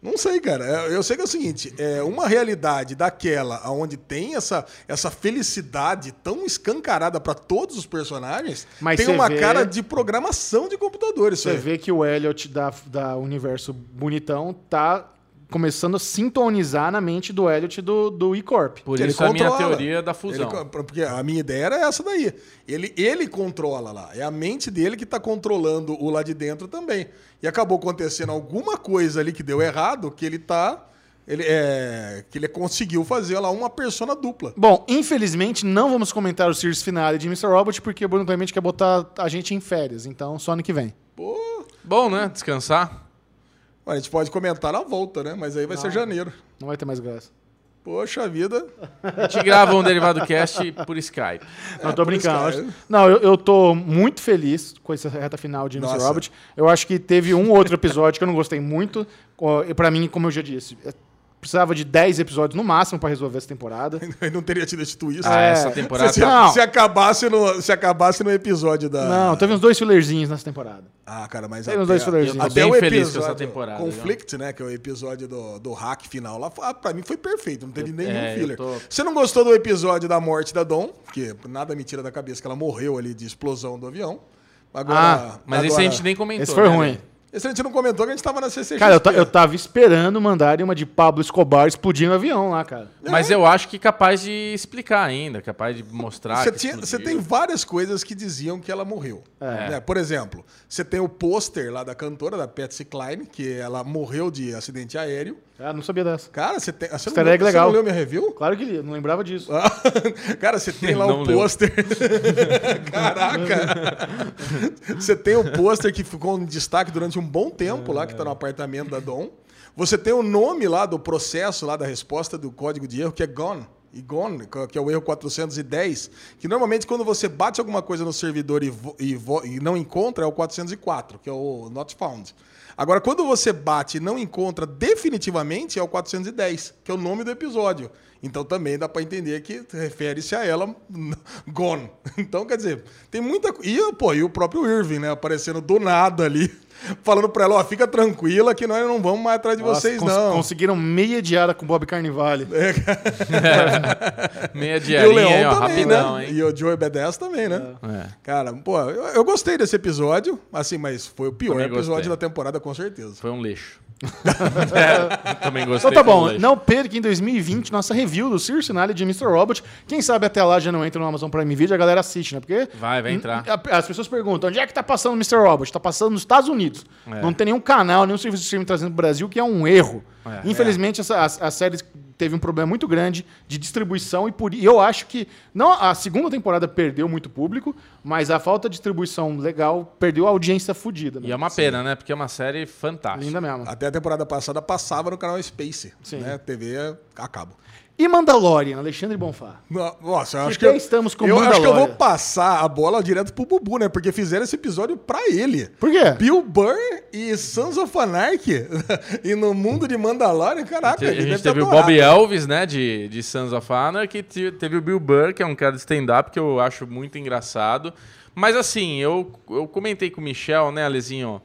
Não sei, cara. É, Eu sei que é o seguinte: é uma realidade daquela onde tem essa, essa felicidade tão escancarada para todos os personagens, Mas tem uma vê- cara de programação de computador. Isso Você vê que o Elliot da, da Universo Bonitão tá começando a sintonizar na mente do Elliot do, do E-Corp. Por isso a minha teoria da fusão. Ele- porque a minha ideia era essa daí. Ele, ele controla lá. É a mente dele que está controlando o lá de dentro também. E acabou acontecendo alguma coisa ali que deu errado, que ele tá. Ele, é, que ele conseguiu fazer lá uma persona dupla. Bom, infelizmente não vamos comentar o Series Finale de Mr. Robot porque o Bruno Clemente quer botar a gente em férias, então só ano que vem. Pô, Bom, né? Descansar. A gente pode comentar na volta, né? Mas aí vai ser janeiro. Não vai ter mais graça. Poxa vida. A gente grava um Derivado Cast por Skype. Não, É, tô brincando. cara. Não, eu, eu tô muito feliz com essa reta final de Mr. Nossa. Robot. Eu acho que teve um outro episódio que eu não gostei muito. E pra mim, como eu já disse, é- precisava de 10 episódios no máximo pra resolver essa temporada. (laughs) Eu não teria tido esse twist. Ah, É. essa temporada. se, Não. se acabasse no, se acabasse no episódio da. Não, teve uns dois fillerzinhos nessa temporada. Ah, cara, mas Tem uns dois fillerzinhos. Eu tô até bem o feliz com episódio essa temporada, Conflict, né? Que é o episódio do, do hack final lá. ah, Pra mim foi perfeito, não teve nenhum é, eu filler. tô- Você não gostou do episódio da morte da Dom, que nada me tira da cabeça que ela morreu ali de explosão do avião. Agora, Ah, Mas esse a gente nem comentou. Esse foi né, ruim. Esse a gente não comentou que a gente tava na CCXP. Cara, eu, eu tava esperando mandarem uma de Pablo Escobar explodindo o avião lá, cara. Mas eu acho que capaz de explicar ainda, capaz de mostrar. Você, você tem várias coisas que diziam que ela morreu. É. né? Por exemplo, você tem o pôster lá da cantora, da Patsy Cline, que ela morreu de acidente aéreo. Ah, não sabia dessa. Cara, você tem. Você não, você legal. não leu minha review? Claro que li, não lembrava disso. (laughs) Cara, você tem lá Não o leu. pôster. (laughs) Caraca! Você tem o pôster que ficou em destaque durante um bom tempo lá, que tá no apartamento da Dom. Você tem o nome lá do processo, lá da resposta do código de erro, que é Gone. E Gone, que é o erro 410, que normalmente quando você bate alguma coisa no servidor e, e e não encontra, é o 404, que é o Not Found. Agora, quando você bate e não encontra definitivamente, é o 410, que é o nome do episódio. Então também dá pra entender que refere-se a ela (laughs) gone. Então, quer dizer, tem muita e pô, e o próprio Irving, né, aparecendo do nada ali, falando pra ela, ó, fica tranquila que nós não vamos mais atrás de Nossa, vocês cons- não. Conseguiram meia diária com o Bob Carnivale. (laughs) Meia E o Leão ó, também, rapidão, né? hein? E o Joey Badass também, né? É. Cara, pô, eu, eu gostei desse episódio, assim, mas foi o pior Também episódio gostei. da temporada, com certeza. Foi um lixo. (laughs) é, também gostei. Então tá bom, não perca em 2020 nossa review do Circe Finale de Mr. Robot. Quem sabe até lá já não entra no Amazon Prime Video, a galera assiste, né? Porque Vai, vai entrar. as pessoas perguntam, onde é que tá passando o Mr. Robot? Tá passando nos Estados Unidos. É. Não tem nenhum canal, nenhum serviço de streaming trazendo pro Brasil, que é um erro. É. Infelizmente, essa, a, a série teve um problema muito grande de distribuição e, por, e eu acho que não a segunda temporada perdeu muito público, mas a falta de distribuição legal perdeu a audiência fodida. E é uma pena, né? Porque é uma série fantástica. Linda mesmo. Até a temporada passada passava no canal Space, Sim. né? TV a cabo. E Mandalorian, Alexandre Bonfá. No- Nossa, eu Que acho que eu, estamos com eu acho que eu vou passar a bola direto pro Bubu, né? Porque fizeram esse episódio pra ele. Por quê? Bill Burr e Sons of Anarchy. (laughs) e no mundo de Mandalorian, caraca, A ele gente deve ter teve o. Bob Elvis, né, de, de Sons of te- teve o Bill Burr, que é um cara de stand-up que eu acho muito engraçado. Mas assim, eu, eu comentei com o Michel, né, Alezinho,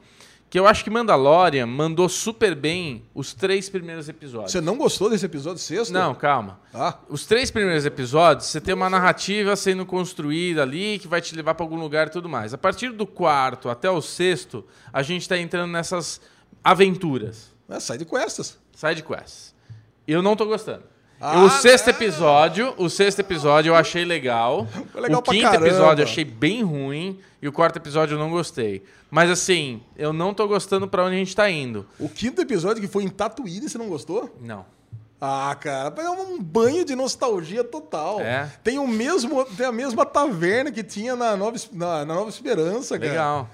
que eu acho que Mandalorian mandou super bem os três primeiros episódios. Você não gostou desse episódio sexto? Não, calma. Ah, Os três primeiros episódios, você tem uma narrativa sendo construída ali que vai te levar para algum lugar e tudo mais. A partir do quarto até o sexto, a gente tá entrando nessas aventuras. é, sai de questas. Side quests. Eu não tô gostando. Ah, o sexto não. episódio, o sexto episódio eu achei legal. Foi legal o quinto caramba. episódio eu achei bem ruim e o quarto episódio eu não gostei. Mas assim, eu não tô gostando pra onde a gente tá indo. O quinto episódio que foi em Tatooine, você não gostou? Não. Ah, cara, é um banho de nostalgia total. É. Tem o mesmo, tem a mesma taverna que tinha na Nova, na, na Nova Esperança, cara. Legal.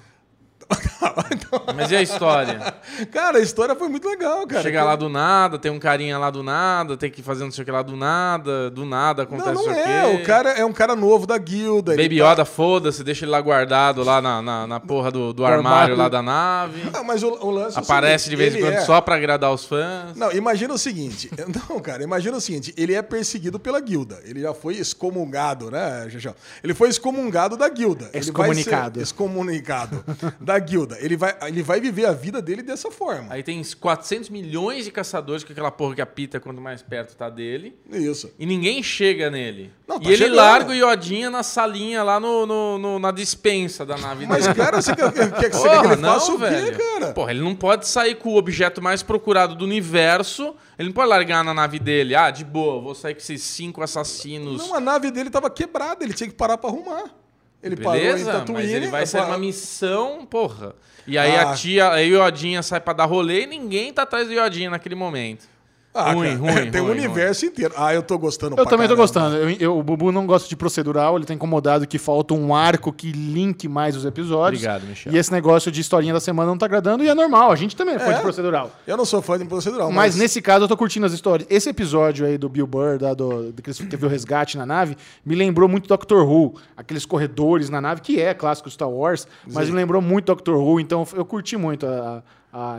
Mas e a história? (laughs) Cara, a história foi muito legal, cara. Chega lá do nada, tem um carinha lá do nada, tem que fazer não sei o que lá do nada, do nada acontece não não sei é. o quê. O cara é um cara novo da guilda. Baby tá- Yoda, foda-se, deixa ele lá guardado lá na, na, na porra do, do armário. armário lá da nave. Ah, mas o, o lance é o Aparece de seguinte, vez em quando é- só pra agradar os fãs. Não, imagina o seguinte. (laughs) Não, cara, imagina o seguinte. Ele é perseguido pela guilda. Ele já foi excomungado, né, Jajão? Ele foi excomungado da guilda. Ele vai ser Excomunicado. (laughs) Excomunicado da guilda. Ele vai, ele vai viver a vida dele dessa forma. Aí tem 400 milhões de caçadores com aquela porra que apita quanto mais perto tá dele. Isso. E ninguém chega nele. Não, tá e ele chegando. larga o Iodinha na salinha lá no, no- no- na dispensa da nave Mas, dele. cara, você quer, quer que, você quer Porra, que ele não, faça o quê, velho. cara? Porra, ele não pode sair com o objeto mais procurado do universo. Ele não pode largar na nave dele. Ah, de boa, vou sair com esses cinco assassinos. Não, a nave dele tava quebrada. Ele tinha que parar pra arrumar. Ele parou em Beleza, Tatooine. mas ele vai ser uma missão, porra. E aí Ah. a tia, aí o Iodinha sai pra dar rolê e ninguém tá atrás do Iodinha naquele momento. Ah, ruim, cara, ruim, (laughs) Tem um ruim, universo inteiro. Ah, eu tô gostando Eu também tô caramba. gostando. Eu, eu- o Bubu não gosta de procedural, ele tá incomodado que falta um arco que linke mais os episódios. Obrigado, Michel. E esse negócio de historinha da semana não tá agradando e é normal. A gente também foi É. de procedural. Eu não sou fã de procedural, Mas nesse caso eu tô curtindo as histórias. Esse episódio aí do Bill Burr, da, do, que teve o resgate na nave, me lembrou muito Doctor Who. Aqueles corredores na nave, que é clássico Star Wars, mas me lembrou muito Doctor Who, então eu curti muito a, a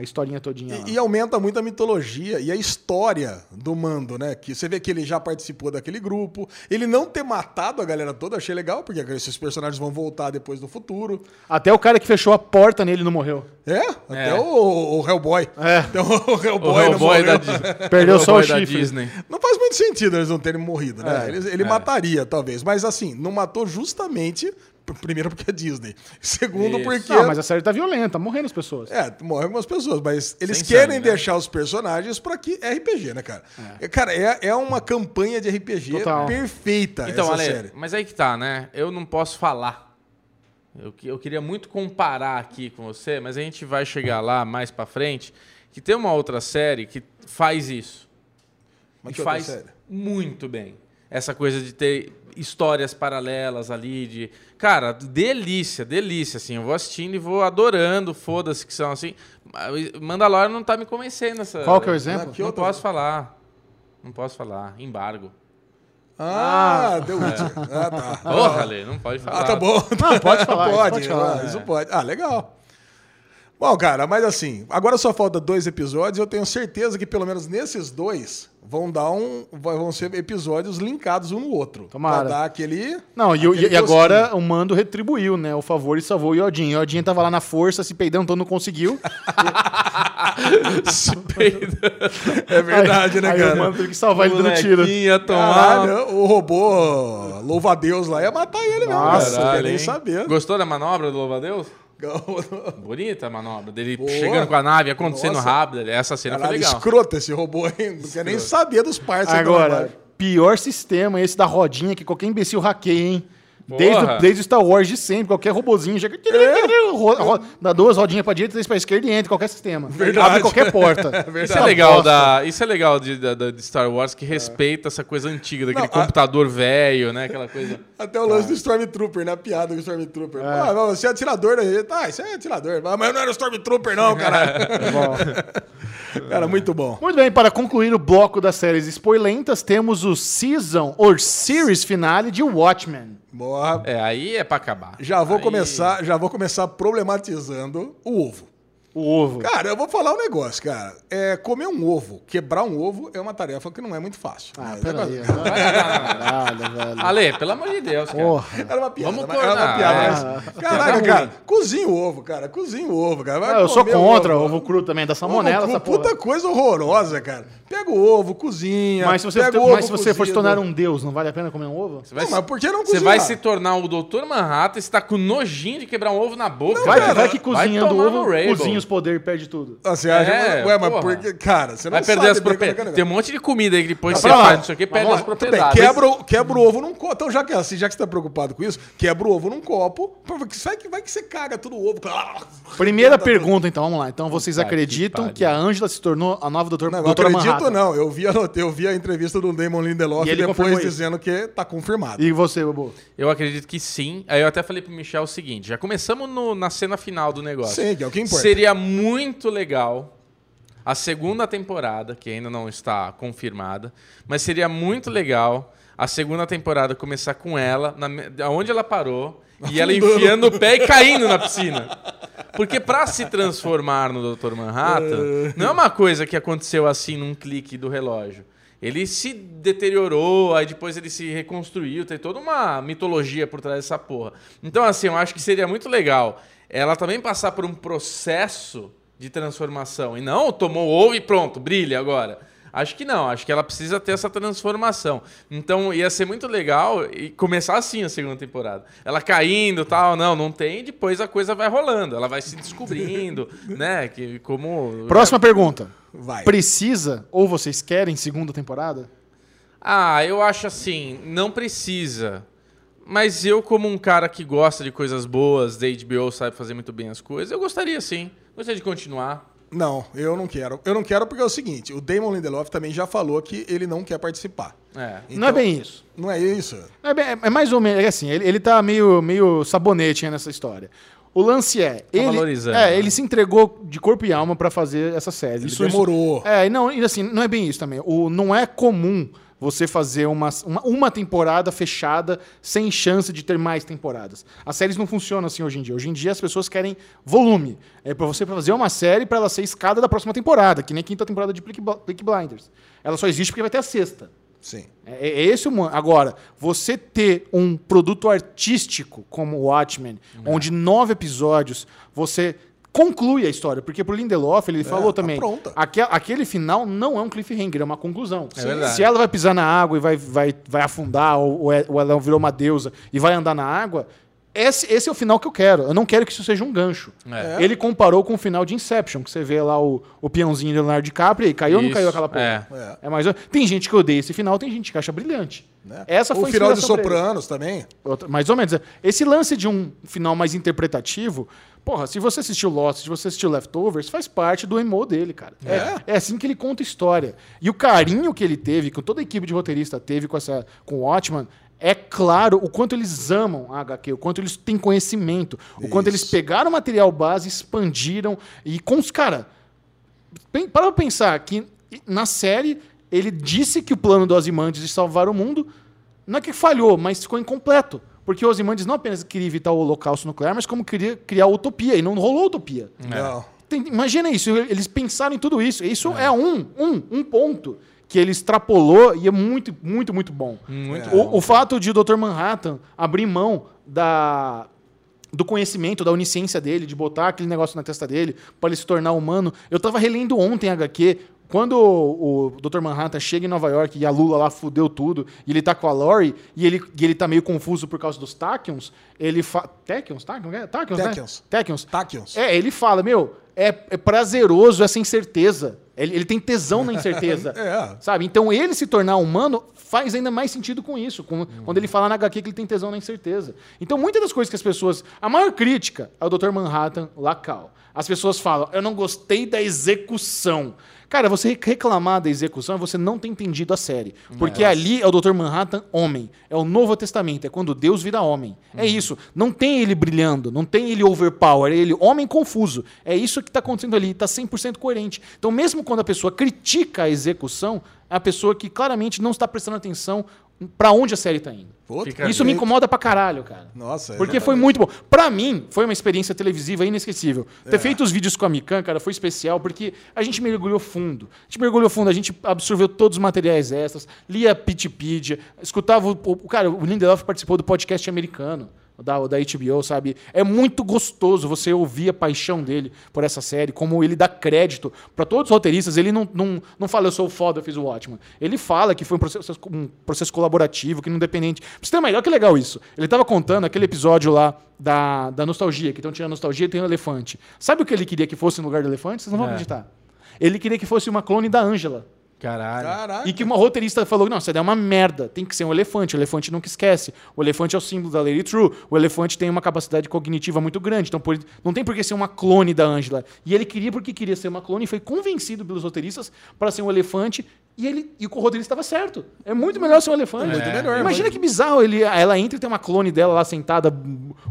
historinha todinha. lá. E, e aumenta muito a mitologia e a história do Mando, né? Que você vê que ele já participou daquele grupo. Ele não ter matado a galera toda, achei legal, porque esses personagens vão voltar depois no futuro. Até o cara que fechou a porta nele não morreu. É, até o, o Hellboy. É. (laughs) Até o Hellboy, O não Hellboy da, morreu. Perdeu só o chifre. Disney. Não faz muito sentido eles não terem morrido, né? É, ele ele mataria, talvez. Mas assim, não matou justamente primeiro porque é Disney. (laughs) Segundo Isso. porque. Não, mas a série tá violenta, tá morrendo as pessoas. É, morrem algumas pessoas, mas eles Sem querem sangue, né? deixar os personagens pra que é RPG, né, cara? É. Cara, é, é uma campanha de RPG Total. perfeita Então, essa Ale, série. mas aí que tá, né? Eu não posso falar. Eu, eu queria muito comparar aqui com você, mas a gente vai chegar lá mais pra frente, que tem uma outra série que faz isso. Mas e faz série? muito bem. Essa coisa de ter histórias paralelas ali, de... Cara, delícia, delícia, assim. Eu vou assistindo e vou adorando, foda-se que são assim. Mandalorian não tá me convencendo essa... Qual que é o exemplo? Ah, que Não outra? posso falar. Não posso falar. Embargo. Ah, The (laughs) Witcher. Ah, tá. Porra, Ale, não pode falar. Ah, tá bom. Não, pode (laughs) falar, isso pode, pode falar, ah, é. isso pode. Ah, legal. Bom, cara, mas assim, agora só falta dois episódios. Eu tenho certeza que pelo menos nesses dois vão dar um. Vão ser episódios linkados um no outro. Tomara. Pra dar aquele. Não, e, o- aquele e agora o Mando retribuiu, né? O favor e salvou o Yodin. O Yodin tava lá na força, se peidando, então não conseguiu. (laughs) É verdade, né, aí cara? o Mando teve que salvar ele dando tiro. Tomar... Caralho, o robô louva-a-Deus lá ia matar ele mesmo. Nossa, cara. Nem saber. Gostou da manobra do Louva-a-Deus? (laughs) Bonita a manobra. Dele Boa. chegando com a nave, acontecendo Nossa. rápido. Essa cena Caralho, foi legal. escroto esse robô, hein? Não quer nem saber dos parceiros. Agora, pior sistema esse da rodinha que qualquer imbecil hackeia, hein? Desde, desde Star Wars de sempre, qualquer robozinho já. Ro- ro- Dá duas rodinhas pra direita, três pra esquerda e entra em qualquer sistema. Verdade. Abre qualquer porta. (laughs) Isso é legal, da, isso é legal de, de Star Wars, que respeita essa coisa antiga, daquele Não, a- computador velho, né? Aquela coisa. Até o lance do Stormtrooper, né? A piada do Stormtrooper. Ah, não, você é atirador daí. Tá, isso é atirador. Ah, Mas eu não era Stormtrooper, não, caralho. (laughs) (laughs) Cara, muito bom. Muito bem, para concluir o bloco das séries spoilentas, temos o season or series finale de Watchmen. Boa. É, aí é pra acabar. Já vou Aí- começar, já vou começar problematizando o ovo. O ovo. Cara, eu vou falar um negócio, cara. É, comer um ovo, quebrar um ovo é uma tarefa que não é muito fácil. Ah, É, peraí. é- Caralho, velho. Ale, pelo amor de Deus, cara. Porra. Era uma piada. Vamos mas era uma piada. é. mas- Caraca, cara. Cozinha o ovo, cara. Cozinha o ovo, cara. Vai eu sou contra ovo. ovo cru também, da salmonela, Ovo essa cru, puta porra. coisa horrorosa, cara. Pega o ovo, cozinha. Mas se você, pega o mas ovo se você for se tornar um deus, não vale a pena comer um ovo? Você vai, Não, mas por que não você cozinhar? vai se tornar o Dr. Manhattan e você tá com nojinho de quebrar um ovo na boca. Vai, cara. vai que cozinhando tomar ovo, cozinha os poderes e perde tudo. Ah, Você acha? É, Ué, mas porque, cara, você não Vai perder sabe as é é propriedades. Tem um monte de comida aí que depois Não, você faz, não sei o que, perde as tudo propriedades. Quebra, o- quebra o ovo num copo. Então, já que assim, já que você tá preocupado com isso, quebra o ovo num copo. Vai que, vai que você caga todo o ovo. Primeira pergunta, então, vamos lá. Então, vocês acreditam que, a Ângela se tornou a nova doutor, Não, eu doutora acredito Manhattan? não. Eu vi, a, eu vi a entrevista do Damon Lindelof E ele depois dizendo que tá confirmado. E você, Bobo? Eu acredito que sim. Aí eu até falei pro Michel o seguinte: já começamos no- na cena final do negócio. Sim, que é o que importa. Seria muito legal a segunda temporada, que ainda não está confirmada, mas seria muito legal a segunda temporada começar com ela, na, onde ela parou, e ela enfiando o pé e caindo na piscina. Porque pra se transformar no Dr. Manhattan, não é uma coisa que aconteceu assim num clique do relógio. Ele se deteriorou, aí depois ele se reconstruiu, tem toda uma mitologia por trás dessa porra. Então, assim, eu acho que seria muito legal ela também passar por um processo de transformação. E não tomou ovo e pronto, brilha agora. Acho que não, acho que ela precisa ter essa transformação. Então ia ser muito legal e começar assim a segunda temporada. Ela caindo tal, não, não tem, depois a coisa vai rolando, ela vai se descobrindo, (laughs) né? Que como. Próxima pergunta. Vai. Precisa ou vocês querem segunda temporada? Ah, eu acho assim, não precisa. Mas eu, como um cara que gosta de coisas boas, da HBO sabe fazer muito bem as coisas, eu gostaria sim. Gostaria de continuar. Não, eu não quero. Eu não quero porque é o seguinte, o Damon Lindelof também já falou que ele não quer participar. É. não é bem isso. Não é isso? É, bem- é mais ou menos, é assim, ele, ele tá meio, meio sabonete nessa história. O lance é, ele, valorizando, é, né? ele se entregou de corpo e alma pra fazer essa série. Ele demorou. é, e não, e assim, não é bem isso também. O, não é comum você fazer uma, uma, uma temporada fechada sem chance de ter mais temporadas. As séries não funcionam assim hoje em dia. Hoje em dia as pessoas querem volume. É para você fazer uma série para ela ser escada da próxima temporada, que nem a quinta temporada de Peaky Bl- Peaky Blinders. Ela só existe porque vai ter a sexta. Sim. É, é esse o Agora, você ter um produto artístico como o Watchmen, onde nove episódios você conclui a história, porque pro Lindelof ele falou tá também, pronta. aque- aquele final não é um cliffhanger, é uma conclusão. É. Se ela vai pisar na água e vai, vai, vai afundar, ou, ou é- ou ela virou uma deusa e vai andar na água, esse, esse é o final que eu quero. Eu não quero que isso seja um gancho. É. Ele comparou com o final de Inception, que você vê lá o, o peãozinho de Leonardo DiCaprio e caiu ou não caiu aquela porra? é. É. mais Tem gente que odeia esse final, tem gente que acha brilhante. né? Essa o foi a final de. Sopranos também. Outra- mais ou menos. Esse lance de um final mais interpretativo, porra, se você assistiu Lost, se você assistiu Leftovers, faz parte do emo dele, cara. É, é assim que ele conta história. E o carinho que ele teve, que toda a equipe de roteirista teve com essa com o Watchman, é claro o quanto eles amam a HQ, o quanto eles têm conhecimento, o quanto eles Isso. pegaram o material base, expandiram e com os cara, Para pensar que na série ele disse que o plano do Ozymandias de salvar o mundo não é que falhou, mas ficou incompleto. Porque o Ozymandias não apenas queria evitar o holocausto nuclear, mas como queria criar utopia. E não rolou utopia. Não. Tem- imagina isso, eles pensaram em tudo isso. Isso é, um, um, um ponto que ele extrapolou e é muito, muito, muito bom. Muito o, o fato de o Dr. Manhattan abrir mão da, do conhecimento, da onisciência dele, de botar aquele negócio na testa dele para ele se tornar humano. Eu tava relendo ontem HQ. Quando o, o Dr. Manhattan chega em Nova York e a Lula lá fudeu tudo, e ele tá com a Lori, e ele, e ele tá meio confuso por causa dos Tachyons, ele fala. Tachyons? Tachyons? É? Tachyons, né? Tachyons. Tachyons. Tachyons. É, ele fala, meu, é, é prazeroso essa incerteza. Ele, ele tem tesão na incerteza. (laughs) É. Sabe? Então ele se tornar humano faz ainda mais sentido com isso. com- Quando ele fala na HQ que ele tem tesão na incerteza. Então muitas das coisas que as pessoas. A maior crítica ao Dr. Manhattan Lacal. As pessoas falam, eu não gostei da execução. Cara, você reclamar da execução é você não ter entendido a série. Porque ali é o Dr. Manhattan homem. É o Novo Testamento. É quando Deus vira homem. É isso. Não tem ele brilhando. Não tem ele overpower. É ele homem confuso. É isso que está acontecendo ali. Está 100% coerente. Então, mesmo quando a pessoa critica a execução, é a pessoa que claramente não está prestando atenção para onde a série está indo. Puta, Isso me incomoda pra caralho, cara. Nossa, Porque exatamente. foi muito bom. Pra mim, foi uma experiência televisiva inesquecível. Ter feito os vídeos com a Mikan, cara, foi especial porque a gente mergulhou fundo. A gente mergulhou fundo, a gente absorveu todos os materiais extras, lia Pitpedia, escutava o, o- Cara, o Lindelof participou do podcast americano. Da, da HBO, sabe? É muito gostoso você ouvir a paixão dele por essa série, como ele dá crédito pra todos os roteiristas. Ele não, não, não fala, eu sou foda, eu fiz o Watchman. Ele fala que foi um processo, um processo colaborativo, que não independente. Pra você ter uma ideia, que legal isso. Ele tava contando aquele episódio lá da, da nostalgia, que então tinha nostalgia e tem um elefante. Sabe o que ele queria que fosse no lugar do elefante? Vocês não vão É. acreditar. Ele queria que fosse uma clone da Ângela. Caralho. Caraca. E que uma roteirista falou: não, essa ideia é uma merda, tem que ser um elefante. O elefante nunca esquece. O elefante é o símbolo da Lady True. O elefante tem uma capacidade cognitiva muito grande. Então por- não tem por que ser uma clone da Angela. E ele queria porque queria ser uma clone e foi convencido pelos roteiristas para ser um elefante. E, ele, e o roteirista estava certo. É muito melhor ser um elefante. Muito melhor, Imagina mas- que bizarro. Ele, ela entra e tem uma clone dela lá sentada,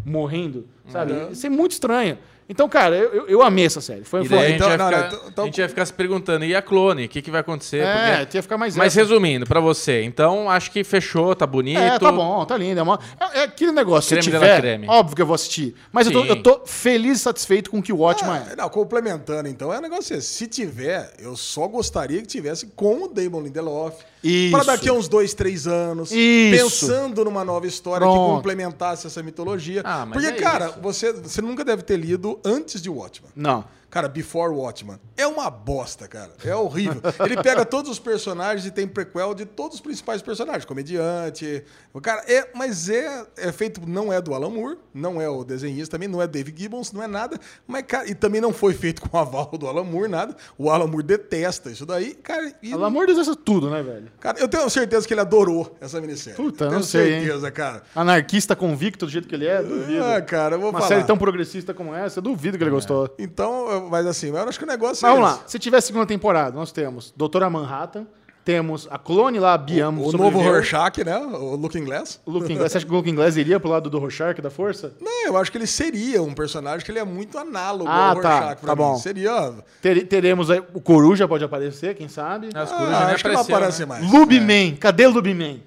morrendo. Sabe? Isso é muito estranho. Então, cara, eu, eu, eu amei essa série. Foi, foi daí a gente, então, vai não, ficar, não, então- então- a gente vai ficar se perguntando, e a clone? O que, que vai acontecer? É, Porque- tinha que ficar mais Mas essa. resumindo, pra você, então acho que fechou, tá bonito. É, tá bom, tá lindo. É, uma- é- é aquele negócio. Creme se de tiver, la creme. óbvio que eu vou assistir. Mas eu tô, eu tô feliz e satisfeito com o que o Watchman Ah, é. não, complementando, então, é um negócio assim, se tiver, eu só gostaria que tivesse com o Damon Lindelof. Isso. Para daqui a uns dois, três anos. Isso. Pensando numa nova história Pronto. que complementasse essa mitologia. Ah, mas Porque, é cara, isso. você, você nunca deve ter lido antes de Watchman. Não. Cara, Before Watchman. É uma bosta, cara. É horrível. (laughs) Ele pega todos os personagens e tem prequel de todos os principais personagens. Comediante. Cara, é, mas é, é feito, não é do Alan Moore, não é o desenhista também, não é Dave Gibbons, não é nada. Mas, cara, e também não foi feito (laughs) com o aval do Alan Moore, nada. O Alan Moore detesta isso daí. Cara, e, Pelo amor de Deus, isso é tudo, né, velho? cara, eu tenho certeza que ele adorou essa minissérie. Puta, tenho não sei, hein? certeza, cara. Anarquista convicto do jeito que ele é, duvido. Ah, cara, eu vou Uma falar. série tão progressista como essa, eu duvido que ele gostou. Então, mas assim, eu acho que o negócio Mas é vamos esse. lá. Se tiver segunda temporada, nós temos Doutora Manhattan, temos a clone lá, a Biam. O novo sobreviveu. Rorschach, né? O Looking Glass. O Luke Inglés. Você acha que o Luke Inglés iria pro lado do Rorschach da força? Não, eu acho que ele seria um personagem que ele é muito análogo Ah, ao tá, Rorschach pra tá mim. bom. Seria. Ter- teremos aí. O Coruja pode aparecer, quem sabe? As Ah, corujas nem acho que não apareceram, aparece né? mais. Lubiman. Cadê o Lubiman?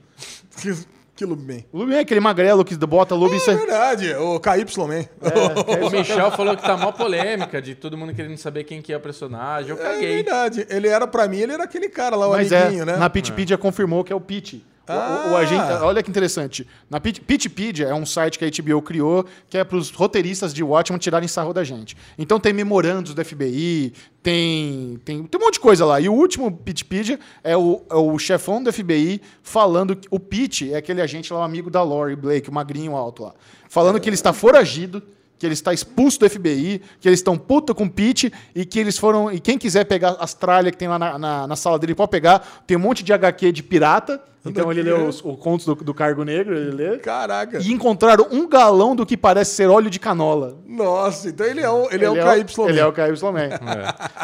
(laughs) Que, bem. O Lubiman é aquele magrelo que bota Lubi. É verdade, o KY Man. (laughs) O Michel falou que tá mó polêmica de todo mundo querendo saber quem que é o personagem. Eu É caguei. verdade. Ele era, pra mim, ele era aquele cara lá, o Mas amiguinho, é, né? na Pitpedia confirmou que é o Pete. O- o, o Ah. agente, olha que interessante. Na Pit- Pitpedia é um site que a HBO criou, que é para os roteiristas de Watchmen tirarem sarro da gente. Então tem memorandos do FBI, tem, tem, tem um monte de coisa lá. E o último Pitpedia é o, é o chefão do FBI falando que o Pete é aquele agente lá, o amigo da Lori Blake, o magrinho alto lá. Falando que ele está foragido, que ele está expulso do FBI, que eles estão puta com o Pete e que eles foram. E quem quiser pegar as tralhas que tem lá na, na, na sala dele pode pegar. Tem um monte de HQ de pirata. Então ele lê os, os contos do, do Cargo Negro, ele lê. Caraca. E encontraram um galão do que parece ser óleo de canola. Nossa, então ele é o, ele é o KY. Ele é o KY Man.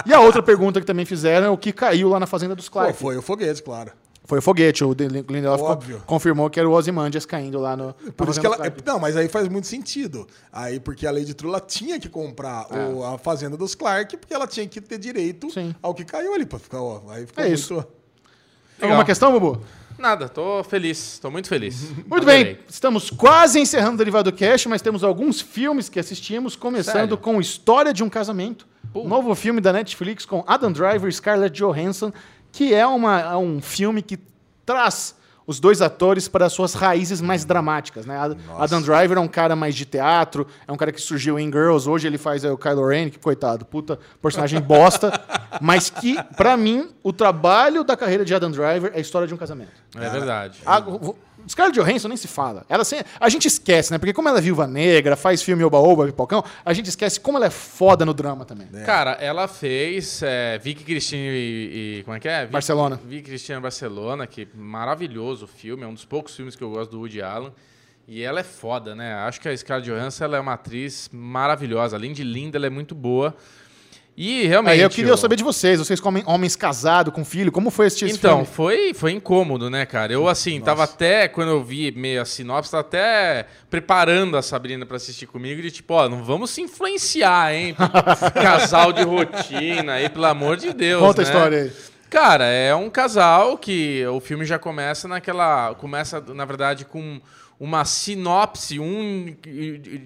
E a outra pergunta que também fizeram é o que caiu lá na Fazenda dos Pô, Clark. foi o foguete, claro. Foi o foguete. O Lindelof Óbvio. confirmou que era o Ozymandias caindo lá no. Por isso que ela. Clark. Não, mas aí faz muito sentido. Aí, porque a Lady Trula tinha que comprar o- a fazenda dos Clark, porque ela tinha que ter direito É. Sim. ao que caiu ali. Pra ficar, ó, aí ficou É muito... isso. Alguma questão, Bubu? Nada, tô feliz, tô muito feliz. (laughs) Muito Adorei. bem, estamos quase encerrando o Derivado Cash, mas temos alguns filmes que assistimos, começando Sério? com História de um Casamento, novo filme da Netflix com Adam Driver e Scarlett Johansson, que é, uma, um filme que traz os dois atores para as suas raízes mais dramáticas. Né? Ad- Adam Driver é um cara mais de teatro, é um cara que surgiu em Girls, hoje ele faz é, o Kylo Ren, que coitado, puta personagem bosta, (laughs) mas que, pra mim, o trabalho da carreira de Adam Driver é a história de um casamento. É verdade. A, Scarlett Johansson nem se fala. Ela sem- a gente esquece, né? Porque como ela é viúva negra, faz filme oba-oba, pipocão, a gente esquece como ela é foda no drama também. Cara, ela fez é, Vicky Cristina e, e- Como é que é? Vicky, Barcelona. Vicky Cristina Barcelona, que maravilhoso filme, é um dos poucos filmes que eu gosto do Woody Allen. E ela é foda, né? Acho que a Scarlett Johansson ela é uma atriz maravilhosa. Além de linda, ela é muito boa. E realmente. Aí eu queria ó, saber de vocês, vocês como homens casados, com filho, como foi assistir esse Então, filme? foi, foi incômodo, né, cara? Eu, assim, tava até, quando eu vi meio a sinopse, tava até preparando a Sabrina pra assistir comigo, de tipo, ó, não vamos se influenciar, hein? (laughs) Casal de rotina aí, pelo amor de Deus. Conta a né? história aí. Cara, é um casal que o filme já começa naquela. Começa, na verdade, com uma sinopse um,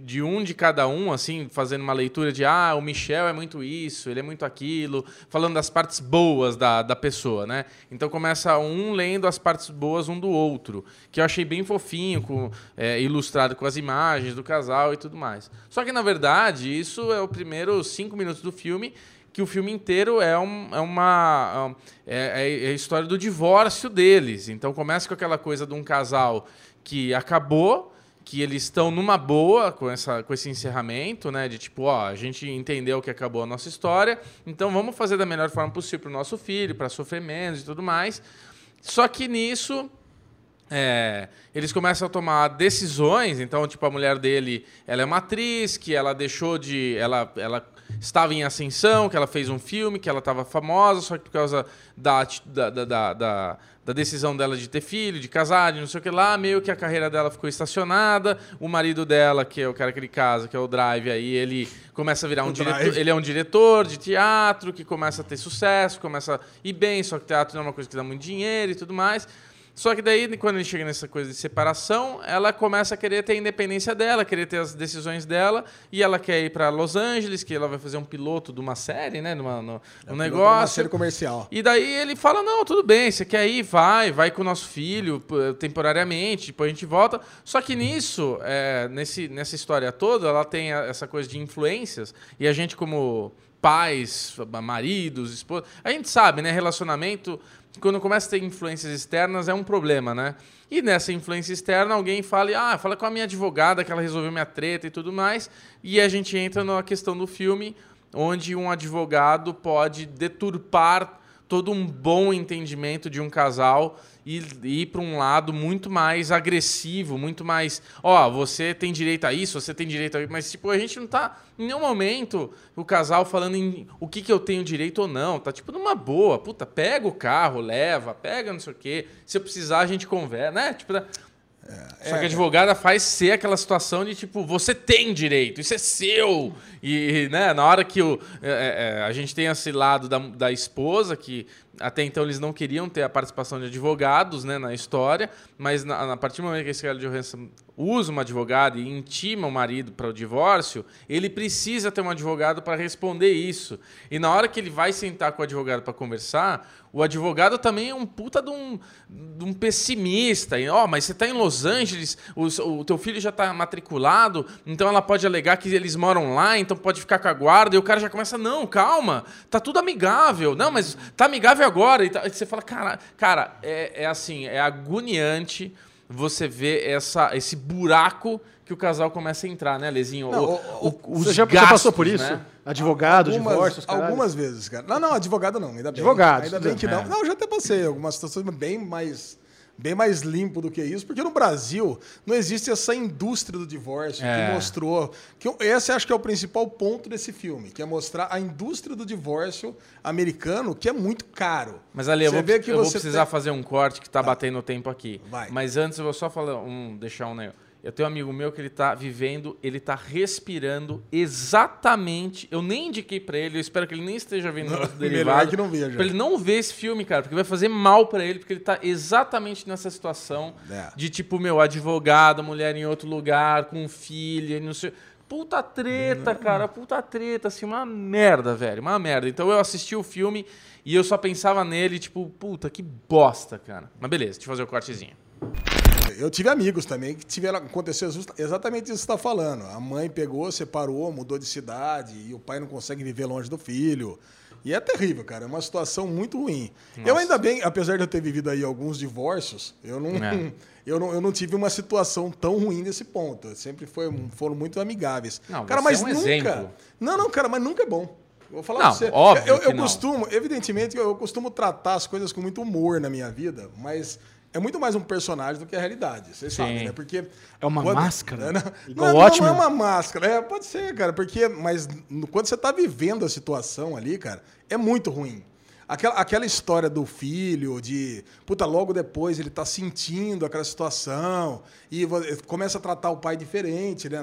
de um de cada um, assim, fazendo uma leitura de ah, o Michel é muito isso, ele é muito aquilo, falando das partes boas da, da pessoa, né? Então começa um lendo as partes boas um do outro, que eu achei bem fofinho, com, é, ilustrado com as imagens do casal e tudo mais. Só que, na verdade, isso é o primeiro cinco minutos do filme que o filme inteiro é, um- é uma é, é a história do divórcio deles. Então começa com aquela coisa de um casal que acabou, que eles estão numa boa com, essa, com esse encerramento, né? De tipo, ó, a gente entendeu que acabou a nossa história, então vamos fazer da melhor forma possível para o nosso filho, para sofrer menos e tudo mais. Só que nisso é, eles começam a tomar decisões. Então, tipo, a mulher dele, ela é uma atriz que ela deixou de, ela, ela estava em ascensão, que ela fez um filme, que ela estava famosa, só que por causa da, da, da, da, da- decisão dela de ter filho, de casar, de não sei o que lá, meio que a carreira dela ficou estacionada. O marido dela, que é o cara que ele casa, que é o Drive, aí ele começa a virar um diretor. Ele é um diretor de teatro que começa a ter sucesso, começa a ir bem, só que teatro não é uma coisa que dá muito dinheiro e tudo mais. Só que daí, quando ele chega nessa coisa de separação, ela começa a querer ter a independência dela, querer ter as decisões dela, e ela quer ir para Los Angeles, que ela vai fazer um piloto de uma série, né? Numa, no, um Uma negócio. série comercial. E daí ele fala: não, tudo bem, você quer ir, vai, vai com o nosso filho temporariamente, depois a gente volta. Só que nisso, é, nesse, nessa história toda, ela tem essa coisa de influências, e a gente, como pais, maridos, esposas, a gente sabe, né? Relacionamento, quando começa a ter influências externas, é um problema, né? E nessa influência externa, alguém fala, ah, fala com a minha advogada que ela resolveu minha treta e tudo mais. E a gente entra na questão do filme, onde um advogado pode deturpar todo um bom entendimento de um casal e e ir para um lado muito mais agressivo, muito mais, ó, você tem direito a isso, você tem direito a isso, mas tipo, a gente não tá em nenhum momento o casal falando em o que que eu tenho direito ou não, tá tipo numa boa, puta, pega o carro, leva, pega não sei o quê, se eu precisar a gente conversa, né? Tipo, só que a advogada faz ser aquela situação de tipo, você tem direito, isso é seu. E, né, na hora que o, é, é, a gente tem esse lado da, da esposa que Até então eles não queriam ter a participação de advogados né, na história, mas na, a partir do momento que a Scarlett Johansson usa uma advogada e intima o marido para o divórcio, ele precisa ter um advogado para responder isso. E na hora que ele vai sentar com o advogado para conversar, o advogado também é um puta de um, de um pessimista. Ó, oh, mas você está em Los Angeles, o, o teu filho já está matriculado, então ela pode alegar que eles moram lá, então pode ficar com a guarda. E o cara já começa, não, calma, tá tudo amigável. Não, mas tá amigável agora. E, tá, e você fala, cara, cara é, é assim, é agoniante você ver essa, esse buraco que o casal começa a entrar, né, Lezinho? Não, o, o, o, você já gastos, passou por isso? Né? Advogado, algumas, divórcio, Algumas vezes, cara. Não, não, advogado não, ainda bem. Advogado. Ainda bem que não. É. Não, eu já até passei algumas situações bem mais bem mais limpo do que isso, porque no Brasil não existe essa indústria do divórcio é. que mostrou. Que esse acho que é o principal ponto desse filme, que é mostrar a indústria do divórcio americano, que é muito caro. Mas ali, eu, vou, eu vou, precisar tem... fazer um corte que está tá. batendo o tempo aqui. Vai. Mas antes eu vou só falar um, deixar um negócio. Eu tenho um amigo meu que ele tá vivendo, ele tá respirando exatamente. Eu nem indiquei para ele, eu espero que ele nem esteja vendo o (laughs) derivado. que não veja. Pra ele não ver esse filme, cara, porque vai fazer mal para ele, porque ele tá exatamente nessa situação é. de tipo, meu, advogado, mulher em outro lugar, com filha, não sei. Puta treta, cara, puta treta, assim, uma merda, velho, uma merda. Então eu assisti o filme e eu só pensava nele, tipo, puta, que bosta, cara. Mas beleza, deixa eu fazer o cortezinho. Eu tive amigos também que tiveram aconteceu exatamente isso que você está falando. A mãe pegou, separou, mudou de cidade e o pai não consegue viver longe do filho. E é terrível, cara. É uma situação muito ruim. Nossa. Eu ainda bem, apesar de eu ter vivido aí alguns divórcios, eu não, é. (laughs) eu não, eu não tive uma situação tão ruim nesse ponto. Sempre foi, foram muito amigáveis. Não, cara, mas é um nunca. Exemplo. Não, não, cara, mas nunca é bom. Vou falar não, pra você. Óbvio eu, eu costumo, evidentemente, eu costumo tratar as coisas com muito humor na minha vida, mas é muito mais um personagem do que a realidade. Vocês Sim. sabem, né? Porque. É uma quando, máscara? Né? Não, não, não, é uma máscara. É, pode ser, cara. Porque, mas quando você está vivendo a situação ali, cara, é muito ruim. Aquela, aquela história do filho, de. Puta, logo depois ele tá sentindo aquela situação e começa a tratar o pai diferente, né?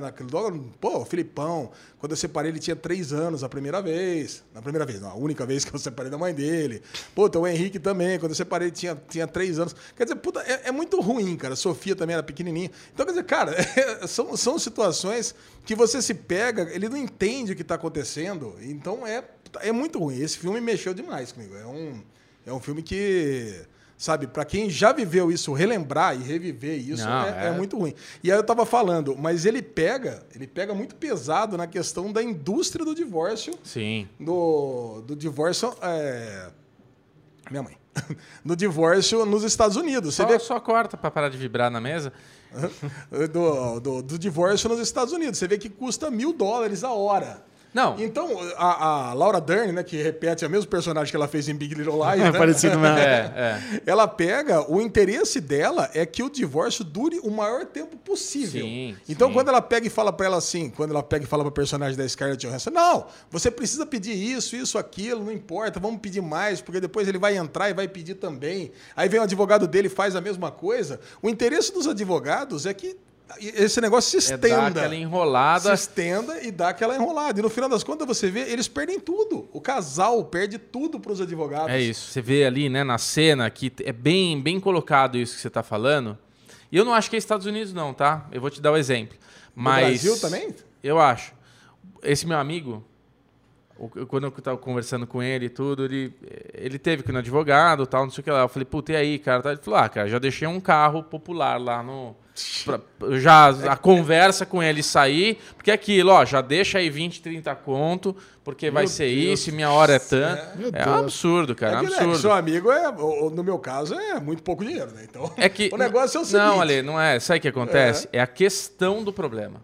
Pô, o Filipão, quando eu separei, ele tinha três anos a primeira vez. Na primeira vez, não, a única vez que eu separei da mãe dele. Puta, o Henrique também, quando eu separei, ele tinha, tinha três anos. Quer dizer, puta, é, é muito ruim, cara. A Sofia também era pequenininha. Então, quer dizer, cara, é, (laughs) são, são situações que você se pega, ele não entende o que tá acontecendo. Então é é muito ruim. Esse filme mexeu demais comigo. É um, é um filme que, sabe, para quem já viveu isso, relembrar e reviver isso Não, é, é... é, muito ruim. E aí eu tava falando, mas ele pega, ele pega muito pesado na questão da indústria do divórcio. Sim. Do, do divórcio. É... Minha mãe. (laughs) no divórcio nos Estados Unidos. Você só, vê... só corta para parar de vibrar na mesa. (laughs) do, do, do divórcio nos Estados Unidos. Você vê que custa mil dólares a hora. Não. Então, a, a, Laura Dern, né, que repete o mesmo personagem que ela fez em Big Little Lies, é né? parecido mesmo. É, (laughs) é. Ela pega, o interesse dela é que o divórcio dure o maior tempo possível. Sim, então, sim. quando ela pega e fala para ela assim, quando ela pega e fala para personagem da Scarlett Johansson, não, você precisa pedir isso, isso, aquilo, não importa, vamos pedir mais, porque depois ele vai entrar e vai pedir também. Aí vem o advogado dele e faz a mesma coisa. O interesse dos advogados é que esse negócio se estenda. É aquela enrolada. Se estenda e dá aquela enrolada. E no final das contas, você vê, eles perdem tudo. O casal perde tudo para os advogados. É isso. Você vê ali, né, na cena, que é bem, bem colocado isso que você está falando. E eu não acho que é Estados Unidos, não, tá? Eu vou te dar o um exemplo. Mas. No Brasil também? Eu acho. Esse meu amigo, quando eu estava conversando com ele e tudo, ele, ele teve que ir no advogado tal, não sei o que lá. Eu falei, puta, e aí, cara? Ele falou, ah, cara, já deixei um carro popular lá no já a conversa com ele sair, porque é aquilo, ó, já deixa aí 20, 30 conto, porque meu vai ser Deus isso, minha hora é tanto. É, é um absurdo, cara, é, é absurdo. seu amigo é, no meu caso, é muito pouco dinheiro, né? Então, é que, (laughs) o negócio é o seguinte. Não, Ale, não é. Sabe o que acontece? É, é a questão do problema.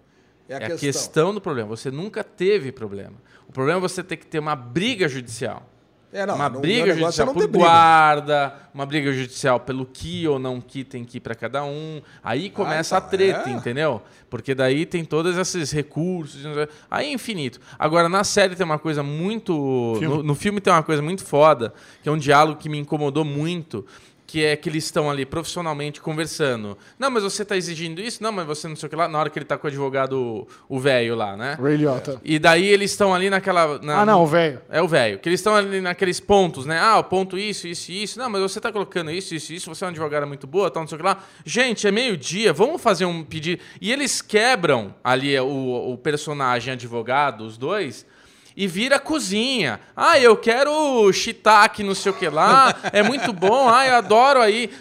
É a, é questão. a questão do problema. Você nunca teve problema. O problema é você ter que ter uma briga judicial. É, não, uma briga judicial por guarda, uma briga judicial pelo que ou não que tem que ir para cada um. Aí começa ah, então, a treta, é. entendeu? Porque daí tem todos esses recursos. Aí é infinito. Agora, na série tem uma coisa muito. Filme. No, no filme tem uma coisa muito foda, que é um diálogo que me incomodou muito que é que eles estão ali profissionalmente conversando. Não, mas você está exigindo isso? Não, mas você não sei o que lá. Na hora que ele tá com o advogado, o velho lá, né? Ray Liotta. E daí eles estão ali naquela. na- Ah, não, o velho. É o velho. Que eles estão ali naqueles pontos, né? Ah, o ponto isso, isso e isso. Não, mas você tá colocando isso, isso e isso. Você é uma advogada muito boa, tal, não sei o que lá. Gente, é meio-dia, vamos fazer um pedido. E eles quebram ali o, o personagem advogado, os dois. E vira cozinha. Ah, eu quero shiitake, não sei o que lá. É muito bom. Ah, eu adoro aí.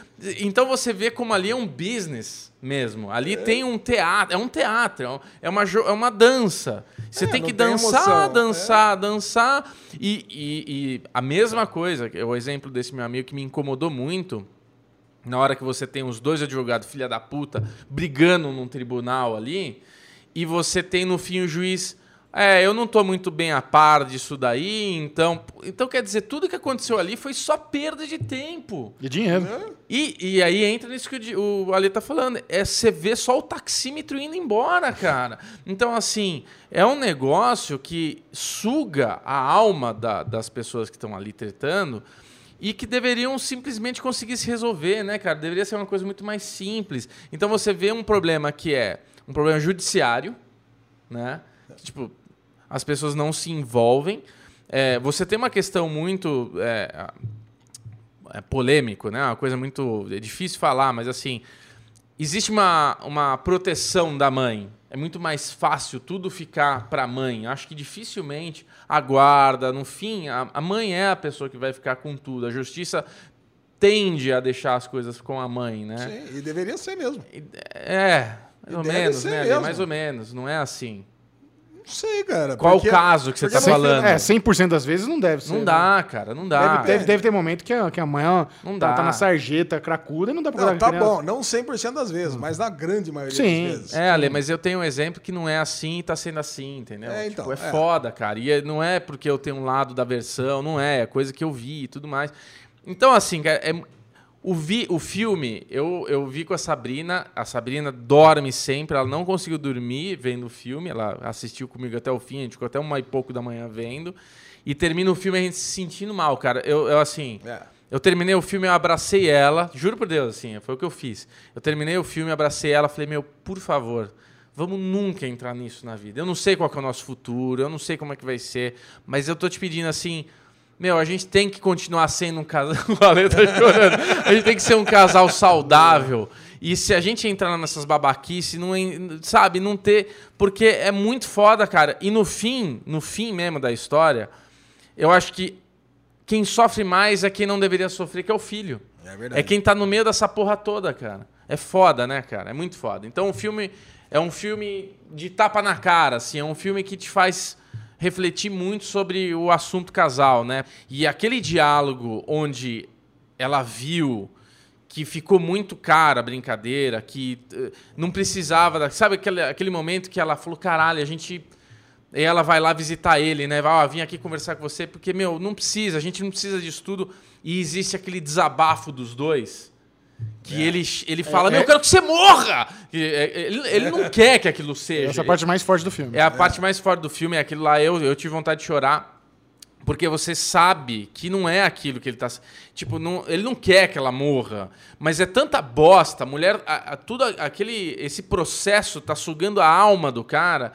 Então você vê como ali é um business mesmo. Ali tem um teatro. É um teatro. é É uma, é uma dança. Você É, tem que tem dançar, emoção, dançar, dançar. E, e- e a mesma coisa, é o exemplo desse meu amigo que me incomodou muito. Na hora que você tem os dois advogados, filha da puta, brigando num tribunal ali, e você tem no fim o juiz. É, eu não tô muito bem a par disso daí, então. Então quer dizer, tudo que aconteceu ali foi só perda de tempo. De dinheiro. E, e aí entra nisso que o o Ale tá falando. É você vê só o taxímetro indo embora, cara. Então, assim, é um negócio que suga a alma da- das pessoas que estão ali tretando e que deveriam simplesmente conseguir se resolver, né, cara? Deveria ser uma coisa muito mais simples. Então você vê um problema que é um problema judiciário, né? Tipo, as pessoas não se envolvem. É, você tem uma questão muito é, é polêmico, né? Uma coisa muito é difícil falar, mas assim existe uma, uma proteção da mãe. É muito mais fácil tudo ficar para a mãe. Acho que dificilmente a guarda, no fim, a, a mãe é a pessoa que vai ficar com tudo. A justiça tende a deixar as coisas com a mãe, né? Sim, e deveria ser mesmo. É, mais E ou menos, né? Mais ou menos, não é assim. Não sei, cara. Qual o caso que você tá falando? É, 100% das vezes não deve ser. Não né? dá, cara, não dá. Deve, deve, deve ter momento que a, que a mãe ó, Não tá, dá. tá na sarjeta, cracuda, e não dá pra Não, tá criança. bom, não 100% das vezes, mas na grande maioria Sim. das vezes. É, Ale, mas eu tenho um exemplo que não é assim e tá sendo assim, entendeu? É, tipo, então, é, é. foda, cara. E é- não é porque eu tenho um lado da versão, não é. É coisa que eu vi e tudo mais. Então, assim, cara, é- o, vi, o filme, eu, eu vi com a Sabrina. A Sabrina dorme sempre, ela não conseguiu dormir vendo o filme. Ela assistiu comigo até o fim, a gente ficou até uma e pouco da manhã vendo. E termina o filme a gente se sentindo mal, cara. Eu, eu assim. É. Eu terminei o filme, eu abracei ela, juro por Deus, assim, foi o que eu fiz. Eu terminei o filme, abracei ela, falei, meu, por favor, vamos nunca entrar nisso na vida. Eu não sei qual que é o nosso futuro, eu não sei como é que vai ser, mas eu tô te pedindo assim, meu, a gente tem que continuar sendo um casal. (laughs) O Ale tá chorando. A gente tem que ser um casal saudável. E se a gente entrar nessas babaquices, não, sabe, não ter. Porque é muito foda, cara. E no fim, no fim mesmo da história, eu acho que quem sofre mais é quem não deveria sofrer, que é o filho. É verdade. É quem tá no meio dessa porra toda, cara. É foda, né, cara? É muito foda. Então o filme é um filme de tapa na cara, assim, é um filme que te faz refletir muito sobre o assunto casal, né? E aquele diálogo onde ela viu que ficou muito cara a brincadeira, que eh, não precisava da, sabe aquele, aquele momento que ela falou, caralho, a gente e ela vai lá visitar ele, né? Vai, ó, vim aqui conversar com você, porque, meu, não precisa, a gente não precisa disso tudo. E existe aquele desabafo dos dois. Que ele, ele fala, meu, eu quero que você morra! É, Ele, ele não (laughs) quer que aquilo seja. Essa é a parte mais forte do filme. É a parte mais forte do filme, é aquilo lá. Eu, eu tive vontade de chorar. Porque você sabe que não é aquilo que ele tá. Tipo, não, ele não quer que ela morra. Mas é tanta bosta. A mulher. a- a- tudo aquele. Esse processo tá sugando a alma do cara.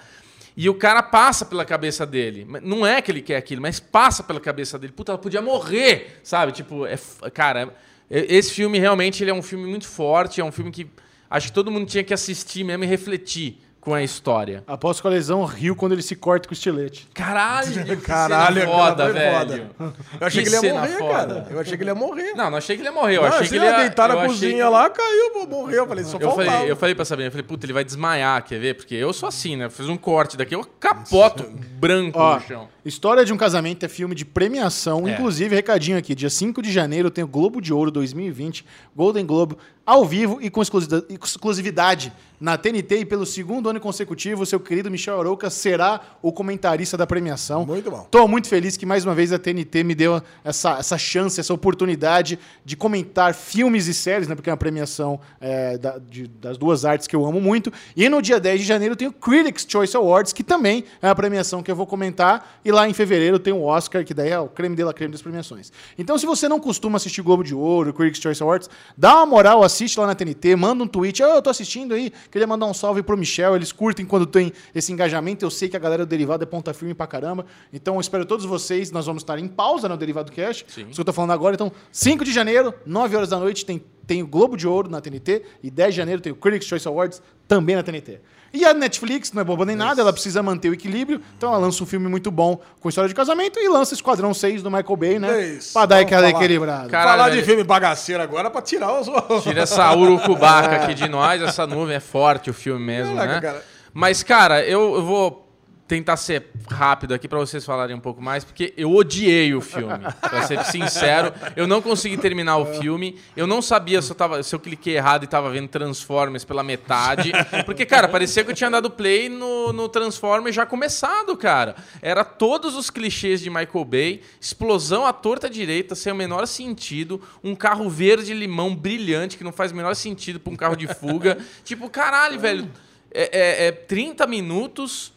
E o cara passa pela cabeça dele. Não é que ele quer aquilo, mas passa pela cabeça dele. Puta, ela podia morrer, sabe? Tipo, é, cara, é- esse filme realmente ele é um filme muito forte. É um filme que acho que todo mundo tinha que assistir mesmo e refletir com a história. Após com a lesão, riu quando ele se corta com o estilete. Caralho, (laughs) que Caralho, foda, foi velho. foda. Eu achei Que que, ele ia morrer, foda. cara. Eu achei que ele ia morrer. Não, não achei que ele ia morrer. Eu Não, achei que ele ia deitar na cozinha que- lá, caiu, morreu. Eu falei, só Eu faltava. falei, eu falei pra Sabrina, eu falei, puta, ele vai desmaiar, quer ver? Porque eu sou assim, né? Fiz um corte daqui, eu capoto branco Ó, no chão. História de um Casamento é filme de premiação. É. Inclusive, recadinho aqui, dia 5 de janeiro tem o Globo de Ouro 2020, Golden Globe. ao vivo e com exclusividade- na TNT e pelo segundo ano consecutivo, o seu querido Michel Arouca será o comentarista da premiação. Muito bom. Estou muito feliz que mais uma vez a TNT me deu essa, essa chance, essa oportunidade de comentar filmes e séries, né? Porque é uma premiação é, da- de- das duas artes que eu amo muito. E no dia 10 de janeiro tem o Critics' Choice Awards, que também é uma premiação que eu vou comentar. E lá em fevereiro tem o Oscar, que daí é o creme de la creme das premiações. Então, se você não costuma assistir Globo de Ouro, Critics' Choice Awards, dá uma moral, assiste lá na TNT, manda um tweet. "Ah, eu tô assistindo aí, queria mandar um salve pro Michel. Eles curtem quando tem esse engajamento. Eu sei que a galera do Derivado é ponta firme pra caramba. Então, eu espero todos vocês. Nós vamos estar em pausa no Derivado Cash. Sim. Isso que eu tô falando agora. Então, 5 de janeiro, 9 horas da noite, tem, tem o Globo de Ouro na TNT. E 10 de janeiro tem o Critics' Choice Awards também na TNT. E a Netflix não é boba nem nada, ela precisa manter o equilíbrio. Então, ela lança um filme muito bom com história de casamento e lança Esquadrão 6 do Michael Bay, né? Isso. Pra dar Vamos aquela falar. equilibrada. Caralho, Falar de velho. filme bagaceiro agora pra tirar os. Tira essa urucubaca (laughs) aqui de nós, essa nuvem é forte o filme mesmo, Caraca, né? cara. Mas, cara, eu, eu vou tentar ser rápido aqui pra vocês falarem um pouco mais, porque eu odiei o filme. Pra ser sincero, eu não consegui terminar o filme. Eu não sabia se eu, tava, se eu cliquei errado e tava vendo Transformers pela metade. Porque, cara, parecia que eu tinha dado play no, no Transformers já começado, cara. Era todos os clichês de Michael Bay, explosão à torta direita, sem o menor sentido, um carro verde-limão brilhante, que não faz o menor sentido pra um carro de fuga. tipo, caralho, velho. É, é, é 30 minutos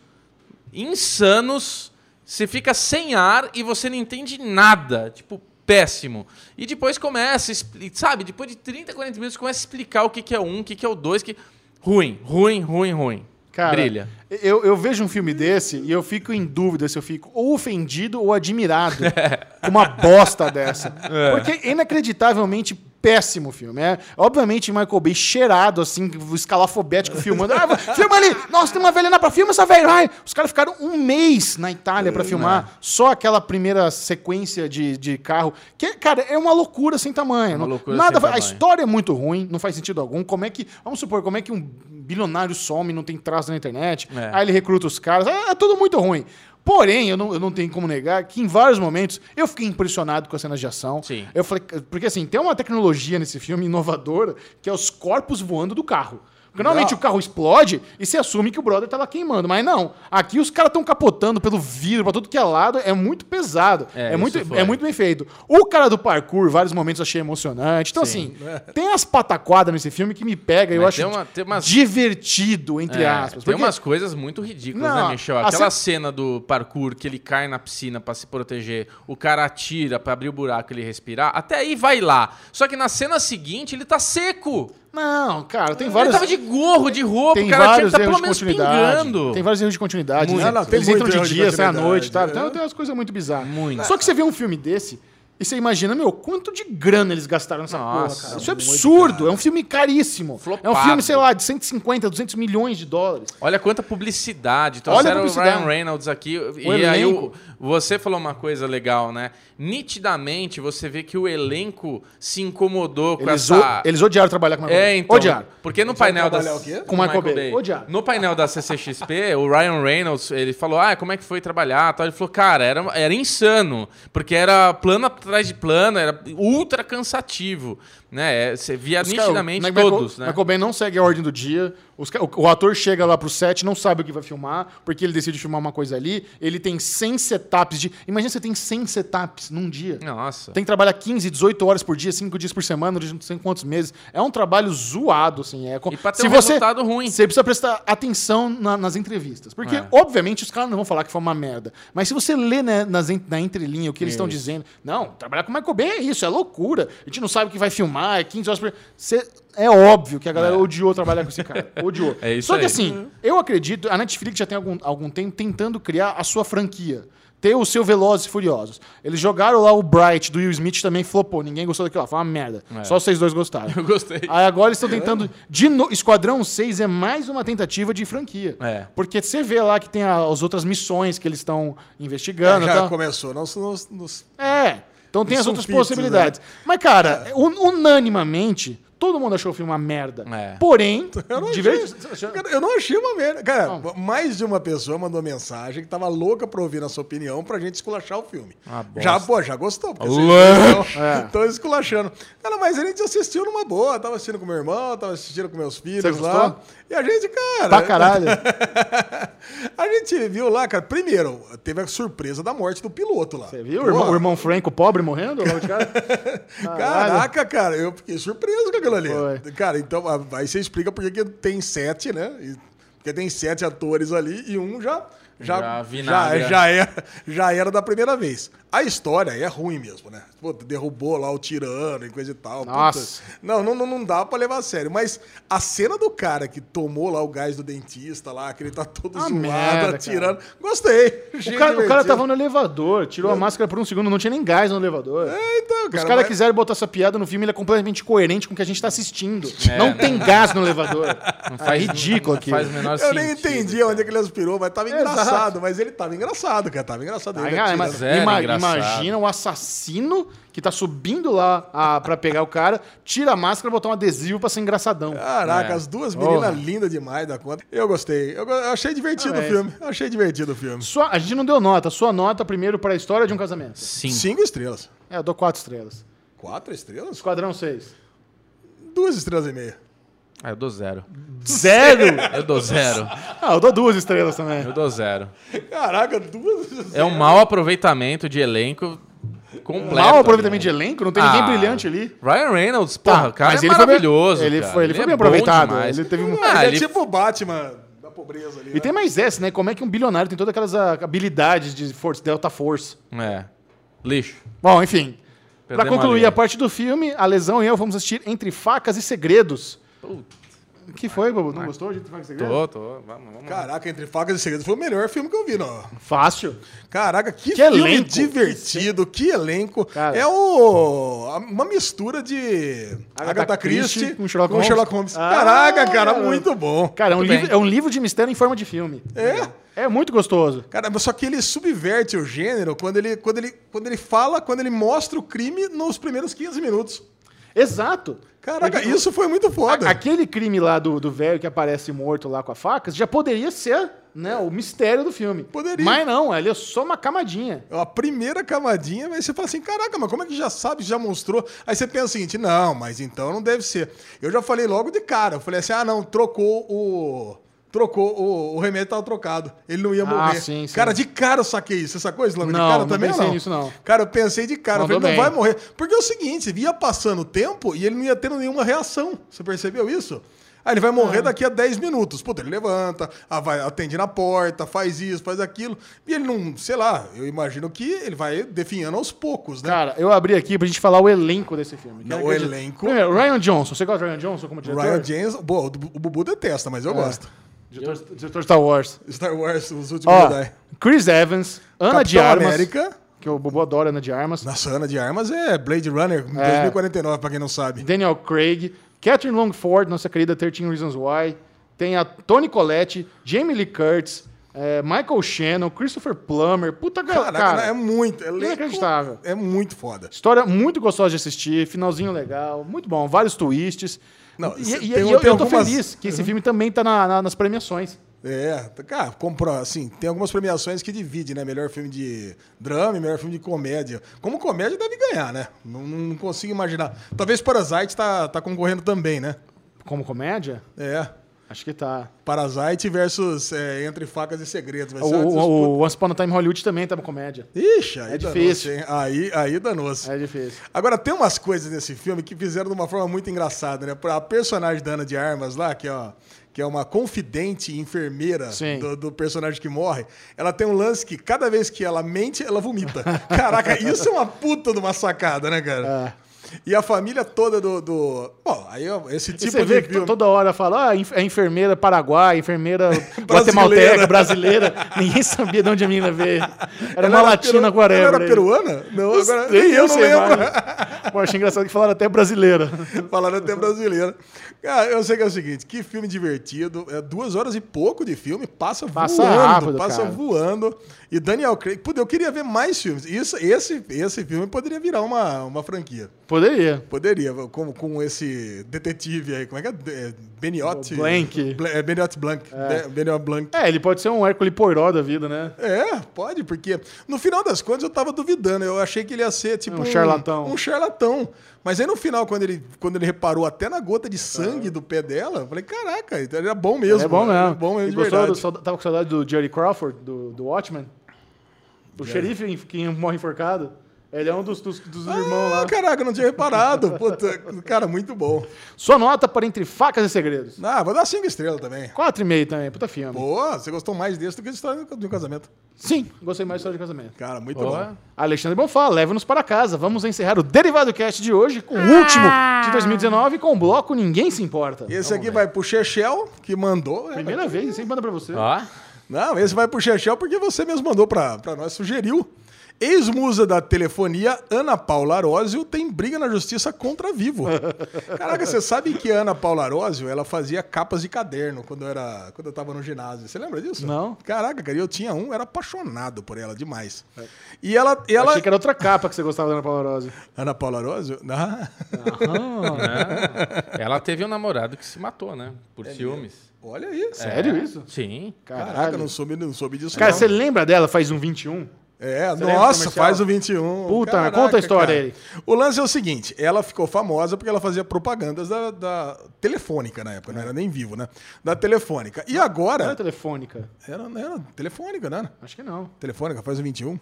insanos, você fica sem ar e você não entende nada. Tipo, péssimo. E depois começa, sabe? Depois de 30, 40 minutos, começa a explicar o que, que é um, o que, que é o dois. Que... Ruim, ruim, ruim, ruim. Cara, Brilha. Eu, eu vejo um filme desse e eu fico em dúvida se eu fico ou ofendido ou admirado (laughs) com uma bosta dessa. Porque é inacreditavelmente péssimo filme. É, obviamente, Michael Bay cheirado, assim, escalafobético, filmando. Ah, filma ali! Nossa, tem uma velha lá pra filma essa velha! Ai! Os caras ficaram um mês na Itália pra filmar só aquela primeira sequência de, de carro. Que, cara, é uma loucura sem tamanho. Uma Não- loucura nada sem fa- A tamanho. história é muito ruim, não faz sentido algum. Como é que. Vamos supor, como é que um bilionário some, não tem traço na internet, É. aí ele recruta os caras. É, é tudo muito ruim. Porém, eu não, eu não tenho como negar que em vários momentos eu fiquei impressionado com as cenas de ação. Sim. Eu falei, porque assim, tem uma tecnologia nesse filme inovadora que é os corpos voando do carro. Porque normalmente Não. o carro explode e se assume que o brother tá lá queimando. Mas não. Aqui os caras estão capotando pelo vidro pra tudo que é lado. É muito pesado. É, É, muito, foi. é muito bem feito. O cara do parkour, vários momentos achei emocionante. Então, Sim. assim, tem as pataquadas nesse filme que me pega. Eu acho tem uma- tem umas- divertido, entre É, aspas. tem Porque- umas coisas muito ridículas, Não, né, Michel? Aquela ce- cena do parkour que ele cai na piscina pra se proteger, o cara atira pra abrir o buraco e ele respirar, até aí vai lá. Só que na cena seguinte ele tá seco. Não, cara, tem Ele vários. tava de gorro, de roupa, Tem o cara tinha que vários tá pelo de menos continuidade. pingando. Tem vários erros de continuidade. Muito. né? Eles entram de dia, saem à noite, tá? É. Então tem umas coisas muito bizarras. Muito. Só que você vê um filme desse e você imagina, meu, quanto de grana eles gastaram nessa Nossa, porra, cara. Isso é absurdo. É um filme caríssimo. Flopado. É um filme, sei lá, de 150, 200 milhões de dólares. Olha quanta publicidade. Olha a Trouxeram o publicidade. Ryan Reynolds aqui. e aí elenco. o- você falou uma coisa legal, né? Nitidamente você vê que o elenco se incomodou com Eles, essa. o- eles odiaram trabalhar com o Michael É, Bay. então. Odiaram. Porque no painel da. o quê? Com Michael Bay. Odiar. No painel da CCXP, o Ryan Reynolds, ele falou: Ah, como é que foi trabalhar? Tal. Ele falou, cara, era, era insano. Porque era plano atrás de plano, era ultra cansativo. Né? É, Você via Os nitidamente o Michael- todos, né? Michael Bay não segue a ordem do dia. Os o, o ator chega lá pro set, não sabe o que vai filmar, porque ele decide filmar uma coisa ali. Ele tem 100 setups de. Imagina você tem 100 setups num dia. Nossa. Tem que trabalhar 15, 18 horas por dia, 5 dias por semana, não sei quantos meses. É um trabalho zoado, assim. É, E pra ter se um você, resultado ruim. Você precisa prestar atenção na- nas entrevistas. Porque, É. obviamente, os caras não vão falar que foi uma merda. Mas se você lê né, nas, na entrelinha o que eles estão dizendo, não, trabalhar com o Michael Bay é isso, é loucura. A gente não sabe o que vai filmar, é 15 horas por Você- É óbvio que a galera odiou trabalhar com esse cara. Odiou. (laughs) É isso Só que aí. assim, eu acredito, a Netflix já tem algum, algum tempo tentando criar a sua franquia. Ter o seu Velozes e Furiosos. Eles jogaram lá o Bright do Will Smith também flopou. Ninguém gostou daquilo lá. Foi uma merda. É. Só vocês dois gostaram. (laughs) Eu gostei. Aí agora eles estão tentando. De no... Esquadrão 6 é mais uma tentativa de franquia. É. Porque você vê lá que tem a- as outras missões que eles estão investigando. já tá? começou. Nos, nos, nos- É. Então tem as outras pitos, possibilidades. Mas, cara, un- unanimamente, todo mundo achou o filme uma merda. É. Porém, (laughs) Eu não, achei, cara, eu não achei uma merda. Cara, mais de uma pessoa mandou mensagem que tava louca pra ouvir a sua opinião pra gente esculachar o filme. Ah, já, pô, já gostou. Porque vocês estão esculachando. Cara, mas a gente assistiu numa boa. Tava assistindo com meu irmão, tava assistindo com meus filhos Você lá. gostou? E a gente, cara. pra caralho. (laughs) a gente viu lá, cara. Primeiro, teve a surpresa da morte do piloto lá. Você viu o irmão, o irmão Franco pobre morrendo logo de cara? (laughs) Caraca, cara, eu fiquei surpreso com aquilo ali. Foi. Cara, então aí você explica porque que tem sete, né? Porque tem sete atores ali e um já. Já, Já já, já, era, já era da primeira vez. A história é ruim mesmo, né? Pô, derrubou lá o tirano e coisa e tal. Nossa. Puta. Não, não, não, não dá pra levar a sério. Mas a cena do cara que tomou lá o gás do dentista lá, que ele tá todo Ah, zoado, merda, atirando. Gostei. (laughs) O cara, o cara tava no elevador, tirou a máscara por um segundo, não tinha nem gás no elevador. É, então, Os cara. caras mas- quiseram botar essa piada no filme, ele é completamente coerente com o que a gente tá assistindo. Não tem gás no elevador. (laughs) Não é ridículo aqui. Faz o menor Eu sentido. nem entendi onde é que ele aspirou, mas tava Exato. engraçado. Mas ele tava engraçado, cara. Tava engraçado. Ele Ah, atirando. mas ima- engraçado. Imagina o assassino que tá subindo lá a, pra pegar o cara, tira a máscara e botar um adesivo pra ser engraçadão. Caraca, É. as duas meninas Porra. lindas demais da conta. Eu gostei. Eu, eu achei divertido Parabéns. o filme. Eu achei divertido o filme. Sua- a gente não deu nota. Sua nota primeiro pra história de um casamento. Sim. Cinco estrelas. É, eu dou quatro estrelas. Quatro estrelas? Esquadrão 6. Duas estrelas e meia. Ah, eu dou zero. Zero? Eu dou zero. ah, eu dou duas estrelas também. Eu dou zero. Caraca, duas. É um mau aproveitamento de elenco completo. Mal aproveitamento de ali. elenco, não tem ninguém Ah, brilhante ali. Ryan Reynolds, porra, o cara mas é ele foi bem- maravilhoso. ele cara. foi- ele foi é bem bom aproveitado, demais. ele teve um- Ah, Ah, ele é tipo o Batman da pobreza ali. E né? tem mais essa, né? Como é que um bilionário tem todas aquelas ah, habilidades de force, Delta Force. É. Lixo. Bom, enfim. Pra Perdemos concluir linha. a parte do filme, a Lesão e eu vamos assistir Entre Facas e Segredos. O que foi, Bobo? Não gostou de Entre Facas e Segredos? Tô, tô. Vamos, vamos. Caraca, Entre Facas e Segredos foi o melhor filme que eu vi, não. Fácil. Caraca, que, Que filme elenco. divertido, que elenco. Cara. É o, uma mistura de Agatha Agatha, Christie Christie com Sherlock Holmes. Ah, Caraca, cara, muito bom. Cara, é um, livro, é um livro de mistério em forma de filme. É. É muito gostoso. Cara, só que ele subverte o gênero quando ele, quando, ele, quando ele fala, quando ele mostra o crime nos primeiros 15 minutos. Exato. Caraca, Porque isso foi muito foda. a- Aquele crime lá do do velho que aparece morto lá com a faca já poderia ser né, o mistério do filme. Poderia. Mas não, ele é só uma camadinha. A primeira camadinha, mas você fala assim, caraca, mas como é que já sabe, já mostrou? Aí você pensa o seguinte, não, mas então não deve ser. Eu já falei logo de cara, eu falei assim, ah não, trocou o... Trocou, o, o remédio tava trocado. Ele não ia Ah, morrer. sim, sim. Cara, de cara eu saquei isso. Você sacou isso logo de Não, cara não também? pensei não? nisso, não. Cara, eu pensei de cara. Mandou eu falei, não vai morrer. Porque é o seguinte, ia passando o tempo e ele não ia tendo nenhuma reação. Você percebeu isso? Aí ele vai morrer Ah. daqui a 10 minutos. Puta, ele levanta, ah, vai, atende na porta, faz isso, faz aquilo. E ele não, sei lá, eu imagino que ele vai definhando aos poucos, né? Cara, eu abri aqui pra gente falar o elenco desse filme. Não, o elenco- Primeiro, Ryan Johnson. Você gosta de Ryan Johnson como diretor? Ryan James, bom, o Bubu detesta, mas eu É. gosto. Diretor, diretor de Star Wars. Star Wars, os últimos Ó, Jedi. Chris Evans, Ana de Capitão Armas. América. Que o Bobo adora Ana de Armas. Nossa, Ana de Armas é Blade Runner É. 2049, pra quem não sabe. Daniel Craig, Catherine Longford, nossa querida 13 Reasons Why. Tem a Toni Collette, Jamie Lee Curtis, é, Michael Shannon, Christopher Plummer. Puta cara, Caraca, cara é muito. É inacreditável. É muito foda. História muito gostosa de assistir, finalzinho legal, muito bom, vários twists. Não, e e- e eu, eu tô algumas- feliz que esse filme também tá na- na- nas premiações. É, cara, comprou, assim, tem algumas premiações que divide, né? Melhor filme de drama e melhor filme de comédia. Como comédia deve ganhar, né? Não, não consigo imaginar. Talvez Parasite tá, tá concorrendo também, né? Como comédia? É. Acho que tá. Parasite versus é, Entre Facas e Segredos. Vai O, o, o Once Upon a Time Hollywood também tá uma comédia. Ixi, aí É difícil. hein? Aí, aí danou-se. É difícil. Agora, tem umas coisas nesse filme que fizeram de uma forma muito engraçada, né? A personagem da Ana de Armas lá, que é, ó, que é uma confidente enfermeira do, do personagem que morre, ela tem um lance que cada vez que ela mente, ela vomita. (laughs) Caraca, isso é uma puta de uma sacada, né, cara? É. E a família toda do. do... Bom, aí esse tipo você vê de que filme. toda hora fala, ah, é enfermeira paraguaia, enfermeira (laughs) guatemalteca, brasileira. Ninguém sabia de onde a menina veio. Era uma latina peru... whatever. Ela era peruana? Não, agora Nem eu não sei lembro. Pô, achei engraçado que falaram até brasileira. (laughs) Falaram até brasileira. Cara, eu sei que é o seguinte, que filme divertido. É duas horas e pouco de filme, passa, Passa voando, rápido, passa cara. voando. E Daniel Craig, puta, eu queria ver mais filmes. Isso, esse, esse filme poderia virar uma, uma franquia. Poderia. Poderia, com, com esse detetive aí, como é que é? é Beniotti? O Blank. Bla- É. Be- Beniotti Blanc. É, ele pode ser um Hércules Poirot da vida, né? É, pode, porque no final das contas eu tava duvidando. Eu achei que ele ia ser tipo Um charlatão. Um charlatão. Mas aí no final, quando ele, quando ele reparou até na gota de sangue do pé dela, eu falei, caraca, então ele era bom mesmo. é bom mano. mesmo. Era bom mesmo E de gostou do, tava com saudade do Jerry Crawford, do, do Watchmen? O xerife que morre enforcado. Ele é um dos, dos, dos irmãos Ah, lá. caraca, eu não tinha reparado. Puta, cara, muito bom. Sua nota para Entre Facas e Segredos. Ah, vou dar cinco estrelas também. 4,5 também, puta filme. Boa, você gostou mais desse do que de história de um casamento. Sim, gostei mais da história de casamento. Cara, muito bom. Alexandre Bonfá, leva-nos para casa. Vamos encerrar o Derivado Cast de hoje, com o último de 2019, com o bloco Ninguém Se Importa. Esse aqui vai pro Chechel, que mandou. é, Primeira vez, sempre manda pra você. Ó, Não, esse vai pro Chechel porque você mesmo mandou pra, pra nós, sugeriu. Ex-musa da telefonia, Ana Paula Arósio, tem briga na justiça contra Vivo. (laughs) Caraca, você sabe que a Ana Paula Arósio, ela fazia capas de caderno quando eu, era, quando eu tava no ginásio. Você lembra disso? Não. Caraca, cara, eu tinha um, era apaixonado por ela demais. E ela... ela... Achei que era outra capa que você gostava da Ana Paula Rose. Ana Paula Arósio? (laughs) Ah, né? Ela teve um namorado que se matou, né? Por ciúmes. Olha aí. Sério isso? Sim. Caraca, não soube, não soube disso Cara, não. você lembra dela? Faz um 21? É, do nossa, faz o 21. Puta, conta a história cara. aí. O lance é o seguinte: ela ficou famosa porque ela fazia propagandas da, da telefônica na época, não era nem vivo, né? Da telefônica. E Não era agora. telefônica. Era, era telefônica, né? Acho que não. Telefônica, faz o 21.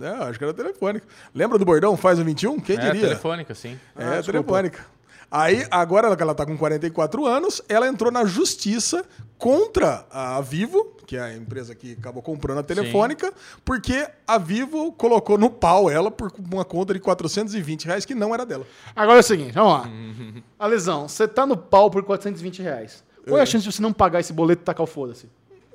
É, acho que era telefônica. Lembra do bordão? Faz o 21? Quem É, diria? telefônica, sim. É, Ah, desculpa. telefônica. Aí, agora que ela tá com 44 anos, ela entrou na justiça contra a Vivo, que é a empresa que acabou comprando a telefônica, porque a Vivo colocou no pau ela por uma conta de 420 reais que não era dela. Agora é o seguinte, vamos lá. Alesão, você tá no pau por 420 reais. Qual é a chance de você não pagar esse boleto e tacar o foda-se?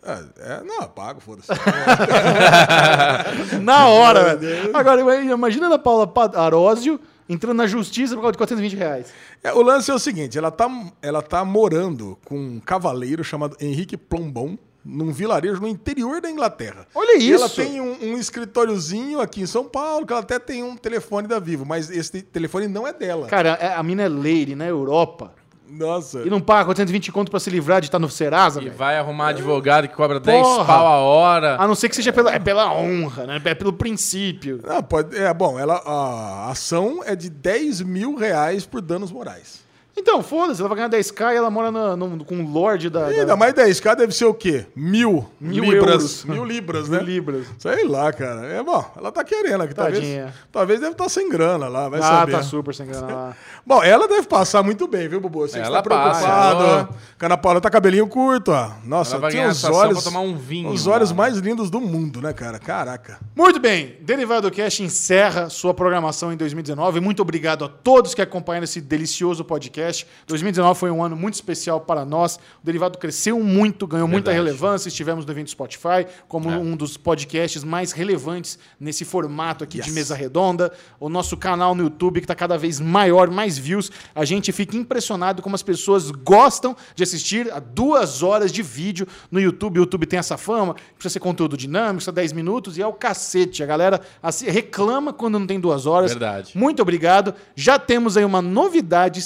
É, é, não, pago, foda-se. (laughs) Na hora, velho. Agora, imagina a Paula Pa- Arósio entrando na justiça por causa de 420 reais. É, o lance é o seguinte, ela tá, ela tá morando com um cavaleiro chamado Henrique Plombon, num vilarejo no interior da Inglaterra. Olha E ela isso. tem um, um escritóriozinho aqui em São Paulo, que ela até tem um telefone da Vivo, mas esse telefone não é dela. Cara, é- a mina é lady na Europa. Nossa. E não paga 420 conto pra se livrar de estar no Serasa, E velho. vai arrumar advogado que cobra 10 Porra. pau a hora. A não ser que seja pela, é pela honra, né? É pelo princípio. Não, pode, é, bom, ela, a ação é de 10 mil reais por danos morais. Então, foda-se, ela vai ganhar 10k e ela mora no- no- com o Lorde da. E da- ainda mais 10k deve ser o quê? Mil, Mil libras. euros. Mil libras, né? Mil libras. Sei lá, cara. É bom, ela tá querendo aqui. Talvez, Tadinha. talvez deve estar sem grana lá, vai Ah, saber. tá super sem grana lá. (laughs) Bom, ela deve passar muito bem, viu, Bubu? Você Ela está preocupado. passa, A Ana Paula tá cabelinho curto, ó. Nossa, Ela ganhar os olhos. pra tomar um vinho Os olhos mais lindos do mundo, né, cara? Caraca. Muito bem, Derivado Cast encerra sua programação em 2019. Muito obrigado a todos que acompanharam esse delicioso podcast. 2019 foi um ano muito especial para nós. O Derivado cresceu muito, ganhou muita Verdade. relevância. Estivemos no evento Spotify como É. um dos podcasts mais relevantes nesse formato aqui de Yes. mesa redonda. O nosso canal no YouTube que está cada vez maior, mais views. A gente fica impressionado como as pessoas gostam de assistir a duas horas de vídeo no YouTube. O YouTube tem essa fama, precisa ser conteúdo dinâmico, só 10 minutos, e é o cacete. A galera reclama quando não tem duas horas. Verdade. Muito obrigado. Já temos aí uma novidade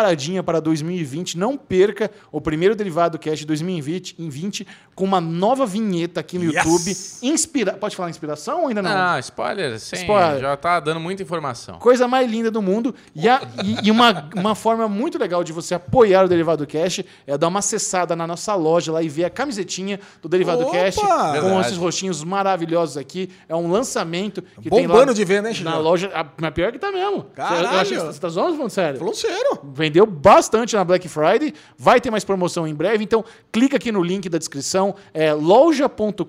preparadinha para 2020. Não perca o primeiro Derivado Cast de 2020 em 20, com uma nova vinheta aqui no Yes! YouTube. Inspira... Pode falar inspiração ou ainda não? Não, spoiler, sim. Spoiler. Já tá dando muita informação. Coisa mais linda do mundo. E, a- e- e uma, uma forma muito legal de você apoiar o Derivado Cash é dar uma acessada na nossa loja lá e ver a camisetinha do Derivado Opa! Cash com Verdade. esses rostinhos maravilhosos aqui. É um lançamento que tem lá Bombando de venda, hein, na loja. A, mas pior que tá mesmo. Caralho! Eu achei que você tá zoando, falando sério? Falando sério. Vendeu bastante na Black Friday. Vai ter mais promoção em breve. Então, clica aqui no link da descrição. É loja.com.br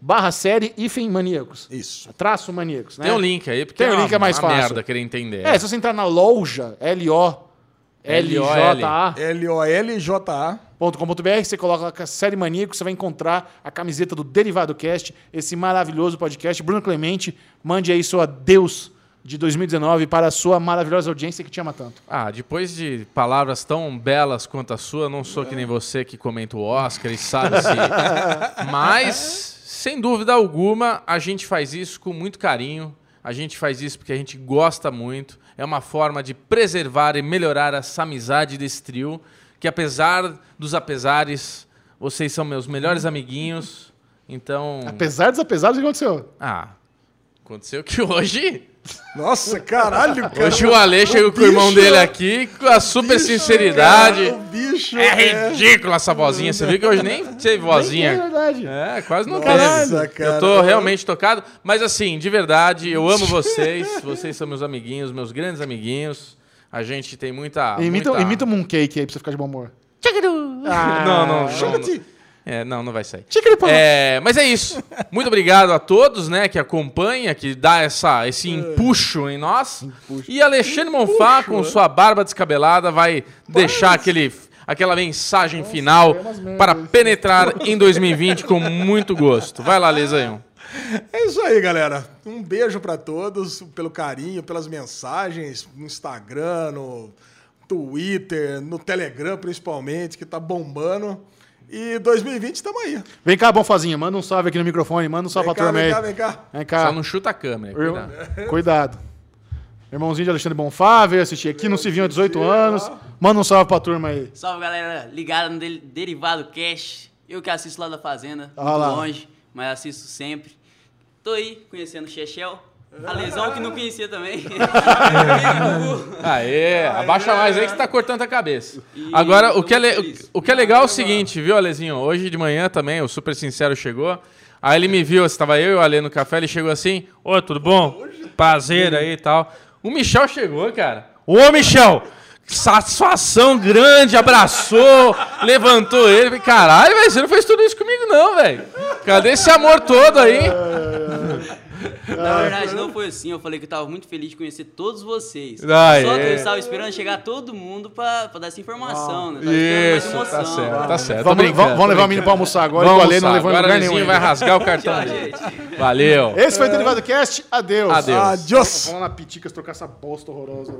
barra série hífen maníacos. Isso. Traço maníacos, né? Tem um link aí, porque Tem um uma- link é mais uma fácil. merda querer entender. É, se você entrar na loja, L-O-L-J-A. L-O-L-J-A. .com.br, você coloca a série Maníaco, você vai encontrar a camiseta do Derivado Cast, esse maravilhoso podcast. Bruno Clemente, mande aí sua Deus de 2019 para a sua maravilhosa audiência que te ama tanto. Ah, depois de palavras tão belas quanto a sua, não sou que nem você que comenta o Oscar e sabe se. (laughs) Mas Sem dúvida alguma, a gente faz isso com muito carinho. A gente faz isso porque a gente gosta muito. É uma forma de preservar e melhorar essa amizade desse trio. Que apesar dos apesares, vocês são meus melhores amiguinhos. Então. Apesar dos apesares, o que aconteceu? Ah, aconteceu que hoje. Nossa, caralho, cara. Hoje o Ale chegou com o irmão bicho- dele aqui com a super bicho, sinceridade. cara, o bicho É ridícula essa vozinha. Você viu que hoje nem teve É vozinha. verdade. É, quase não Nossa, teve. cara. Eu tô realmente tocado. Mas assim, de verdade, eu amo vocês. Vocês são meus amiguinhos, meus grandes amiguinhos. A gente tem muita. Imita, muita... imita um mooncake aí pra você ficar de bom humor. Ah, não, não, não, Chama-te. não. É, não, não vai sair. É, mas é isso. Muito obrigado a todos, né, que acompanha, que dá essa, esse empuxo em nós. E Alexandre Monfá, com sua barba descabelada, vai deixar aquele, aquela mensagem final é para penetrar em 2020 com muito gosto. Vai lá, Lesanhão. É isso aí, galera. Um beijo pra todos pelo carinho, pelas mensagens no Instagram, no Twitter, no Telegram principalmente, que tá bombando. E 2020 estamos aí. Vem cá, Bonfazinha, manda um salve aqui no microfone, manda um salve Vem pra cá, turma aí. vem cá, vem cá. Vem Só cá. não chuta a câmera. Irmão- Cuidado. (laughs) Cuidado. Irmãozinho de Alexandre Bonfá, veio assistir aqui, não se viu há 18 anos. Manda um salve pra turma aí. Salve galera, ligada no Del- Derivado Cash. Eu que assisto lá da Fazenda, Ah muito lá. longe, mas assisto sempre. Tô aí conhecendo o Chechel, a lesão que não conhecia também. (laughs) Aê, abaixa mais aí que você tá cortando a cabeça. E Agora, o que, é feliz. o que é legal é o seguinte, viu, Alezinho? Hoje de manhã também, o Super Sincero chegou. Aí ele me viu, estava eu e o Ale no café, ele chegou assim, oi, tudo bom? Prazer aí e tal. O Michel chegou, cara. Ô, Michel! Satisfação grande, abraçou, levantou ele. Caralho, velho, você não fez tudo isso comigo, não, velho. Cadê esse amor todo aí? (laughs) Na verdade, não foi assim. Eu falei que eu tava muito feliz de conhecer todos vocês. Ah, Só que é. eu estava esperando chegar todo mundo pra, pra dar essa informação, né? Tava mais Isso, emoção. tá certo, tá certo. Vamos, vamos, vamos levar o menino pra almoçar agora Vamos o Ale não almoçar. levou em Agora lugar nenhum. Vai rasgar o cartão Tchau, gente. Valeu. Esse foi o Derivado Cast. Adeus. Adeus. Adiós. Vamos lá, Piticas, trocar essa bosta horrorosa. (laughs)